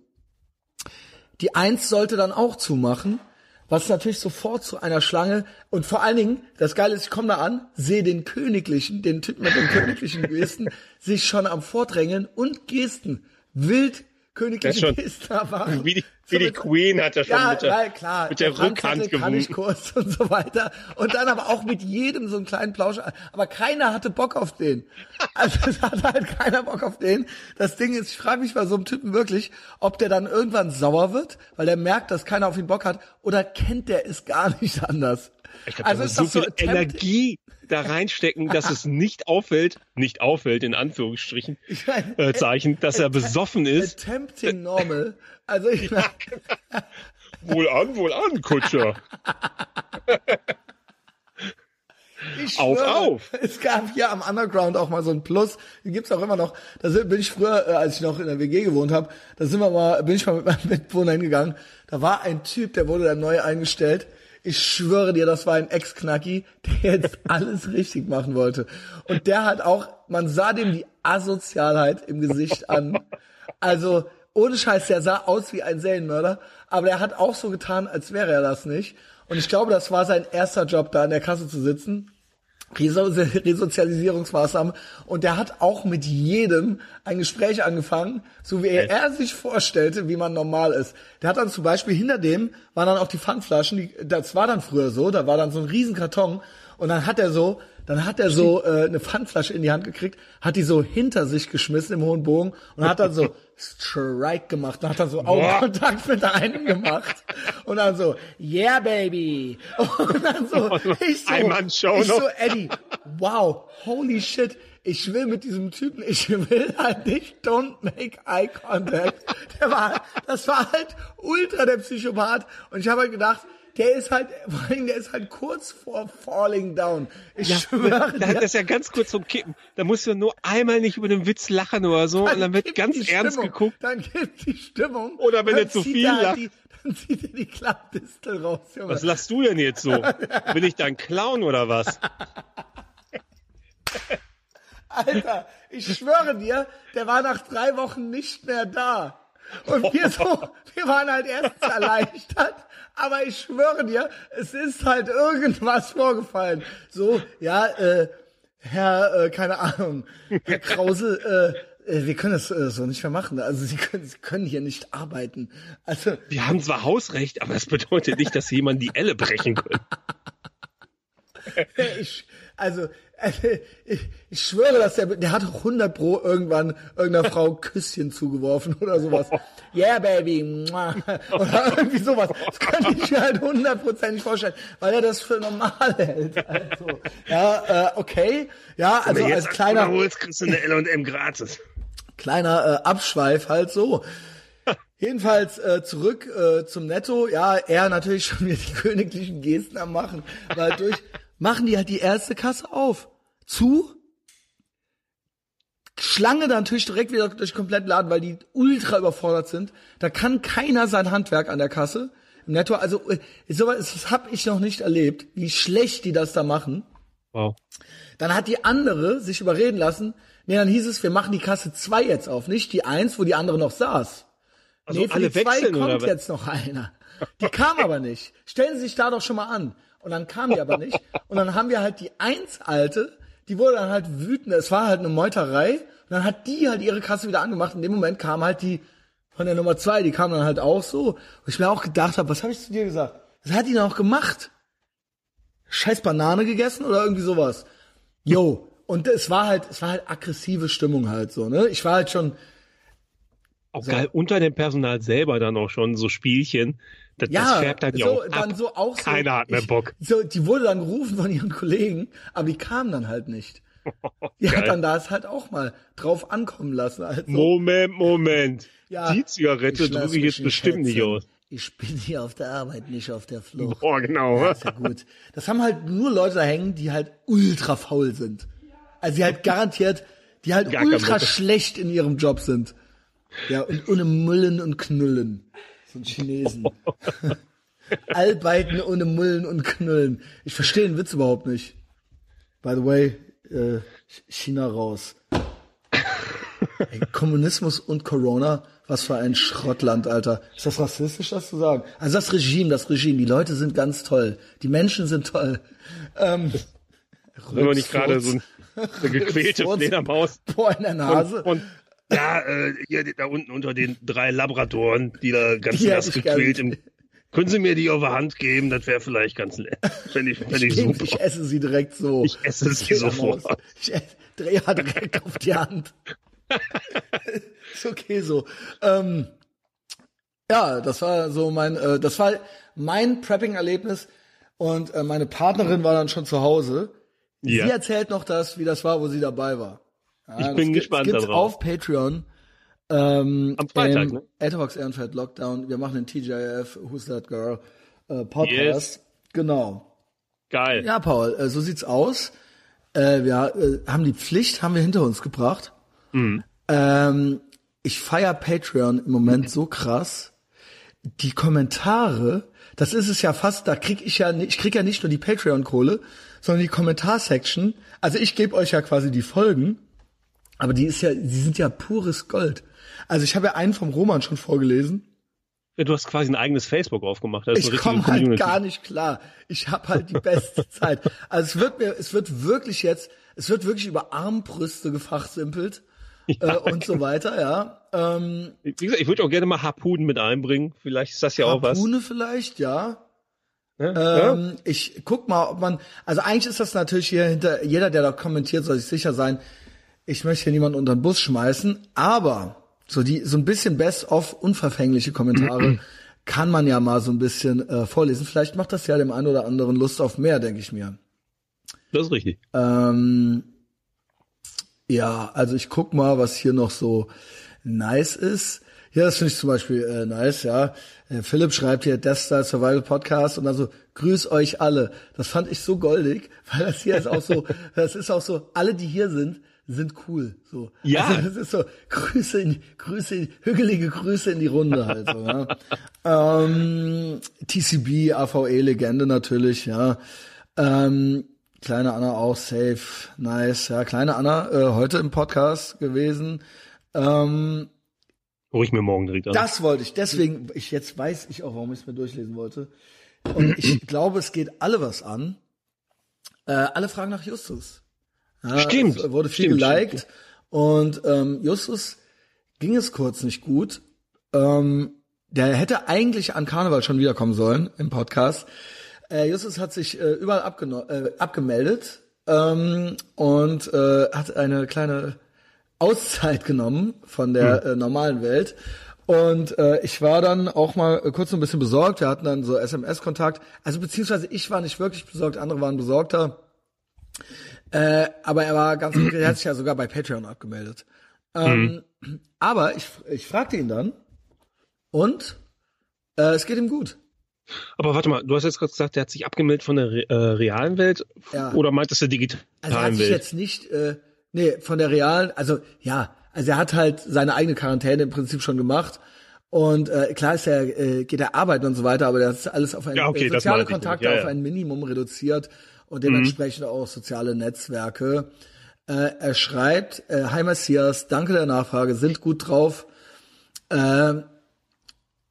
Die eins sollte dann auch zumachen, was natürlich sofort zu einer Schlange und vor allen Dingen, das Geile ist, ich komme da an, sehe den königlichen, den Typen mit den königlichen Gesten, sich schon am Vordrängeln und Gesten wild königliche Gesten machen. Wie die, wie die Queen hat er schon ja, mit der, ja, klar. mit der Franz Rückhand gewunken. kurz und so weiter. Und dann aber auch mit jedem so einen kleinen Plausch. Aber keiner hatte Bock auf den. Also es hatte halt keiner Bock auf den. Das Ding ist, ich frage mich bei so einem Typen wirklich, ob der dann irgendwann sauer wird, weil er merkt, dass keiner auf ihn Bock hat, oder kennt der es gar nicht anders. Ich glaube, also ist so so viel attempt- Energie da reinstecken, dass es nicht auffällt, nicht auffällt, in Anführungsstrichen, äh, Zeichen, dass er besoffen ist. Attempting normal. Also ich meine, Wohl an, wohl an, Kutscher. Ich Auf, schwöre, auf. Es gab hier am Underground auch mal so ein Plus. Den gibt's auch immer noch. Da bin ich früher, äh, als ich noch in der WG gewohnt habe, da sind wir mal, bin ich mal mit meinem Mitbewohner hingegangen. Da war ein Typ, der wurde dann neu eingestellt. Ich schwöre dir, das war ein Ex-Knacki, der jetzt alles richtig machen wollte. Und der hat auch, man sah dem die Asozialheit im Gesicht an. Also, ohne Scheiß, der sah aus wie ein Serienmörder, aber der hat auch so getan, als wäre er das nicht. Und ich glaube, das war sein erster Job, da an der Kasse zu sitzen. Reso Resozialisierungsmaßnahmen. Und der hat auch mit jedem ein Gespräch angefangen, so wie er, er sich vorstellte, wie man normal ist. Der hat dann zum Beispiel hinter dem waren dann auch die Pfandflaschen, die, das war dann früher so, da war dann so ein Riesenkarton und dann hat er so, dann hat er so äh, eine Pfandflasche in die Hand gekriegt, hat die so hinter sich geschmissen im hohen Bogen und hat dann so Strike gemacht und hat dann so Augenkontakt mit einem gemacht und dann so Yeah baby und dann so ich so, ich so. Eddie wow holy shit ich will mit diesem Typen, ich will halt nicht, don't make eye contact. Der war, das war halt ultra der Psychopath. Und ich habe halt gedacht, der ist halt, vor allem, der ist halt kurz vor falling down. Ich schwöre Da hat das ja ganz kurz zum Kippen. Da musst du nur einmal nicht über den Witz lachen oder so und dann wird ganz Stimmung. geguckt. Dann gibt die Stimmung. Oder wenn Dann er zu viel halt lacht. Die, dann zieht er die Klappdistel raus, Junge. Was lachst du denn jetzt so? Bin ich dein Clown oder was? Alter, ich schwöre dir, der war nach drei Wochen nicht mehr da. Und wir so, wir waren halt erst erleichtert, aber ich schwöre dir, es ist halt irgendwas vorgefallen. So, ja, äh, Herr, äh, keine Ahnung, Herr Krause, äh, äh, wir können das äh, so nicht mehr machen. Also Sie können, Sie können hier nicht arbeiten. Also Wir haben zwar Hausrecht, aber das bedeutet nicht, dass jemand die Elle brechen können. ich, also, äh, ich, ich schwöre, dass der, der hat 100 pro irgendwann irgendeiner Frau Küsschen zugeworfen oder sowas. Yeah, baby. Oder irgendwie sowas. Das könnte ich mir halt hundertprozentig vorstellen, weil er das für normal hält. Also, ja, äh, okay. Ja, also Wenn du als jetzt kleiner, holst, kriegst du eine L&M gratis. kleiner äh, Abschweif halt so. Jedenfalls äh, zurück äh, zum Netto. Ja, er natürlich schon wieder die königlichen Gesten am machen. Weil durch machen die halt die erste Kasse auf. Zu. Schlange dann natürlich direkt wieder durch den kompletten Laden, weil die ultra überfordert sind. Da kann keiner sein Handwerk an der Kasse. Im Netto, also äh, sowas das habe ich noch nicht erlebt, wie schlecht die das da machen. Wow. Dann hat die andere sich überreden lassen. Nee, dann hieß es, wir machen die Kasse 2 jetzt auf, nicht die 1, wo die andere noch saß. Also nee, für alle die 2 wechseln oder kommt jetzt noch einer. Die kam aber nicht. Stellen Sie sich da doch schon mal an. Und dann kam die aber nicht. Und dann haben wir halt die 1 alte, die wurde dann halt wütend. Es war halt eine Meuterei. Und dann hat die halt ihre Kasse wieder angemacht. In dem Moment kam halt die von der Nummer 2, die kam dann halt auch so. Und ich mir auch gedacht habe, was habe ich zu dir gesagt? Was hat die denn auch gemacht? Scheiß Banane gegessen oder irgendwie sowas? Jo. Und es war halt, es war halt aggressive Stimmung halt so, ne? Ich war halt schon, Auch geil, unter dem Personal selber dann auch schon so Spielchen. Das, ja, das färbt dann ja so, auch dann ab. so auch so. Keiner hat mehr ich, Bock. So, die wurde dann gerufen von ihren Kollegen, aber die kamen dann halt nicht. Die hat Geil. dann da es halt auch mal drauf ankommen lassen. Also, Moment, Moment. Ja, Die Zigarette drücke ich jetzt bestimmt nicht aus. Ich bin hier auf der Arbeit, nicht auf der Flucht. Oh, genau. Ja, ist ja gut. Das haben halt nur Leute da hängen, die halt ultra faul sind. Also die halt garantiert, die halt Gar ultra schlecht in ihrem Job sind. Ja, und ohne Mullen und Knüllen. So ein Chinesen. Arbeiten ohne Mullen und Knüllen. Ich verstehe den Witz überhaupt nicht. By the way, äh, China raus. Ey, Kommunismus und Corona Was für ein Schrottland, Alter. Ist das rassistisch, das zu sagen? Also das Regime, das Regime, die Leute sind ganz toll. Die Menschen sind toll. Ähm, Wenn man nicht gerade so ein, eine gequälte. Fledermaus Boah, in der Nase. Und, und ja, äh, hier da unten unter den drei Labradoren, die da ganz nass gequält im. Können Sie mir die auf der Hand geben? Das wäre vielleicht ganz nett. Fände ich, fänd ich Ich, super. ich esse sie direkt so. Ich esse sie sofort. Ich esse, drehe ja direkt auf die Hand. ist okay so. Ähm, ja, das war so mein, äh, das war mein Prepping-Erlebnis und äh, meine Partnerin war dann schon zu Hause. Ja. Sie erzählt noch das, wie das war, wo sie dabei war. Ja, Ich das bin gespannt gibt's darauf. auf Patreon. Ähm, Am Freitag, ne? Etherbox Ehrenfeld Lockdown. Wir machen den TJF Who's That Girl äh, Podcast. Yes. Genau. Geil. Ja, Paul, äh, so sieht's aus. Äh, wir äh, haben die Pflicht, haben wir hinter uns gebracht. Ähm, ich feier Patreon im Moment so krass. Die Kommentare, das ist es ja fast, da krieg ich ja, ich krieg ja nicht nur die Patreon-Kohle, sondern die Kommentarsection. Also ich gebe euch ja quasi die Folgen, aber die ist ja, die sind ja pures Gold. Also ich habe ja einen vom Roman schon vorgelesen. Ja, Du hast quasi ein eigenes Facebook aufgemacht. Das ist Ich komme halt Community. gar nicht klar. Ich habe halt die beste Zeit. Also es wird mir, es wird wirklich jetzt, es wird wirklich über Armbrüste gefachsimpelt äh, und so weiter, ja. Ähm, Wie gesagt, ich würde auch gerne mal Harpunen mit einbringen. Vielleicht ist das ja auch was. Harpune vielleicht, ja. Ja? Ähm, ich guck mal, ob man, also eigentlich ist das natürlich hier hinter, jeder, der da kommentiert, soll sich sicher sein, ich möchte hier niemanden unter den Bus schmeißen, aber so die, so ein bisschen best-of unverfängliche Kommentare kann man ja mal so ein bisschen äh, vorlesen. Vielleicht macht das ja dem einen oder anderen Lust auf mehr, denke ich mir. Das ist richtig. Ähm, ja, also ich guck mal, was hier noch so nice ist. Ja, das finde ich zum Beispiel äh, nice, ja. Äh, Philipp schreibt hier Death Star Survival Podcast und also grüß euch alle. Das fand ich so goldig, weil das hier ist auch so, das ist auch so, alle, die hier sind, sind cool. So. Ja. Also das ist so Grüße in Grüße, hügelige Grüße in die Runde halt so, ja. ähm, TCB, AVE Legende natürlich, ja. Ähm, kleine Anna auch safe, nice, ja. Kleine Anna äh, heute im Podcast gewesen. Ähm, Hol ich mir morgen direkt an. das wollte ich. Deswegen, ich jetzt weiß ich auch, warum ich es mir durchlesen wollte. Und ich glaube, es geht alle was an. Äh, alle fragen nach Justus. Ja, Stimmt. Es wurde viel Stimmt, geliked. stimmt. Und ähm, Justus ging es kurz nicht gut. Ähm, der hätte eigentlich an Karneval schon wiederkommen sollen im Podcast. Äh, Justus hat sich äh, überall äh, abgemeldet ähm, und äh, hat eine kleine Auszeit genommen von der äh, normalen Welt. Und äh, ich war dann auch mal äh, kurz so ein bisschen besorgt. Wir hatten dann so SMS-Kontakt. Also beziehungsweise ich war nicht wirklich besorgt, andere waren besorgter. Äh, aber er war ganz er hat sich ja sogar bei Patreon abgemeldet. Ähm, Aber ich, ich fragte ihn dann und äh, es geht ihm gut. Aber warte mal, du hast jetzt gerade gesagt, der hat sich abgemeldet von der äh, realen Welt Ja. oder meintest du digitalen Also er hat sich Welt? jetzt nicht, äh, nee, von der realen, also ja, also er hat halt seine eigene Quarantäne im Prinzip schon gemacht. Und äh, klar ist er, äh, geht er arbeiten und so weiter, aber das ist alles auf ein Ja, okay, äh, soziale Kontakte. Ja, auf ein Minimum reduziert und Mhm. dementsprechend auch soziale Netzwerke. Äh, er schreibt, äh, Hi Messias, danke der Nachfrage, sind gut drauf. Äh,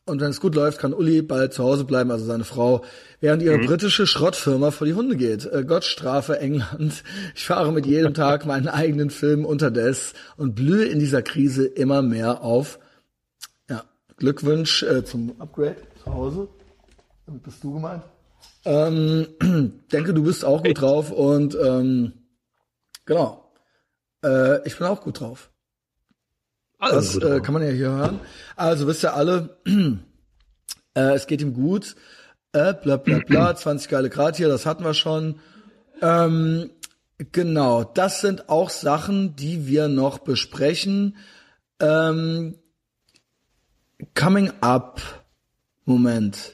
und wenn es gut läuft, kann Uli bald zu Hause bleiben, also seine Frau, während ihre Mhm. britische Schrottfirma vor die Hunde geht. Äh, Gott strafe England. Ich fahre mit jedem Tag meinen eigenen Film unterdes und blühe in dieser Krise immer mehr auf. Ja, Glückwunsch äh, zum Upgrade zu Hause. Damit bist du gemeint. Ähm, denke, du bist auch gut drauf und ähm, genau. Äh, ich bin auch gut drauf. Also, Das äh, kann man ja hier hören. Also wisst ihr alle, äh, es geht ihm gut. Äh, bla bla bla, 20 geile Grad hier, das hatten wir schon. Ähm, genau, das sind auch Sachen, die wir noch besprechen. Ähm, coming up. Moment.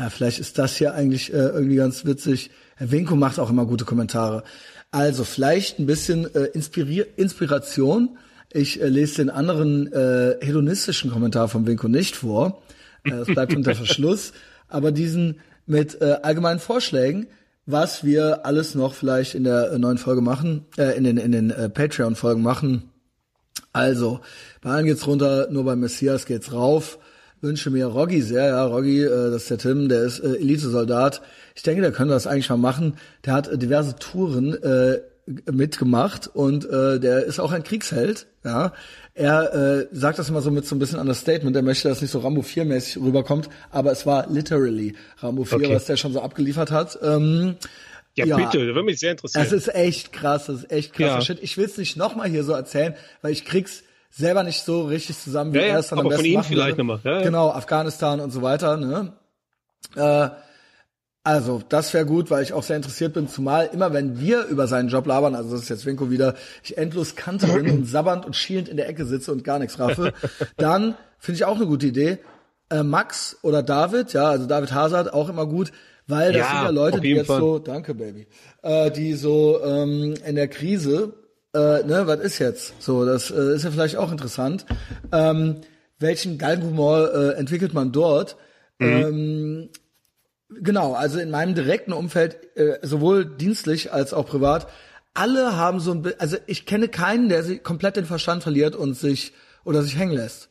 Ja, vielleicht ist das hier eigentlich äh, irgendwie ganz witzig. Herr Winko macht auch immer gute Kommentare. Also vielleicht ein bisschen äh, Inspirier Inspiration. Ich äh, lese den anderen äh, hedonistischen Kommentar von Winko nicht vor. Äh, das bleibt unter Verschluss. Aber diesen mit äh, allgemeinen Vorschlägen, was wir alles noch vielleicht in der äh, neuen Folge machen, äh, in den in den äh, Patreon-Folgen machen Also, bei allen geht's runter, nur bei Messias geht's rauf. Wünsche mir Roggi sehr, ja, Roggi, äh, das ist der Tim, der ist äh, Elite-Soldat. Ich denke, der könnte das eigentlich mal machen. Der hat äh, diverse Touren äh, mitgemacht und äh, der ist auch ein Kriegsheld, ja. Er äh, sagt das immer so mit so ein bisschen Understatement, er möchte, dass nicht so Rambo 4 mäßig rüberkommt, aber es war literally Rambo 4, Okay. was der schon so abgeliefert hat. Ähm, Ja, Ja. bitte, das würde mich sehr interessieren. es ist echt krass, das ist echt krasser Ja. Shit. Ich will es nicht nochmal hier so erzählen, weil ich krieg's selber nicht so richtig zusammen, wie Ja, er es dann am aber von besten ihm machen vielleicht nochmal, ja. Genau, Afghanistan und so weiter. Ne? Äh, also, das wäre gut, weil ich auch sehr interessiert bin, zumal immer wenn wir über seinen Job labern, also das ist jetzt Winko wieder, ich endlos kanterin und sabbernd und schielend in der Ecke sitze und gar nichts raffe, dann finde ich auch eine gute Idee. Äh, Max oder David, ja, also David Hazard auch immer gut, weil das Ja, sind ja Leute, die jetzt Fall. so, danke Baby, äh, die so ähm, in der Krise, äh, ne, was ist jetzt? So, das äh, ist ja vielleicht auch interessant. Ähm, welchen Galgenhumor äh, entwickelt man dort? Ähm, genau, also in meinem direkten Umfeld, äh, sowohl dienstlich als auch privat, alle haben so ein, also ich kenne keinen, der sich komplett den Verstand verliert und sich oder sich hängen lässt.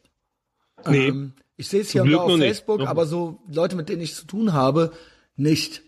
nee. Ähm, ich sehe es hier und da auf nicht. Facebook, Noch aber so Leute, mit denen ich zu tun habe, nicht.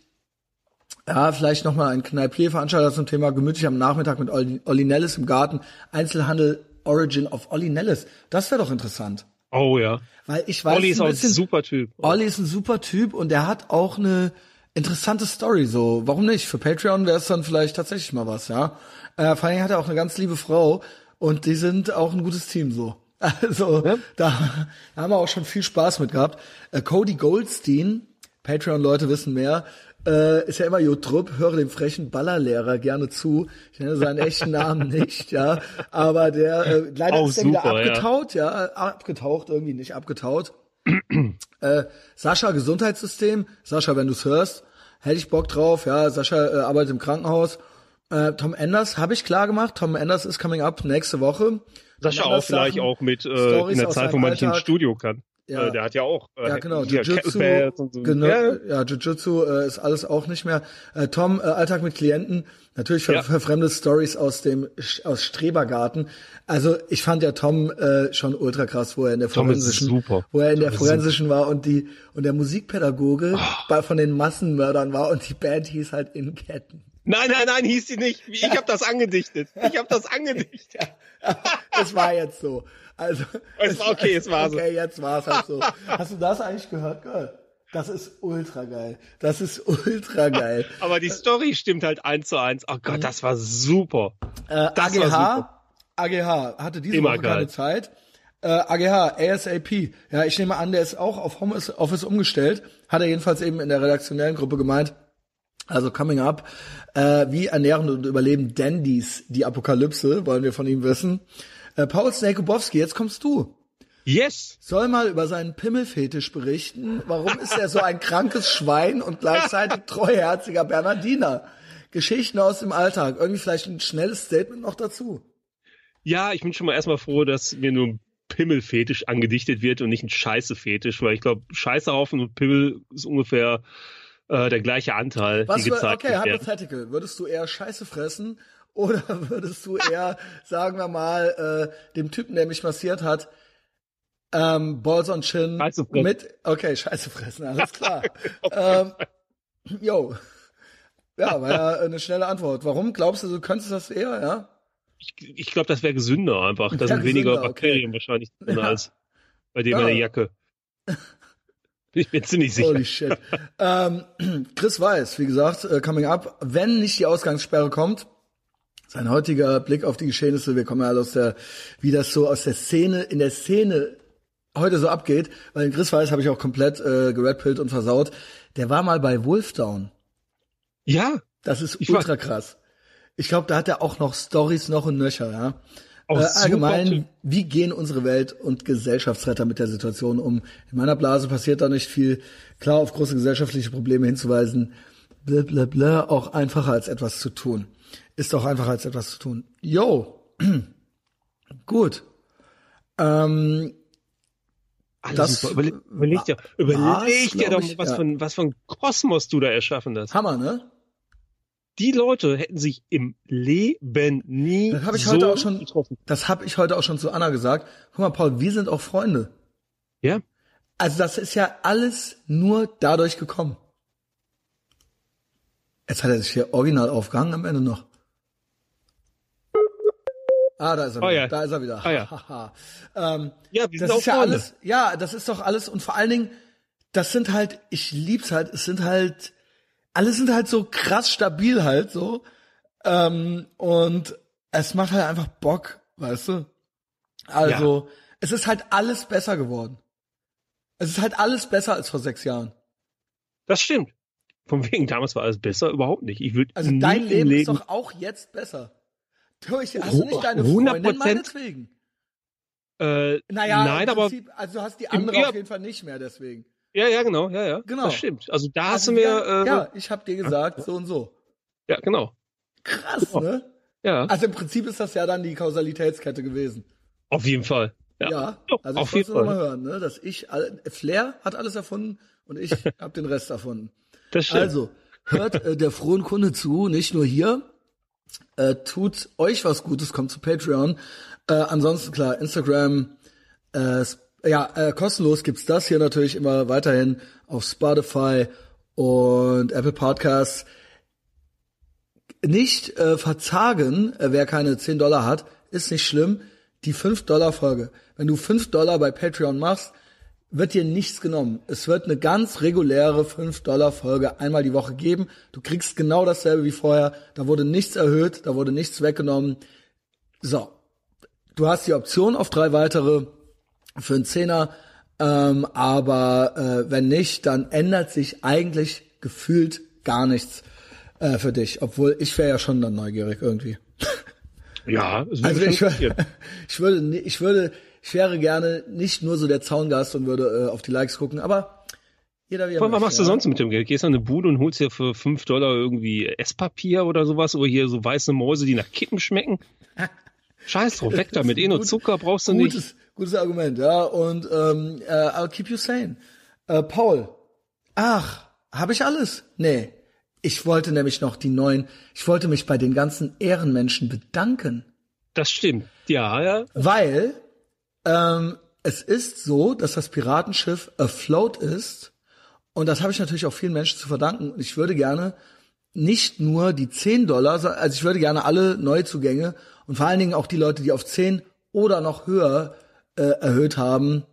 Ja, vielleicht nochmal ein Kneipier-Veranstalter zum Thema gemütlich am Nachmittag mit Olli, Olli Nellis im Garten. Einzelhandel Origin of Olli Nellis. Das wäre doch interessant. oh ja. Weil ich weiß Olli ist ein auch ein bisschen, super Typ. Olli ist ein super Typ und der hat auch eine interessante Story. So, warum nicht? Für Patreon wäre es dann vielleicht tatsächlich mal was, ja. Äh, vor allem hat er auch eine ganz liebe Frau und die sind auch ein gutes Team so. Also da, da haben wir auch schon viel Spaß mit gehabt. Äh, Cody Goldstein, Patreon-Leute wissen mehr, äh, ist ja immer Jotrup, höre dem frechen Ballerlehrer gerne zu. Ich nenne seinen echten Namen nicht, ja. Aber der äh, leider Auch ist der wieder super, ja. abgetaut, ja. abgetaucht, irgendwie nicht abgetaut. Äh, Sascha Gesundheitssystem, Sascha, wenn du's hörst, hätte ich Bock drauf, ja, Sascha äh, arbeitet im Krankenhaus. Äh, Tom Enders habe ich klar gemacht, Tom Enders ist coming up nächste Woche. Sascha auch vielleicht Sachen, auch mit äh, in der Zeit, wo man nicht ins. Studio kann. Ja. Äh, der hat ja auch äh, Ja, genau, Jiu-Jitsu, und so. genau, Ja, Jiu-Jitsu äh, ist alles auch nicht mehr. Äh, Tom, äh, Alltag mit Klienten, natürlich ver Ja. verfremde Stories aus dem aus Strebergarten. Also ich fand ja Tom äh, schon ultra krass, wo er in der Tom forensischen, wo er in der Tom forensischen war und die und der Musikpädagoge Oh. bei, von den Massenmördern war und die Band hieß halt in Ketten. Nein, nein, nein, hieß sie nicht. Ich habe das angedichtet. Ich habe das angedichtet. Es war jetzt so. Also Es war okay, es war so. Okay, jetzt war es halt so. Hast du das eigentlich gehört, Girl? Das ist ultra geil. Das ist ultra geil. Aber die Story stimmt halt eins zu eins. Oh Gott, das war super. Äh, Das war super. AGH, AGH hatte diese Immer Woche keine geil. Zeit. Äh, AGH, ASAP. Ja, ich nehme an, der ist auch auf Home Office umgestellt. Hat er jedenfalls eben in der redaktionellen Gruppe gemeint. Also coming up. Äh, wie ernähren und überleben Dandys die Apokalypse, wollen wir von ihm wissen. Äh, Paul Snakobowski, jetzt kommst du. Yes. Soll mal über seinen Pimmelfetisch berichten. Warum ist er so ein krankes Schwein und gleichzeitig treuherziger Bernardiner? Geschichten aus dem Alltag. Irgendwie vielleicht ein schnelles Statement noch dazu. Ja, ich bin schon mal erstmal froh, dass mir nur ein Pimmelfetisch angedichtet wird und nicht ein Scheiße-Fetisch, weil ich glaube, Scheißehaufen und Pimmel ist ungefähr äh, der gleiche Anteil, Was die für, gezeigt okay, hypothetical. Würdest du eher Scheiße fressen oder würdest du eher, sagen wir mal, äh, dem Typen, der mich massiert hat, ähm, Balls on Chin Scheiße fressen. mit, okay, Scheiße fressen, alles klar. ähm, yo. Ja, war ja eine schnelle Antwort. Warum glaubst du, du könntest das eher, ja? Ich, ich glaube, das wäre gesünder einfach. Da Ja, sind weniger gesünder, okay. Bakterien wahrscheinlich drin Ja. als bei dem Ja. in der Jacke. Bin ich mir ziemlich sicher. Holy shit. ähm, Chris Weiß, wie gesagt, äh, coming up, wenn nicht die Ausgangssperre kommt, sein heutiger Blick auf die Geschehnisse, wir kommen ja aus der, wie das so aus der Szene, in der Szene heute so abgeht, weil den Chris Weiß habe ich auch komplett äh, geredpillt und versaut. Der war mal bei Wolfdown. Ja, Das ist ultra krass. Ich glaube, da hat er auch noch Stories noch und nöcher, ja. auch Äh, allgemein, wie gehen unsere Welt- und Gesellschaftsretter mit der Situation um? In meiner Blase passiert da nicht viel. Klar, auf große gesellschaftliche Probleme hinzuweisen, blablabla, auch einfacher als etwas zu tun. Ist auch einfacher als etwas zu tun. Yo, gut. Ähm, Alles das super. Überle überleg dir, überleg dir doch ich, mal, was, ja. für ein, was ein Kosmos du da erschaffen hast. Hammer, ne? die Leute hätten sich im Leben nie Das habe ich so heute auch schon, getroffen. das habe ich heute auch schon zu Anna gesagt. Guck mal, Paul, wir sind auch Freunde. Ja, Also das ist ja alles nur dadurch gekommen. Jetzt hat er sich hier original aufgehangen am Ende noch. Ah, da ist er Oh wieder. ja. Da ist er wieder. Ah ja. Ähm, ja, wir sind das auch ist ja Freunde. alles. Ja, das ist doch alles und vor allen Dingen, das sind halt, ich lieb's halt, es sind halt, alle sind halt so krass stabil halt so. Ähm, und es macht halt einfach Bock, weißt du? Also, es ist halt alles besser geworden. Es ist halt alles besser als vor sechs Jahren. Das stimmt. Von wegen, damals war alles besser, überhaupt nicht. Ich würde Also dein im Leben, ist Leben doch auch jetzt besser. Du, ich, hast du nicht deine 100%? Freundin meinetwegen? äh, Naja, nein, im aber Prinzip, also du hast die andere Ja. auf jeden Fall nicht mehr deswegen. ja, ja, genau, ja, ja, Genau. das stimmt. Also da hast Also du mir, ja, äh, ja, ich habe dir gesagt, so und so. ja, genau, Krass, Genau. ne? ja, Also im Prinzip ist das ja dann die Kausalitätskette gewesen. auf jeden Fall. Ja, Ja, also auf jeden nur mal Fall. hören, ne, dass ich, Flair hat alles erfunden und ich habe den Rest erfunden. Das stimmt. Also, hört äh, der frohen Kunde zu, nicht nur hier. Äh, tut euch was Gutes, kommt zu Patreon. Äh, ansonsten klar, Instagram, äh, ja, äh, kostenlos gibt's das hier natürlich immer weiterhin auf Spotify und Apple Podcasts. Nicht äh, verzagen, äh, wer keine 10 Dollar hat, ist nicht schlimm. Die 5 Dollar Folge. Wenn du 5 Dollar bei Patreon machst, wird dir nichts genommen. Es wird eine ganz reguläre 5-Dollar-Folge einmal die Woche geben. Du kriegst genau dasselbe wie vorher. Da wurde nichts erhöht, da wurde nichts weggenommen. So. Du hast die Option auf drei weitere für einen Zehner. Ähm, aber äh, wenn nicht, dann ändert sich eigentlich gefühlt gar nichts äh, für dich. Obwohl ich wäre ja schon dann neugierig irgendwie. ja, es Also würde ich, passieren. ich würde, ich würde, ich wäre gerne nicht nur so der Zaungast und würde äh, auf die Likes gucken, aber jeder wie er Vor allem, Was machst du ja. sonst mit dem Geld? Gehst du in eine Bude und holst dir für 5 Dollar irgendwie Esspapier oder sowas oder hier so weiße Mäuse, die nach Kippen schmecken? Scheiß drauf, weg damit. Eh nur Zucker brauchst du nicht. Gutes, gutes Argument, ja. Und ähm, äh, I'll keep you sane. Äh, Paul, ach, habe ich alles? Nee. Ich wollte nämlich noch die neuen, ich wollte mich bei den ganzen Ehrenmenschen bedanken. Das stimmt. Ja, ja. Weil ähm, es ist so, dass das Piratenschiff afloat ist. Und das habe ich natürlich auch vielen Menschen zu verdanken. Ich würde gerne nicht nur die 10 Dollar, so- also ich würde gerne alle Neuzugänge und vor allen Dingen auch die Leute, die auf 10 oder noch höher äh, erhöht haben,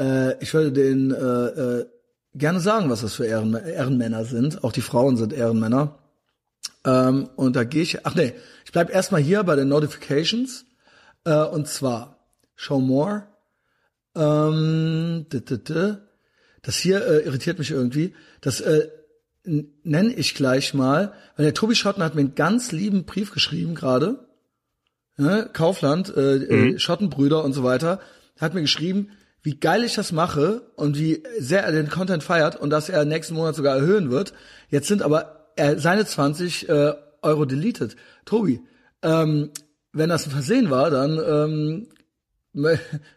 äh, ich würde denen äh, äh, gerne sagen, was das für Ehren, Ehrenmänner sind. Auch die Frauen sind Ehrenmänner. Ähm, und da gehe ich, ach nee, ich bleib erstmal hier bei den Notifications. Äh, und zwar Show More. Ähm, d -d -d. Das hier äh, irritiert mich irgendwie. Das äh, nenne ich gleich mal, weil der Tobi Schotten hat mir einen ganz lieben Brief geschrieben gerade. Ne? Kaufland, äh, äh, Schottenbrüder und so weiter, hat mir geschrieben, wie geil ich das mache und wie sehr er den Content feiert und dass er nächsten Monat sogar erhöhen wird. Jetzt sind aber äh, seine 20 äh, Euro deleted. Tobi, ähm, wenn das ein Versehen war, dann ähm,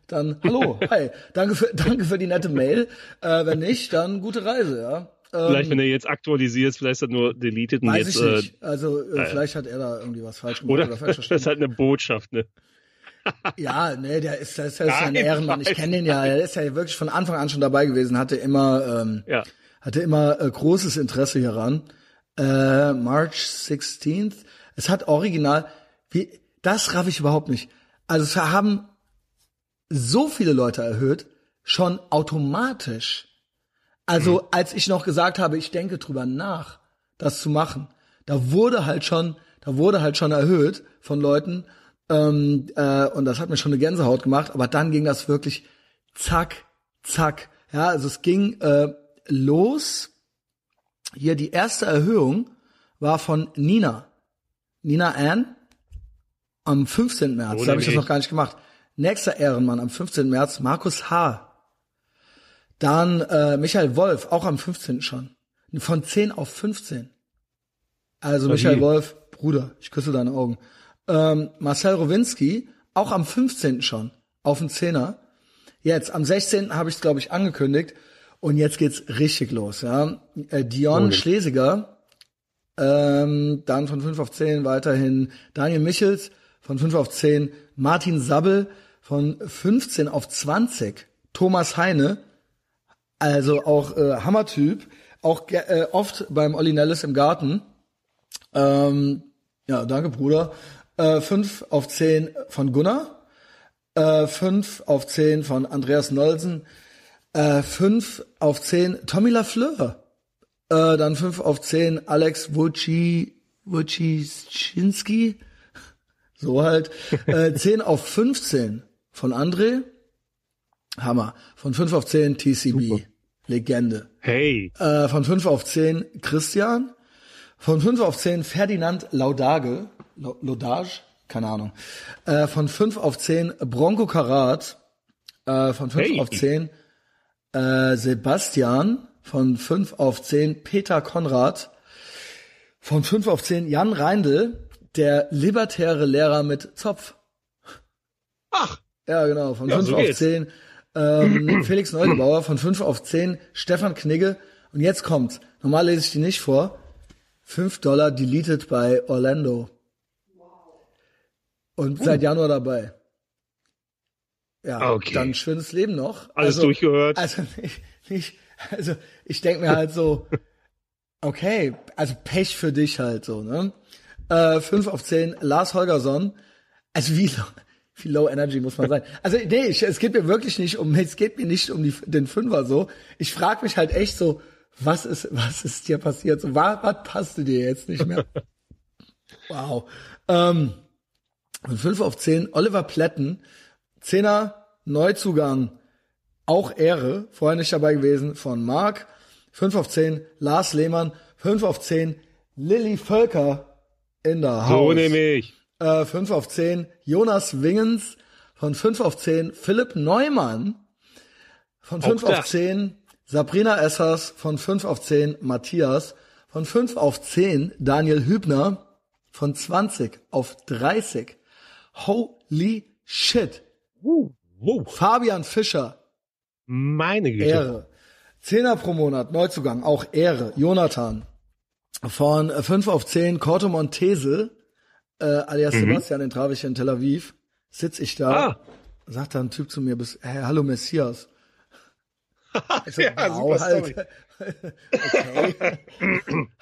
dann hallo, hi, danke für danke für die nette Mail. Äh, wenn nicht, dann gute Reise, ja. Ähm, Vielleicht, wenn er jetzt aktualisiert, vielleicht ist er nur deleted und weiß jetzt, ich äh, nicht. Also äh, vielleicht hat er da irgendwie was falsch gemacht oder? oder, falsch das ist verstanden. halt eine Botschaft, ne? Ja, nee, der ist, der ist, der ist ja ein Nein, Ehrenmann. Ich kenne den ja. Er ist ja wirklich von Anfang an schon dabei gewesen, hatte immer, ähm, Ja. hatte immer äh, großes Interesse hieran. Äh, March 16th. Es hat original, wie, das raff ich überhaupt nicht. Also es haben so viele Leute erhöht, schon automatisch. Also als ich noch gesagt habe, ich denke drüber nach, das zu machen, da wurde halt schon, da wurde halt schon erhöht von Leuten ähm, äh, und das hat mir schon eine Gänsehaut gemacht. Aber dann ging das wirklich zack, zack. Ja, also es ging äh, los. Hier die erste Erhöhung war von Nina, Nina Ann am 15. März. Ohne da habe ich das noch gar nicht gemacht. Nächster Ehrenmann am 15. März, Markus H. Dann äh, Michael Wolf, auch am 15. schon. Von 10 auf 15. Also. Michael Wolf, Bruder, ich küsse deine Augen. Ähm, Marcel Rowinski, auch am 15. schon, auf den Zehner. Jetzt, am 16. habe ich es, glaube ich, angekündigt. Und jetzt geht's richtig los. Ja. Äh, Dion Oh. Schlesiger, Ähm, dann von 5 auf 10 weiterhin Daniel Michels, von 5 auf 10 Martin Sabbel, von 15 auf 20 Thomas Heine, also auch äh, Hammertyp, auch äh, oft beim Olli Nellis im Garten. Ähm, ja, danke Bruder. Äh, 5 auf 10 von Gunnar, äh, 5 auf 10 von Andreas Nolsen, äh, 5 auf 10 Tommy Lafleur, äh, dann 5 auf 10 Alex Wojci, Wojciczynski, so halt, äh, 10 auf 15 von André, Hammer, von 5 auf 10 TCB, Super. Legende. Hey. Äh, von 5 auf 10 Christian, von 5 auf 10 Ferdinand Laudage, Laudage, keine Ahnung. Äh, von 5 auf 10 Bronco Karat. Äh, von 5 hey. auf 10 äh, Sebastian. Von 5 auf 10 Peter Konrad. Von 5 auf 10 Jan Reindl, der libertäre Lehrer mit Zopf. Ach. Ja, genau. Von 5 ja, so auf geht's. 10 ähm, Felix Neugebauer. Von 5 auf 10 Stefan Knigge. Und jetzt kommt's. Normal lese ich die nicht vor. 5 Dollar deleted bei Orlando. Und uh. seit Januar dabei. Ja, okay. dann schönes Leben noch. Alles also, durchgehört. Also nicht, nicht also ich denke mir halt so, okay, also Pech für dich halt so, ne? Äh, 5 auf 10, Lars Holgersson. Also wie, wie low energy muss man sein? Also nee, ich, es geht mir wirklich nicht um, es geht mir nicht um die, den Fünfer so. Ich frage mich halt echt so, was ist, was ist dir passiert? So, was, was passte dir jetzt nicht mehr? wow. Ähm, und 5 auf 10, Oliver Pletten, 10er Neuzugang, auch Ehre, vorher nicht dabei gewesen, von Marc. 5 auf 10, Lars Lehmann. 5 auf 10, Lilly Völker in der Haus. So nehme ich. Äh, 5 auf 10, Jonas Wingens. Von 5 auf 10, Philipp Neumann. Von 5 auf 10, Sabrina Essers. Von 5 auf 10, Matthias. Von 5 auf 10, Daniel Hübner. Von 20 auf 30, Holy shit. Uh, uh. Fabian Fischer. Meine Güte. Ehre. Zehner pro Monat, Neuzugang, auch Ehre. Jonathan. Von 5 auf 10, Corto Montese, äh, alias mhm. Sebastian, den traf ich in Tel Aviv. Sitz ich da, ah. sagt da ein Typ zu mir, bis, hey, hallo Messias. Ich so, ja, wow, halt. okay.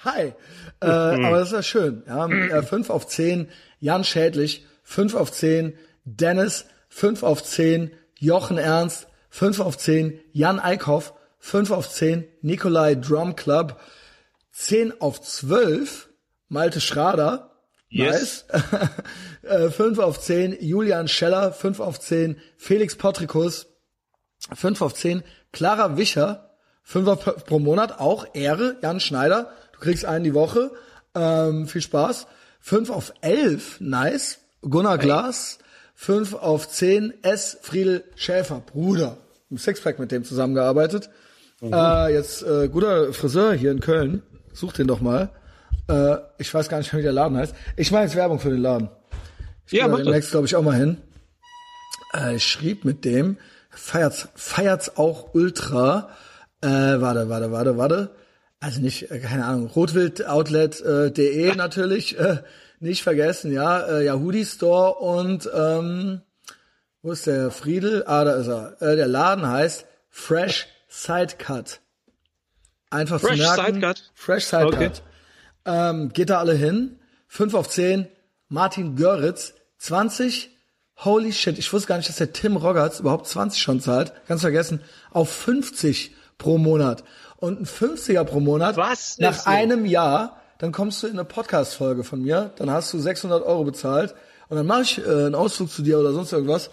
Hi. Äh, aber das ist ja schön. Ja, 5 auf 10, Jan Schädlich, 5 auf 10 Dennis, 5 auf 10 Jochen Ernst, 5 auf 10 Jan Eickhoff, 5 auf 10 Nikolai Drum Club, 10 auf 12 Malte Schrader, yes. nice. 5 äh, auf 10 Julian Scheller, 5 auf 10 Felix Potrikus, 5 auf 10 Clara Wischer, 5 pro Monat, auch Ehre, Jan Schneider, du kriegst einen die Woche, ähm, viel Spaß. 5 auf 11, nice, Gunnar Glas, 5 auf 10, S. Friedel Schäfer, Bruder. Im Sixpack mit dem zusammengearbeitet. Mhm. Äh, jetzt äh, guter Friseur hier in Köln. Such den doch mal. Äh, ich weiß gar nicht, wie der Laden heißt. Ich mache jetzt Werbung für den Laden. Ich ja, mach demnächst, glaube ich, auch mal hin. Äh, ich schrieb mit dem, feiert's, feiert's auch ultra. Äh, warte, warte, warte, warte. Also nicht, äh, keine Ahnung, rotwildoutlet.de äh, natürlich. Äh, nicht vergessen, ja, äh, Yahudi Store und ähm, wo ist der Friedel? Ah, da ist er. Äh, der Laden heißt Fresh Sidecut. Einfach Fresh zu merken. Sidecut. Fresh Sidecut. Okay. Ähm, geht da alle hin. 5 auf 10. Martin Göritz. 20. Holy shit, ich wusste gar nicht, dass der Tim Roggerts überhaupt 20 schon zahlt. Ganz vergessen. Auf 50 pro Monat. Und ein 50er pro Monat. Was? Nach so? einem Jahr dann kommst du in eine Podcast-Folge von mir, dann hast du 600 Euro bezahlt und dann mache ich äh, einen Ausflug zu dir oder sonst irgendwas.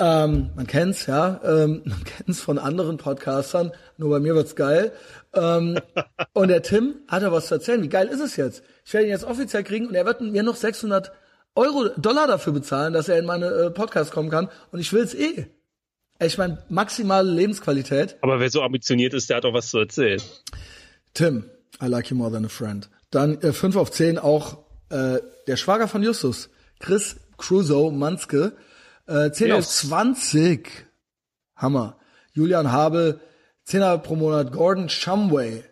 Ähm, man kennt's, ja, ähm, man kennt's von anderen Podcastern, nur bei mir wird's geil. Ähm, und der Tim hat da was zu erzählen. Wie geil ist es jetzt? Ich werde ihn jetzt offiziell kriegen und er wird mir noch 600 Euro, Dollar dafür bezahlen, dass er in meine äh, Podcast kommen kann und ich will's eh. Ich meine, maximale Lebensqualität. Aber wer so ambitioniert ist, der hat auch was zu erzählen. Tim, I like you more than a friend. Dann äh, 5 auf 10 auch äh, der Schwager von Justus, Chris Crusoe Manske. Äh, 10 yes. auf 20. Hammer. Julian Habel, 10er pro Monat. Gordon Shumway.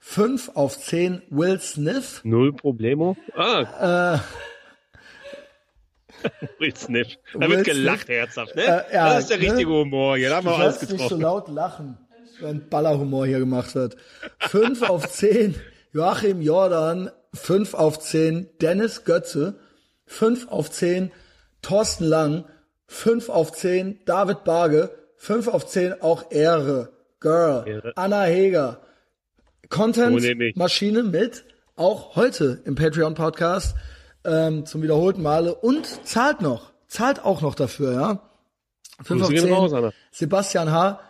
5 auf 10 Will Smith. Null Problemo. Ah. Äh, Will Smith. Da Will wird gelacht, Smith. herzhaft, ne? Äh, ja, das ist der ne? richtige Humor hier. Da haben wir Du alles sollst nicht so getroffen. laut lachen, wenn Ballerhumor hier gemacht wird. 5 auf 10 Joachim Jordan. 5 auf 10 Dennis Götze. 5 auf 10 Thorsten Lang. 5 auf 10 David Barge. 5 auf 10 auch Ehre. Girl. Ehre. Anna Heger. Content. Maschine mit, auch heute im Patreon Podcast ähm, zum wiederholten Male und zahlt noch, zahlt auch noch dafür, ja. 5 auf Grüße gehen 10, raus. Sebastian H.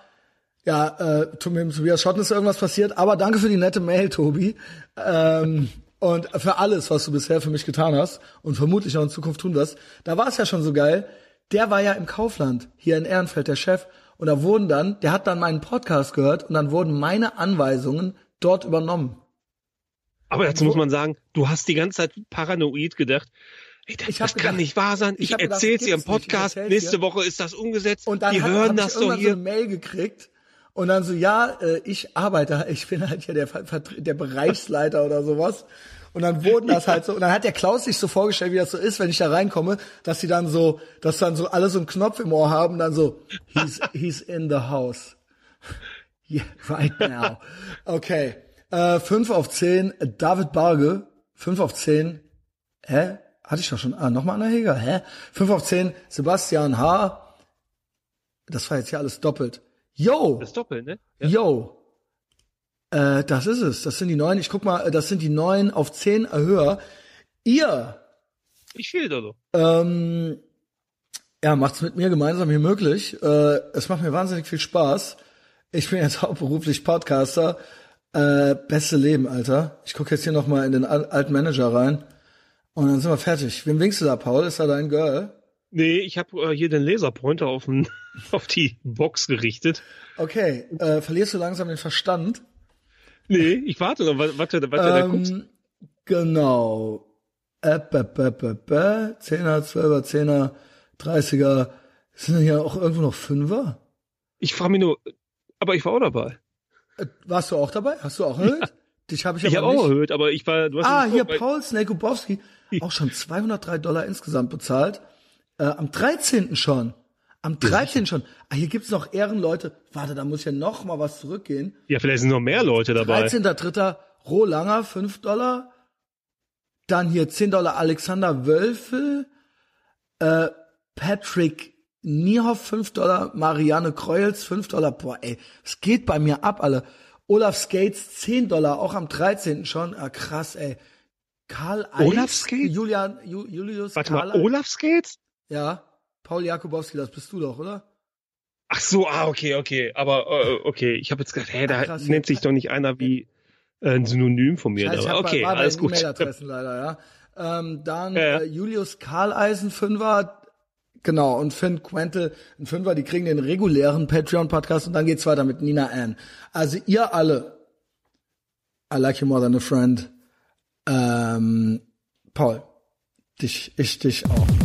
Ja, äh, tut mir mit Tobias Schotten ist irgendwas passiert, aber danke für die nette Mail, Tobi. Ähm, und für alles, was du bisher für mich getan hast und vermutlich auch in Zukunft tun wirst. Da war es ja schon so geil. Der war ja im Kaufland, hier in Ehrenfeld, der Chef. Und da wurden dann, der hat dann meinen Podcast gehört und dann wurden meine Anweisungen dort übernommen. Aber dazu muss man sagen, du hast die ganze Zeit paranoid gedacht, ey, das, Ich das kann gedacht- nicht wahr sein. ich Ich, erzähl's dir im Podcast. Nächste. Woche ist das umgesetzt. Und dann die hat, hören hab das ich so hier. eine Mail gekriegt und dann so, ja, äh, ich arbeite, ich bin halt hier der, der Bereichsleiter oder sowas. Und dann wurden das halt so, und dann hat der Klaus sich so vorgestellt, wie das so ist, wenn ich da reinkomme, dass sie dann so, dass dann so alle so einen Knopf im Ohr haben, dann so, he's, he's in the house. Yeah, right now. Okay. Äh, 5 auf 10, David Barge, 5 auf 10, hä? Hatte ich doch schon, ah, nochmal Anna Heger, hä? 5 auf 10, Sebastian H., das war jetzt hier alles doppelt. Yo, Das ist doppelt, ne? Ja. yo. Äh, das ist es. Das sind die neun. Ich guck mal, äh, das sind die neun auf zehn höher. Ihr, Ich fehl da ähm, ja, macht's mit mir gemeinsam hier möglich. Äh, es macht mir wahnsinnig viel Spaß. Ich bin jetzt hauptberuflich Podcaster. Äh, beste Leben, Alter. Ich gucke jetzt hier noch mal in den al- alten Manager rein. Und dann sind wir fertig. Wem winkst du da, Paul? Ist da dein Girl? Nee, ich habe äh, hier den Laserpointer auf, auf die Box gerichtet. Okay, äh, verlierst du langsam den Verstand? Nee, ich warte noch, was, du- was du da guckst. Ähm, genau. Äh, bä, bä, bä, bä. 10er, 12er, 10er, 30er. Sind denn hier auch irgendwo noch Fünfer? Ich frage mich nur, aber ich war auch dabei. Äh, warst du auch dabei? Hast du auch erhöht? Dich habe ich Ich aber habe nicht. auch erhöht, aber ich war, du hast Ah, hier Paul Snakubowski. Auch schon 203 Dollar insgesamt bezahlt. Äh, am 13. schon. Am 13. schon. Ah, hier gibt's noch Ehrenleute. Warte, da muss ja noch mal was zurückgehen. Ja, vielleicht sind noch mehr Leute dabei. 13.3. Rohlanger, 5 Dollar. Dann hier 10 Dollar Alexander Wölfel. Äh, Patrick Niehoff, 5 Dollar. Marianne Kreuels, 5 Dollar. Boah, ey, es geht bei mir ab, alle. Olaf Skates, 10 Dollar, auch am 13. schon. Ah, krass, ey. Karl Olaf Skates? Julian, Ju, Julius Warte Karl mal. Olaf Skates? Ja, Paul Jakubowski, das bist du doch, oder? Ach so, ah, okay, okay. Aber äh, okay, ich habe jetzt gedacht, hä, da krass, nennt sich doch nicht einer wie äh, ein Synonym von mir. Scheiße, aber okay, bei alles den gut. E-Mail-Adressen leider, ja. Ähm, dann Ja, ja. Äh, Julius Karleisen, Fünfer, genau, und Finn Quentel, ein Fünfer, die kriegen den regulären Patreon-Podcast und dann geht's weiter mit Nina Ann. Also ihr alle, I like you more than a friend. Ähm, Paul, dich, ich dich auch.